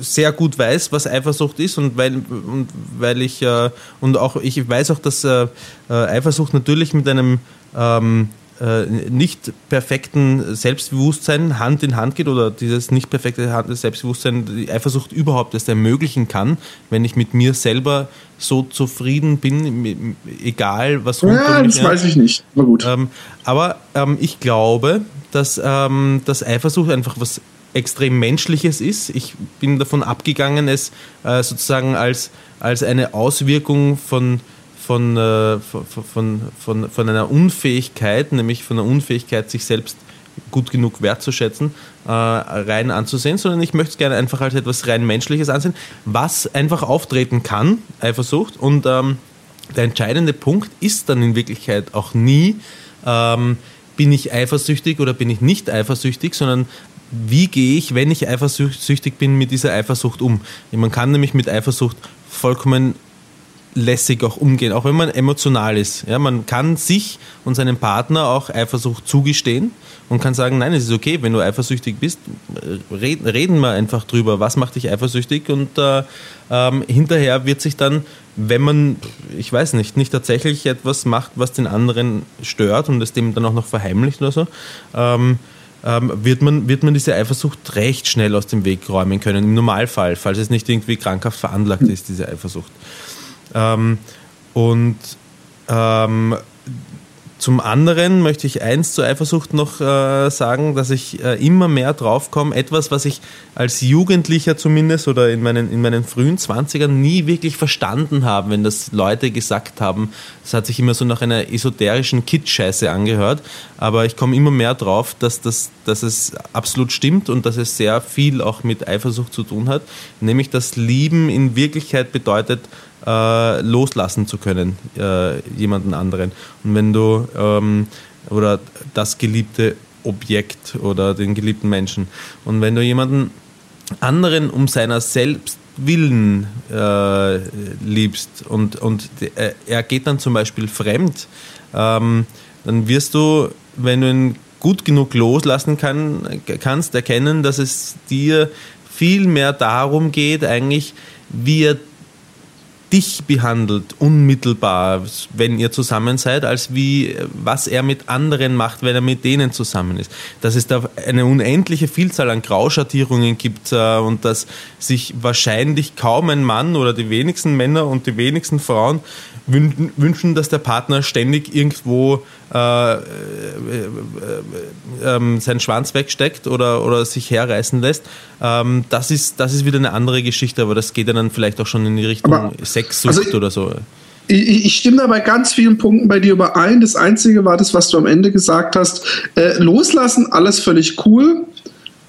sehr gut weiß, was Eifersucht ist und weil, und weil ich äh, und auch ich weiß auch, dass äh, äh Eifersucht natürlich mit einem ähm, äh, nicht perfekten Selbstbewusstsein Hand in Hand geht oder dieses nicht perfekte Selbstbewusstsein die Eifersucht überhaupt erst ermöglichen kann, wenn ich mit mir selber so zufrieden bin, egal was rund Ja, um mich das weiß ich nicht. Aber gut. ähm, aber ähm, ich glaube, dass, ähm, dass Eifersucht einfach was extrem Menschliches ist. Ich bin davon abgegangen, es äh, sozusagen als, als eine Auswirkung von, von, äh, von, von, von, von einer Unfähigkeit, nämlich von einer Unfähigkeit, sich selbst gut genug wertzuschätzen, äh, rein anzusehen, sondern ich möchte es gerne einfach als etwas rein Menschliches ansehen, was einfach auftreten kann, Eifersucht. Und ähm, der entscheidende Punkt ist dann in Wirklichkeit auch nie, ähm, bin ich eifersüchtig oder bin ich nicht eifersüchtig, sondern wie gehe ich, wenn ich eifersüchtig bin, mit dieser Eifersucht um? Man kann nämlich mit Eifersucht vollkommen lässig auch umgehen, auch wenn man emotional ist. Ja, man kann sich und seinem Partner auch Eifersucht zugestehen und kann sagen, nein, es ist okay, wenn du eifersüchtig bist, reden, reden wir einfach drüber, was macht dich eifersüchtig und äh, ähm, hinterher wird sich dann, wenn man, ich weiß nicht, nicht tatsächlich etwas macht, was den anderen stört und es dem dann auch noch verheimlicht oder so, ähm, ähm, wird, man, wird man diese Eifersucht recht schnell aus dem Weg räumen können, im Normalfall, falls es nicht irgendwie krankhaft veranlagt ist, diese Eifersucht. Ähm, und ähm, zum anderen möchte ich eins zur Eifersucht noch äh, sagen, dass ich äh, immer mehr drauf komme, etwas, was ich als Jugendlicher zumindest oder in meinen, in meinen frühen 20ern nie wirklich verstanden habe, wenn das Leute gesagt haben. Das hat sich immer so nach einer esoterischen Kitsch-Scheiße angehört, aber ich komme immer mehr drauf, dass, das, dass es absolut stimmt und dass es sehr viel auch mit Eifersucht zu tun hat, nämlich dass Lieben in Wirklichkeit bedeutet, äh, loslassen zu können, äh, jemanden anderen. Und wenn du ähm, oder das geliebte Objekt oder den geliebten Menschen. Und wenn du jemanden anderen um seiner selbst willen äh, liebst und, und äh, er geht dann zum Beispiel fremd, ähm, dann wirst du, wenn du ihn gut genug loslassen kann, kannst, erkennen, dass es dir viel mehr darum geht, eigentlich, wie er dich behandelt, unmittelbar, wenn ihr zusammen seid, als wie was er mit anderen macht, wenn er mit denen zusammen ist. Dass es da eine unendliche Vielzahl an Grauschattierungen gibt äh, und dass sich wahrscheinlich kaum ein Mann oder die wenigsten Männer und die wenigsten Frauen wünschen, dass der Partner ständig irgendwo äh, äh, äh, seinen Schwanz wegsteckt oder, oder sich herreißen lässt. Ähm, das, ist, das ist wieder eine andere Geschichte, aber das geht ja dann vielleicht auch schon in die Richtung Aber- Sexsucht also- oder so. Ich, ich stimme da bei ganz vielen Punkten bei dir überein. Das Einzige war das, was du am Ende gesagt hast. Äh, loslassen, alles völlig cool.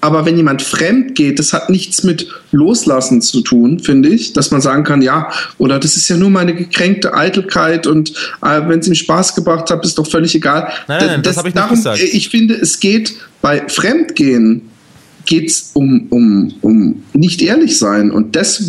Aber wenn jemand fremd geht, das hat nichts mit Loslassen zu tun, finde ich. Dass man sagen kann, ja, oder das ist ja nur meine gekränkte Eitelkeit und äh, wenn es ihm Spaß gebracht hat, ist doch völlig egal. Nein, nein, nein, das habe ich nicht gesagt. äh, Ich finde, es geht bei Fremdgehen geht es um, um, um nicht ehrlich sein. Und das,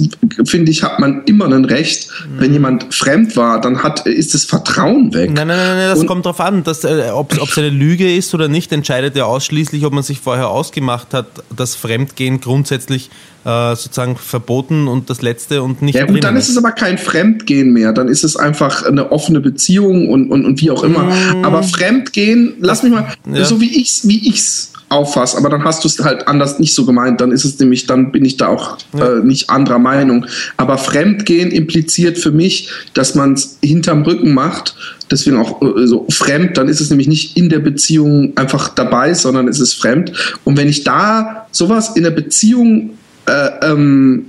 finde ich, hat man immer ein Recht. Wenn jemand fremd war, dann hat, ist das Vertrauen weg. Nein, nein, nein, nein das Und- kommt drauf an. Dass, äh, ob es eine Lüge ist oder nicht, entscheidet ja ausschließlich, ob man sich vorher ausgemacht hat, dass Fremdgehen grundsätzlich äh, sozusagen verboten und das Letzte und nicht Ja gut, dann ist es aber kein Fremdgehen mehr. Dann ist es einfach eine offene Beziehung und, und, und wie auch immer. Aber Fremdgehen, lass mich mal, Mm. Ja. so wie ich's, wie ich's auffasse, aber dann hast du es halt anders nicht so gemeint. Dann ist es nämlich, dann bin ich da auch äh, nicht anderer Meinung. Aber Fremdgehen impliziert für mich, dass man es hinterm Rücken macht. Deswegen auch äh, so fremd, dann ist es nämlich nicht in der Beziehung einfach dabei, sondern es ist fremd. Und wenn ich da sowas in der Beziehung äh, ähm,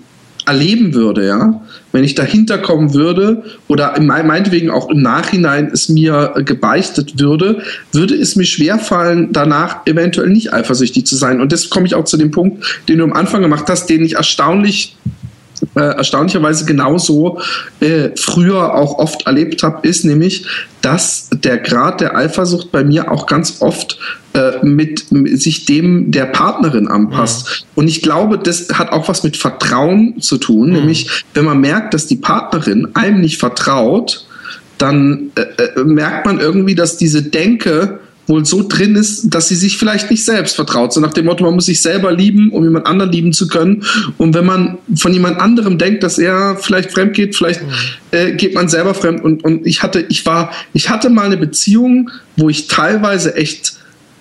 erleben würde, ja, wenn ich dahinter kommen würde oder meinetwegen auch im Nachhinein es mir gebeichtet würde, würde es mir schwerfallen, danach eventuell nicht eifersüchtig zu sein. Und das komme ich auch zu dem Punkt, den du am Anfang gemacht hast, den ich erstaunlich erstaunlicherweise genauso äh, früher auch oft erlebt habe, ist nämlich, dass der Grad der Eifersucht bei mir auch ganz oft äh, mit, mit sich dem der Partnerin anpasst. Und ich glaube, das hat auch was mit Vertrauen zu tun, nämlich wenn man merkt, dass die Partnerin einem nicht vertraut, dann äh, äh, merkt man irgendwie, dass diese Denke wohl so drin ist, dass sie sich vielleicht nicht selbst vertraut. So nach dem Motto, man muss sich selber lieben, um jemand anderen lieben zu können. Und wenn man von jemand anderem denkt, dass er vielleicht fremd geht, vielleicht äh, geht man selber fremd. Und, und ich hatte, ich war, ich hatte mal eine Beziehung, wo ich teilweise echt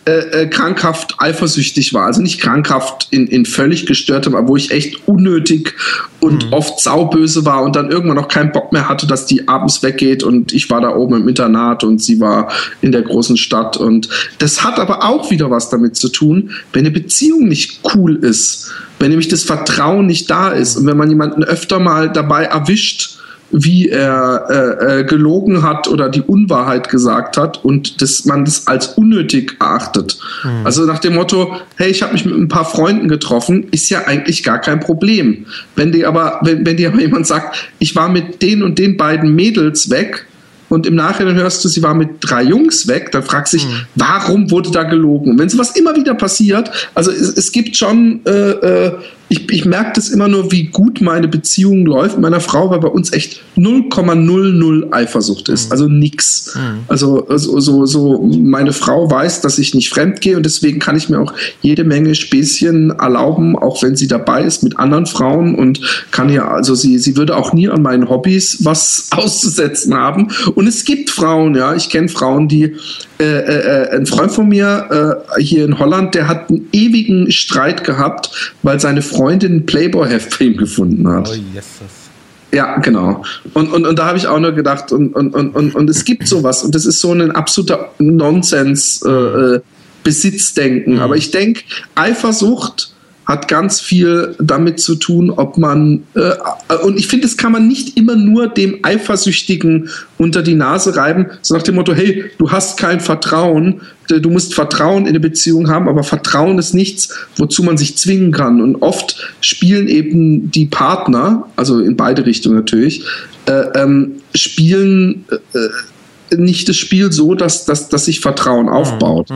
äh, äh, krankhaft eifersüchtig war. Also nicht krankhaft in, in völlig gestörtem, aber wo ich echt unnötig und oft sauböse war und dann irgendwann noch keinen Bock mehr hatte, dass die abends weggeht und ich war da oben im Internat und sie war in der großen Stadt. Und das hat aber auch wieder was damit zu tun, wenn eine Beziehung nicht cool ist, wenn nämlich das Vertrauen nicht da ist und wenn man jemanden öfter mal dabei erwischt, wie er äh, äh, gelogen hat oder die Unwahrheit gesagt hat und dass man das als unnötig erachtet. Also nach dem Motto, hey, ich habe mich mit ein paar Freunden getroffen, ist ja eigentlich gar kein Problem. Wenn dir aber, wenn, wenn dir aber jemand sagt, ich war mit den und den beiden Mädels weg, und im Nachhinein hörst du, sie war mit drei Jungs weg, dann fragst du dich, warum wurde da gelogen? Und wenn sowas immer wieder passiert, also es, es gibt schon, äh, äh, ich, ich merke das immer nur, wie gut meine Beziehung läuft. Mit meiner Frau, weil bei uns echt 0,00 Eifersucht ist, also nix. Also, also so, so meine Frau weiß, dass ich nicht fremd gehe und deswegen kann ich mir auch jede Menge Späßchen erlauben, auch wenn sie dabei ist mit anderen Frauen und kann ja, also sie, sie würde auch nie an meinen Hobbys was auszusetzen haben. Und es gibt Frauen, ja, ich kenne Frauen, die, äh, äh, ein Freund von mir äh, hier in Holland, der hat einen ewigen Streit gehabt, weil seine Freundin ein Playboy-Heft für ihn gefunden hat. Oh, Jesus. Ja, genau. Und, und, und da habe ich auch nur gedacht, und, und, und, und, es gibt sowas, und das ist so ein absoluter Nonsens, äh, äh, Besitzdenken. Aber ich denke, Eifersucht hat ganz viel damit zu tun, ob man, äh, und ich finde, das kann man nicht immer nur dem Eifersüchtigen unter die Nase reiben, so nach dem Motto, hey, du hast kein Vertrauen, äh, du musst Vertrauen in eine Beziehung haben, aber Vertrauen ist nichts, wozu man sich zwingen kann. Und oft spielen eben die Partner, also in beide Richtungen natürlich, äh, ähm, spielen äh, nicht das Spiel so, dass, dass, dass sich Vertrauen aufbaut.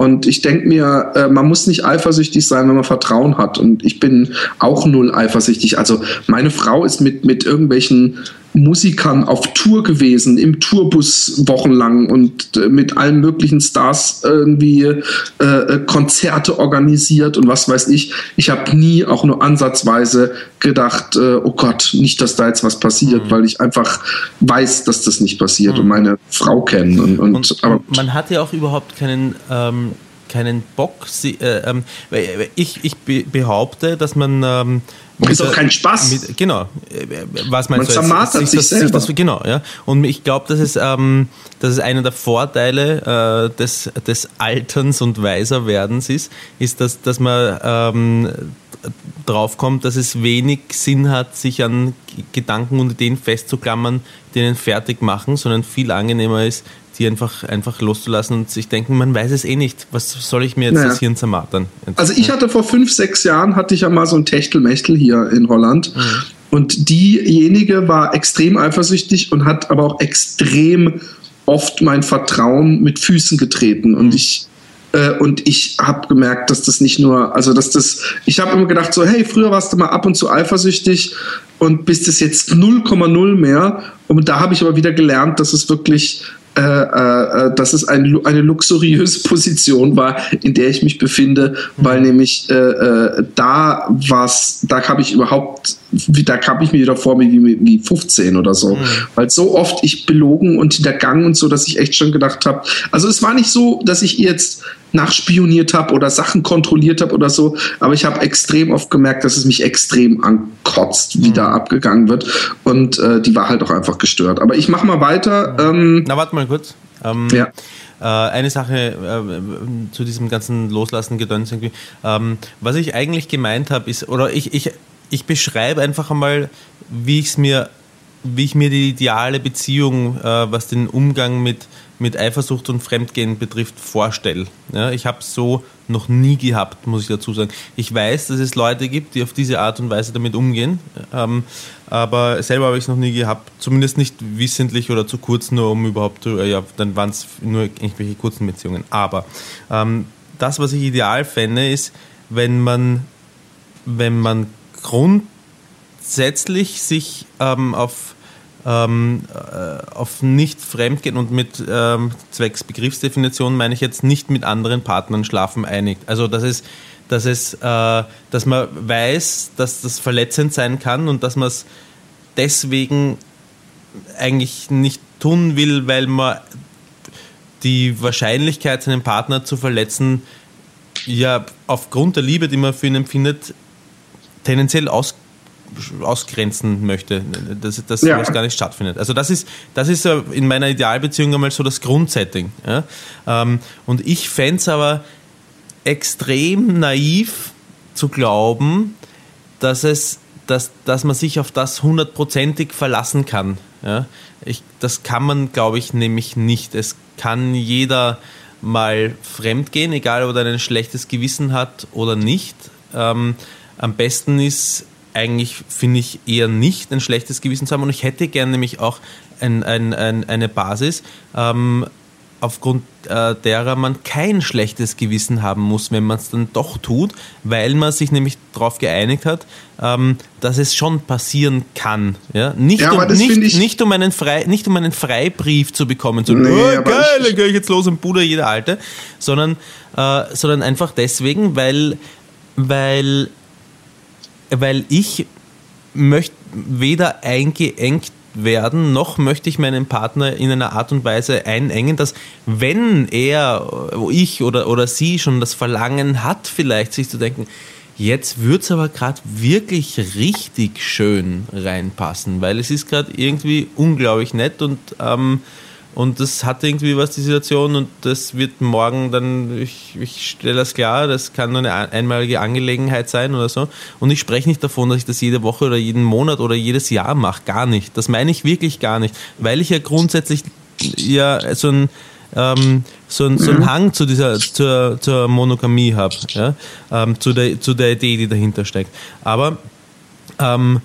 Und ich denke mir, äh, man muss nicht eifersüchtig sein, wenn man Vertrauen hat. Und ich bin auch null eifersüchtig. Also meine Frau ist mit, mit irgendwelchen Musikern auf Tour gewesen, im Tourbus wochenlang und äh, mit allen möglichen Stars irgendwie äh, äh, Konzerte organisiert und was weiß ich. Ich habe nie auch nur ansatzweise gedacht, äh, oh Gott, nicht, dass da jetzt was passiert, weil ich einfach weiß, dass das nicht passiert und meine Frau kennen. Und, und, Und, aber, man hat ja auch überhaupt keinen, ähm, keinen Bock. Sie, äh, ähm, weil ich, ich be behaupte, dass man. Ähm, mit Ist auch kein Spaß. Mit, genau. Äh, Was meinst Man du? jetzt? zermartert sich das, selber. das, genau, ja. Und ich glaube, dass es, ähm, dass es einer der Vorteile äh, des, des Alterns und Weiserwerdens ist, ist, dass, dass man ähm, drauf kommt, dass es wenig Sinn hat, sich an Gedanken und Ideen festzuklammern, die einen fertig machen, sondern viel angenehmer ist, die einfach, einfach loszulassen und sich denken, man weiß es eh nicht. Was soll ich mir jetzt Naja. das Hirn zermartern? Also ich hatte vor fünf, sechs Jahren, hatte ich ja mal so ein Techtelmechtel hier in Holland. Und diejenige war extrem eifersüchtig und hat aber auch extrem oft mein Vertrauen mit Füßen getreten. Und ich äh, und ich habe gemerkt, dass das nicht nur, also dass das, ich habe immer gedacht so, hey, früher warst du mal ab und zu eifersüchtig und bist es jetzt 0,0 mehr. Und da habe ich aber wieder gelernt, dass es wirklich äh, äh, dass es ein, eine luxuriöse Position war, in der ich mich befinde, weil nämlich äh, äh, da was, da habe ich überhaupt, da kam ich mir wieder vor wie, wie, wie 15 oder so, weil so oft ich belogen und hintergangen und so, dass ich echt schon gedacht habe, also es war nicht so, dass ich jetzt nachspioniert habe oder Sachen kontrolliert habe oder so, aber ich habe extrem oft gemerkt, dass es mich extrem ankotzt, wie da abgegangen wird und äh, die war halt auch einfach gestört. Aber ich mache mal weiter. Ähm, Na, warte mal kurz. Ähm, Ja. äh, eine Sache äh, zu diesem ganzen Loslassen Gedöns irgendwie. Ähm, was ich eigentlich gemeint habe, ist, oder ich, ich, ich beschreibe einfach einmal, wie ich es mir, wie ich mir die ideale Beziehung, äh, was den Umgang mit, mit Eifersucht und Fremdgehen betrifft, vorstelle. Ja, ich habe es so noch nie gehabt, muss ich dazu sagen. Ich weiß, dass es Leute gibt, die auf diese Art und Weise damit umgehen, ähm, aber selber habe ich es noch nie gehabt. Zumindest nicht wissentlich oder zu kurz, nur um überhaupt, äh, ja, dann waren es nur irgendwelche kurzen Beziehungen. Aber ähm, das, was ich ideal fände, ist, wenn man, wenn man grundsätzlich sich ähm, auf ähm, äh, auf nicht fremdgehen und mit ähm, zwecks Begriffsdefinition meine ich jetzt nicht mit anderen Partnern schlafen einigt. Also dass es, dass es, äh, dass man weiß, dass das verletzend sein kann und dass man es deswegen eigentlich nicht tun will, weil man die Wahrscheinlichkeit, seinen Partner zu verletzen, ja aufgrund der Liebe, die man für ihn empfindet, tendenziell aus, ausgrenzen möchte, dass das Ja. gar nicht stattfindet. Also das ist, das ist in meiner Idealbeziehung einmal so das Grundsetting. Ja? Ähm, Und ich fände es aber extrem naiv zu glauben, dass es, dass, dass man sich auf das hundertprozentig verlassen kann. Ja? Ich, das kann man, glaube ich, nämlich nicht. Es kann jeder mal fremd gehen, egal ob er ein schlechtes Gewissen hat oder nicht. Ähm, am besten ist eigentlich, finde ich, eher nicht ein schlechtes Gewissen zu haben. Und ich hätte gern nämlich auch ein, ein, ein, eine Basis, ähm, aufgrund äh, derer man kein schlechtes Gewissen haben muss, wenn man es dann doch tut, weil man sich nämlich darauf geeinigt hat, ähm, dass es schon passieren kann. Ja? Nicht, Ja, um, nicht, nicht, um einen Frei, nicht um einen Freibrief zu bekommen, so, Nee, oh, geil, ich- dann gehe ich jetzt los und Bruder jeder Alte, sondern, äh, sondern einfach deswegen, weil, weil, weil ich möchte weder eingeengt werden, noch möchte ich meinen Partner in einer Art und Weise einengen, dass wenn er, ich oder, oder sie schon das Verlangen hat, vielleicht sich zu denken, jetzt wird es aber gerade wirklich richtig schön reinpassen, weil es ist gerade irgendwie unglaublich nett und ähm, und das hat irgendwie was, die Situation, und das wird morgen dann, ich, ich stelle das klar, das kann nur eine ein- einmalige Angelegenheit sein oder so. Und ich spreche nicht davon, dass ich das jede Woche oder jeden Monat oder jedes Jahr mache. Gar nicht. Das meine ich wirklich gar nicht. Weil ich ja grundsätzlich ja so ein ähm, so, ein, so einen Hang zu dieser zur, zur Monogamie habe, ja? ähm, zu, der, zu der Idee, die dahinter steckt. Aber ähm,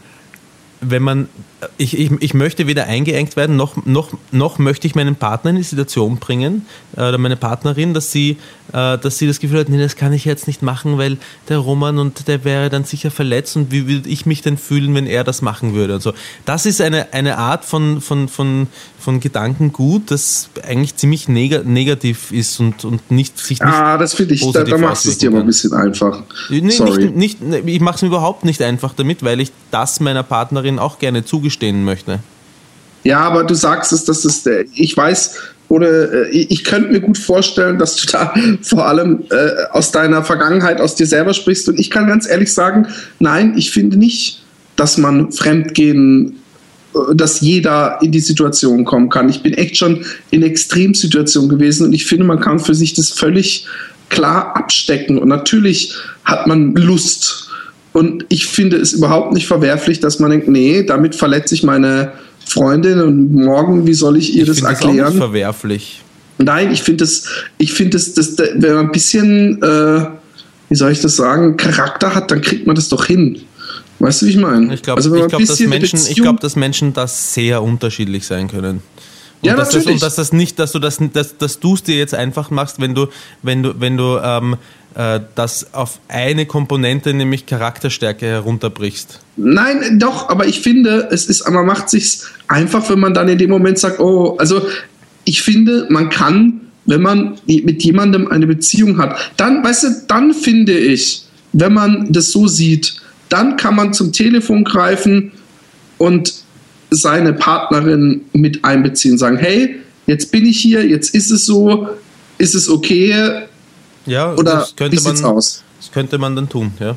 wenn man, ich, ich, ich möchte weder eingeengt werden, noch, noch, noch möchte ich meinen Partner in die Situation bringen, äh, oder meine Partnerin, dass sie, äh, dass sie das Gefühl hat, nee, das kann ich jetzt nicht machen, weil der Roman und der wäre dann sicher verletzt und wie würde ich mich denn fühlen, wenn er das machen würde und so. Das ist eine, eine Art von, von, von, von Gedankengut, das eigentlich ziemlich neg negativ ist und, und nicht, sich nicht Ah, das finde ich, da, da machst du es dir aber ein bisschen einfach. Nee, Sorry. Nicht, nicht, ich mache es mir überhaupt nicht einfach damit, weil ich das meiner Partnerin auch gerne zugestehen möchte. Ja, aber du sagst es, dass es der, ich weiß, oder äh, ich, ich könnte mir gut vorstellen, dass du da vor allem äh, aus deiner Vergangenheit, aus dir selber sprichst. Und ich kann ganz ehrlich sagen, nein, ich finde nicht, dass man Fremdgehen, äh, dass jeder in die Situation kommen kann. Ich bin echt schon in Extremsituationen gewesen und ich finde, man kann für sich das völlig klar abstecken. Und natürlich hat man Lust. Und ich finde es überhaupt nicht verwerflich, dass man denkt, nee, damit verletze ich meine Freundin und morgen, wie soll ich ihr Ich das finde das auch erklären? nicht verwerflich. Nein, ich finde das, ich finde das, das, das, wenn man ein bisschen, äh, wie soll ich das sagen, Charakter hat, dann kriegt man das doch hin. Weißt du, wie ich meine? Ich glaube, also, glaub, dass, Menschen, ich glaub, dass Menschen das sehr unterschiedlich sein können. Und, Ja, dass das, und dass das nicht, dass du das, dass, dass du es dir jetzt einfach machst, wenn du, wenn du, wenn du ähm, äh, das auf eine Komponente, nämlich Charakterstärke, herunterbrichst. Nein, doch, aber ich finde, es ist, man macht sich's einfach, wenn man dann in dem Moment sagt, oh, also ich finde, man kann, wenn man mit jemandem eine Beziehung hat, dann, weißt du, dann finde ich, wenn man das so sieht, dann kann man zum Telefon greifen und seine Partnerin mit einbeziehen, sagen, hey, jetzt bin ich hier, jetzt ist es so, ist es okay Ja, oder das wie könnte sieht's man, aus? das könnte man dann tun, ja.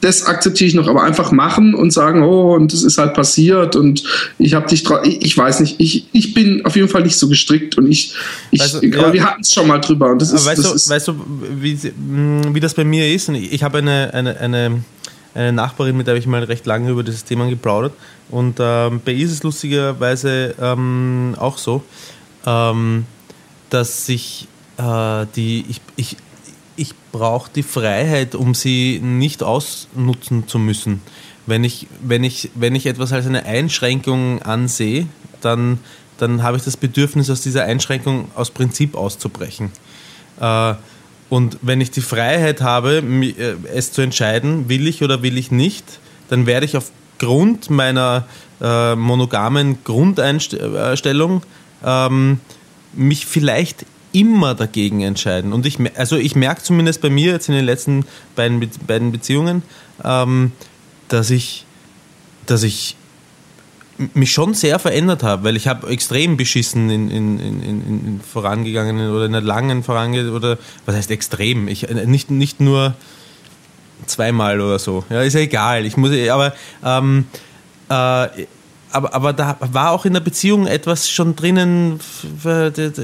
das akzeptiere ich noch, aber einfach machen und sagen, oh, und das ist halt passiert und ich habe dich ich, ich weiß nicht, ich, ich bin auf jeden Fall nicht so gestrickt und ich, ich Also, aber ja. wir hatten es schon mal drüber und das ist, weißt, das du, ist weißt du, wie, mh, wie das bei mir ist? Ich ich habe eine, eine, eine, eine Nachbarin, mit der ich mal recht lange über dieses Thema geplaudert. Und ähm, bei ihr ist es lustigerweise ähm, auch so, ähm, dass sich äh, die, ich, ich, ich brauche die Freiheit, um sie nicht ausnutzen zu müssen. Wenn ich, wenn ich, wenn ich etwas als eine Einschränkung ansehe, dann, dann habe ich das Bedürfnis, aus dieser Einschränkung aus Prinzip auszubrechen. Äh, und wenn ich die Freiheit habe, äh, es zu entscheiden, will ich oder will ich nicht, dann werde ich auf aufgrund meiner äh, monogamen Grundeinstellung ähm, mich vielleicht immer dagegen entscheiden. Und ich, also ich merke zumindest bei mir jetzt in den letzten beiden, Be beiden Beziehungen, ähm, dass ich, dass ich mich schon sehr verändert habe, weil ich habe extrem beschissen in, in, in, in, vorangegangenen oder in einer langen vorangegangenen oder was heißt extrem? Ich äh, nicht, nicht nur zweimal oder so. Ja, ist ja egal. Ich muss, aber ähm, äh, aber, aber da war auch in der Beziehung etwas schon drinnen.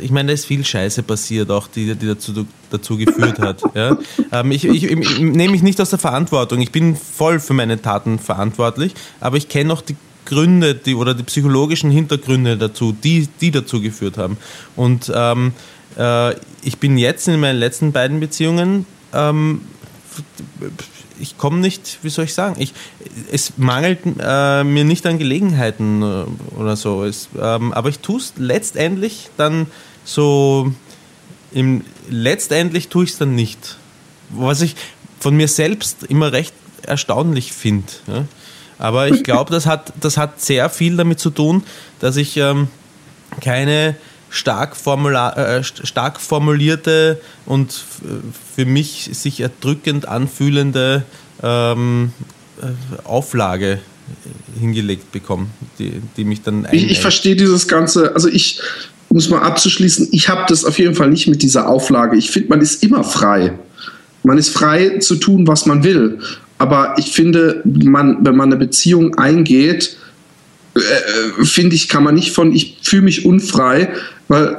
Ich meine, da ist viel Scheiße passiert, auch die, die dazu, dazu geführt hat. Ja? Ähm, ich, ich, ich nehme mich nicht aus der Verantwortung. Ich bin voll für meine Taten verantwortlich, aber ich kenne auch die Gründe die, oder die psychologischen Hintergründe dazu, die, die dazu geführt haben. Und ähm, äh, ich bin jetzt in meinen letzten beiden Beziehungen ähm, ich komme nicht, wie soll ich sagen, ich, es mangelt äh, mir nicht an Gelegenheiten äh, oder so. Es, ähm, aber ich tue es letztendlich dann so, im, letztendlich tue ich es dann nicht. Was ich von mir selbst immer recht erstaunlich finde. Ja? Aber ich glaube, das hat, das hat sehr viel damit zu tun, dass ich ähm, keine stark, äh, stark formulierte und für mich sich erdrückend anfühlende ähm, äh, Auflage hingelegt bekommen, die, die mich dann Ich, ich verstehe dieses Ganze, also ich muss mal abzuschließen, ich habe das auf jeden Fall nicht mit dieser Auflage. Ich finde, man ist immer frei. Man ist frei zu tun, was man will. Aber ich finde, man, wenn man eine Beziehung eingeht, äh, finde ich, kann man nicht von ich fühle mich unfrei weil,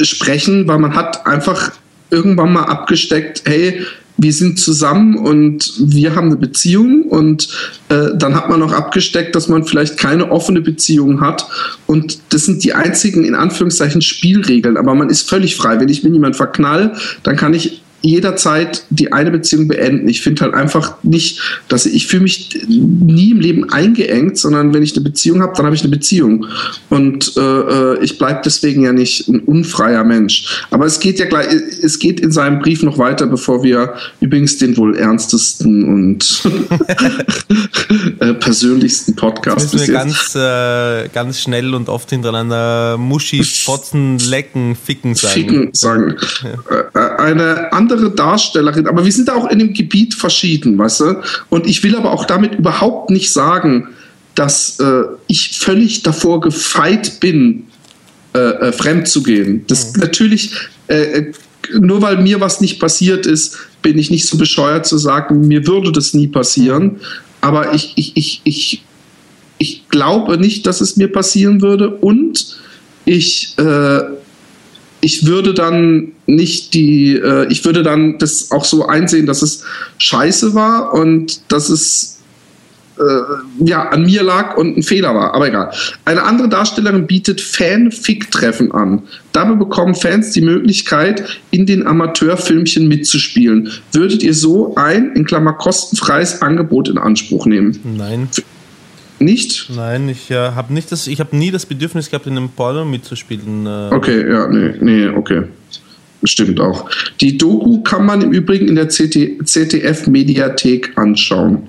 äh, sprechen, weil man hat einfach irgendwann mal abgesteckt, hey, wir sind zusammen und wir haben eine Beziehung und äh, dann hat man noch abgesteckt, dass man vielleicht keine offene Beziehung hat und das sind die einzigen in Anführungszeichen Spielregeln, aber man ist völlig frei. Wenn ich mir jemand verknall, dann kann ich jederzeit die eine Beziehung beenden. Ich finde halt einfach nicht, dass ich, ich fühle mich nie im Leben eingeengt, sondern wenn ich eine Beziehung habe, dann habe ich eine Beziehung. Und äh, äh ich bleibe deswegen ja nicht ein unfreier Mensch. Aber es geht ja gleich, es geht in seinem Brief noch weiter, bevor wir übrigens den wohl ernstesten und äh, persönlichsten Podcast bis jetzt. ganz, äh, ganz schnell und oft hintereinander Muschi, Fotzen, Lecken, Ficken sagen. Ficken sagen. Ja. Äh, eine andere andere Darstellerin, aber wir sind da auch in dem Gebiet verschieden, weißt du? Und ich will aber auch damit überhaupt nicht sagen, dass äh, ich völlig davor gefeit bin, äh, äh, fremd zu gehen. Das mhm. natürlich, äh, äh, nur weil mir was nicht passiert ist, bin ich nicht so bescheuert zu sagen, mir würde das nie passieren. Aber ich, ich, ich, ich, ich glaube nicht, dass es mir passieren würde und ich äh, ich würde dann nicht die, äh, ich würde dann das auch so einsehen, dass es scheiße war und dass es äh, ja an mir lag und ein Fehler war. Aber egal. Eine andere Darstellerin bietet Fan-Fick-Treffen an. Dabei bekommen Fans die Möglichkeit, in den Amateurfilmchen mitzuspielen. Würdet ihr so ein, in Klammer kostenfreies Angebot in Anspruch nehmen? Nein. Nicht? Nein, ich äh, habe nicht das, ich habe nie das Bedürfnis gehabt, in einem Porno mitzuspielen. Äh. Okay, ja, nee, nee, okay. Stimmt auch. Die Doku kann man im Übrigen in der ZDF-Mediathek anschauen. Mhm.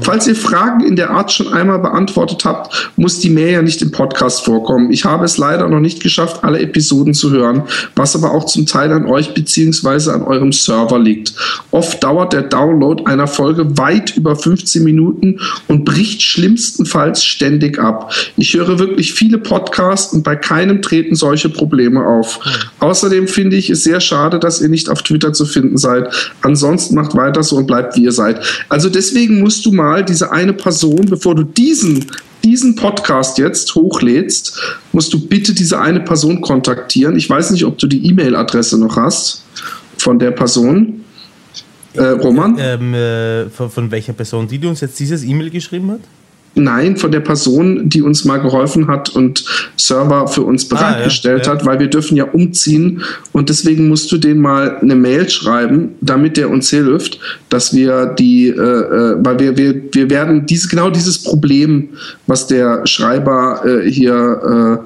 Falls ihr Fragen in der Art schon einmal beantwortet habt, muss die Mail ja nicht im Podcast vorkommen. Ich habe es leider noch nicht geschafft, alle Episoden zu hören, was aber auch zum Teil an euch bzw. an eurem Server liegt. Oft dauert der Download einer Folge weit über 15 Minuten und bricht schlimmstenfalls ständig ab. Ich höre wirklich viele Podcasts und bei keinem treten solche Probleme auf. Mhm. Außerdem finde ich es sehr sehr schade, dass ihr nicht auf Twitter zu finden seid. Ansonsten macht weiter so und bleibt wie ihr seid. Also deswegen musst du mal diese eine Person, bevor du diesen diesen Podcast jetzt hochlädst, musst du bitte diese eine Person kontaktieren. Ich weiß nicht, ob du die E-Mail-Adresse noch hast von der Person. Äh, Roman? Ähm, äh, von, von welcher Person, die, die uns jetzt dieses E-Mail geschrieben hat? Nein, von der Person, die uns mal geholfen hat und Server für uns bereitgestellt ah, ja, ja. hat, weil wir dürfen ja umziehen. Und deswegen musst du den mal eine Mail schreiben, damit der uns hilft, dass wir die, äh, äh, weil wir, wir, wir werden diese, genau dieses Problem, was der Schreiber äh, hier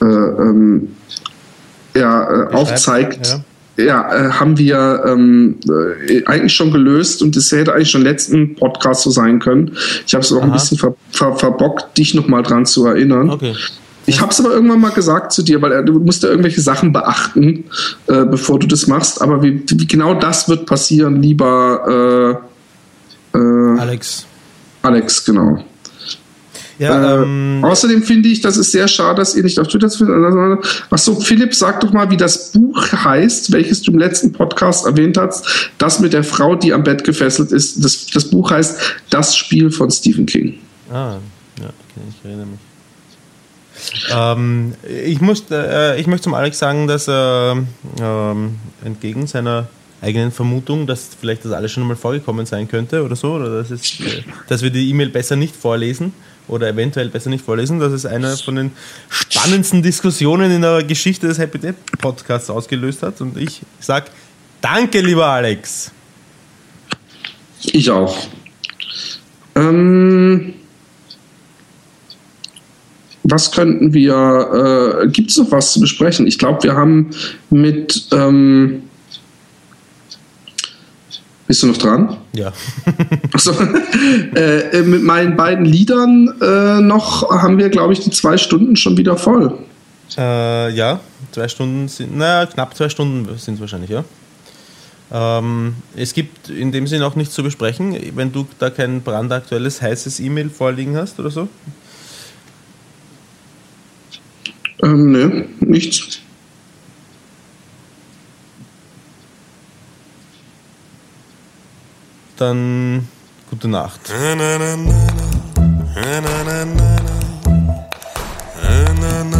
äh, äh, ähm, ja, äh, aufzeigt, ja, äh, haben wir ähm, äh, eigentlich schon gelöst und das hätte eigentlich schon letzten Podcast so sein können. Ich habe es auch ein bisschen ver ver verbockt, dich nochmal dran zu erinnern. Okay. Ich habe es aber irgendwann mal gesagt zu dir, weil äh, du musst ja irgendwelche Sachen beachten, äh, bevor du das machst. Aber wie, wie genau das wird passieren, lieber äh, äh, Alex. Alex, genau. Ja, Äh, ähm, außerdem finde ich, das ist sehr schade, dass ihr nicht auf Twitter zu finden. Achso, Philipp, sag doch mal, wie das Buch heißt, welches du im letzten Podcast erwähnt hast. Das mit der Frau, die am Bett gefesselt ist. Das, das Buch heißt Das Spiel von Stephen King. Ah, ja, okay, ich erinnere mich. Ähm, ich, muss, äh, ich möchte zum Alex sagen, dass er ähm, entgegen seiner eigenen Vermutung, dass vielleicht das alles schon mal vorgekommen sein könnte oder so, oder dass, es, äh, dass wir die E-Mail besser nicht vorlesen oder eventuell besser nicht vorlesen, dass es eine von den spannendsten Diskussionen in der Geschichte des Happy Dead Podcasts ausgelöst hat. Und ich sage Danke, lieber Alex. Ich auch. Ähm, was könnten wir, äh, gibt es noch was zu besprechen? Ich glaube, wir haben mit, ähm, bist du noch dran? Ja. Achso, äh, äh, mit meinen beiden Liedern äh, noch haben wir, glaube ich, die zwei Stunden schon wieder voll. Äh, ja, zwei Stunden sind, naja, knapp zwei Stunden sind es wahrscheinlich, ja. Ähm, es gibt in dem Sinn auch nichts zu besprechen, wenn du da kein brandaktuelles, heißes E-Mail vorliegen hast oder so. Ähm, ne, nichts. dann gute Nacht. Na, na, na, na, na, na, na, na, na, na.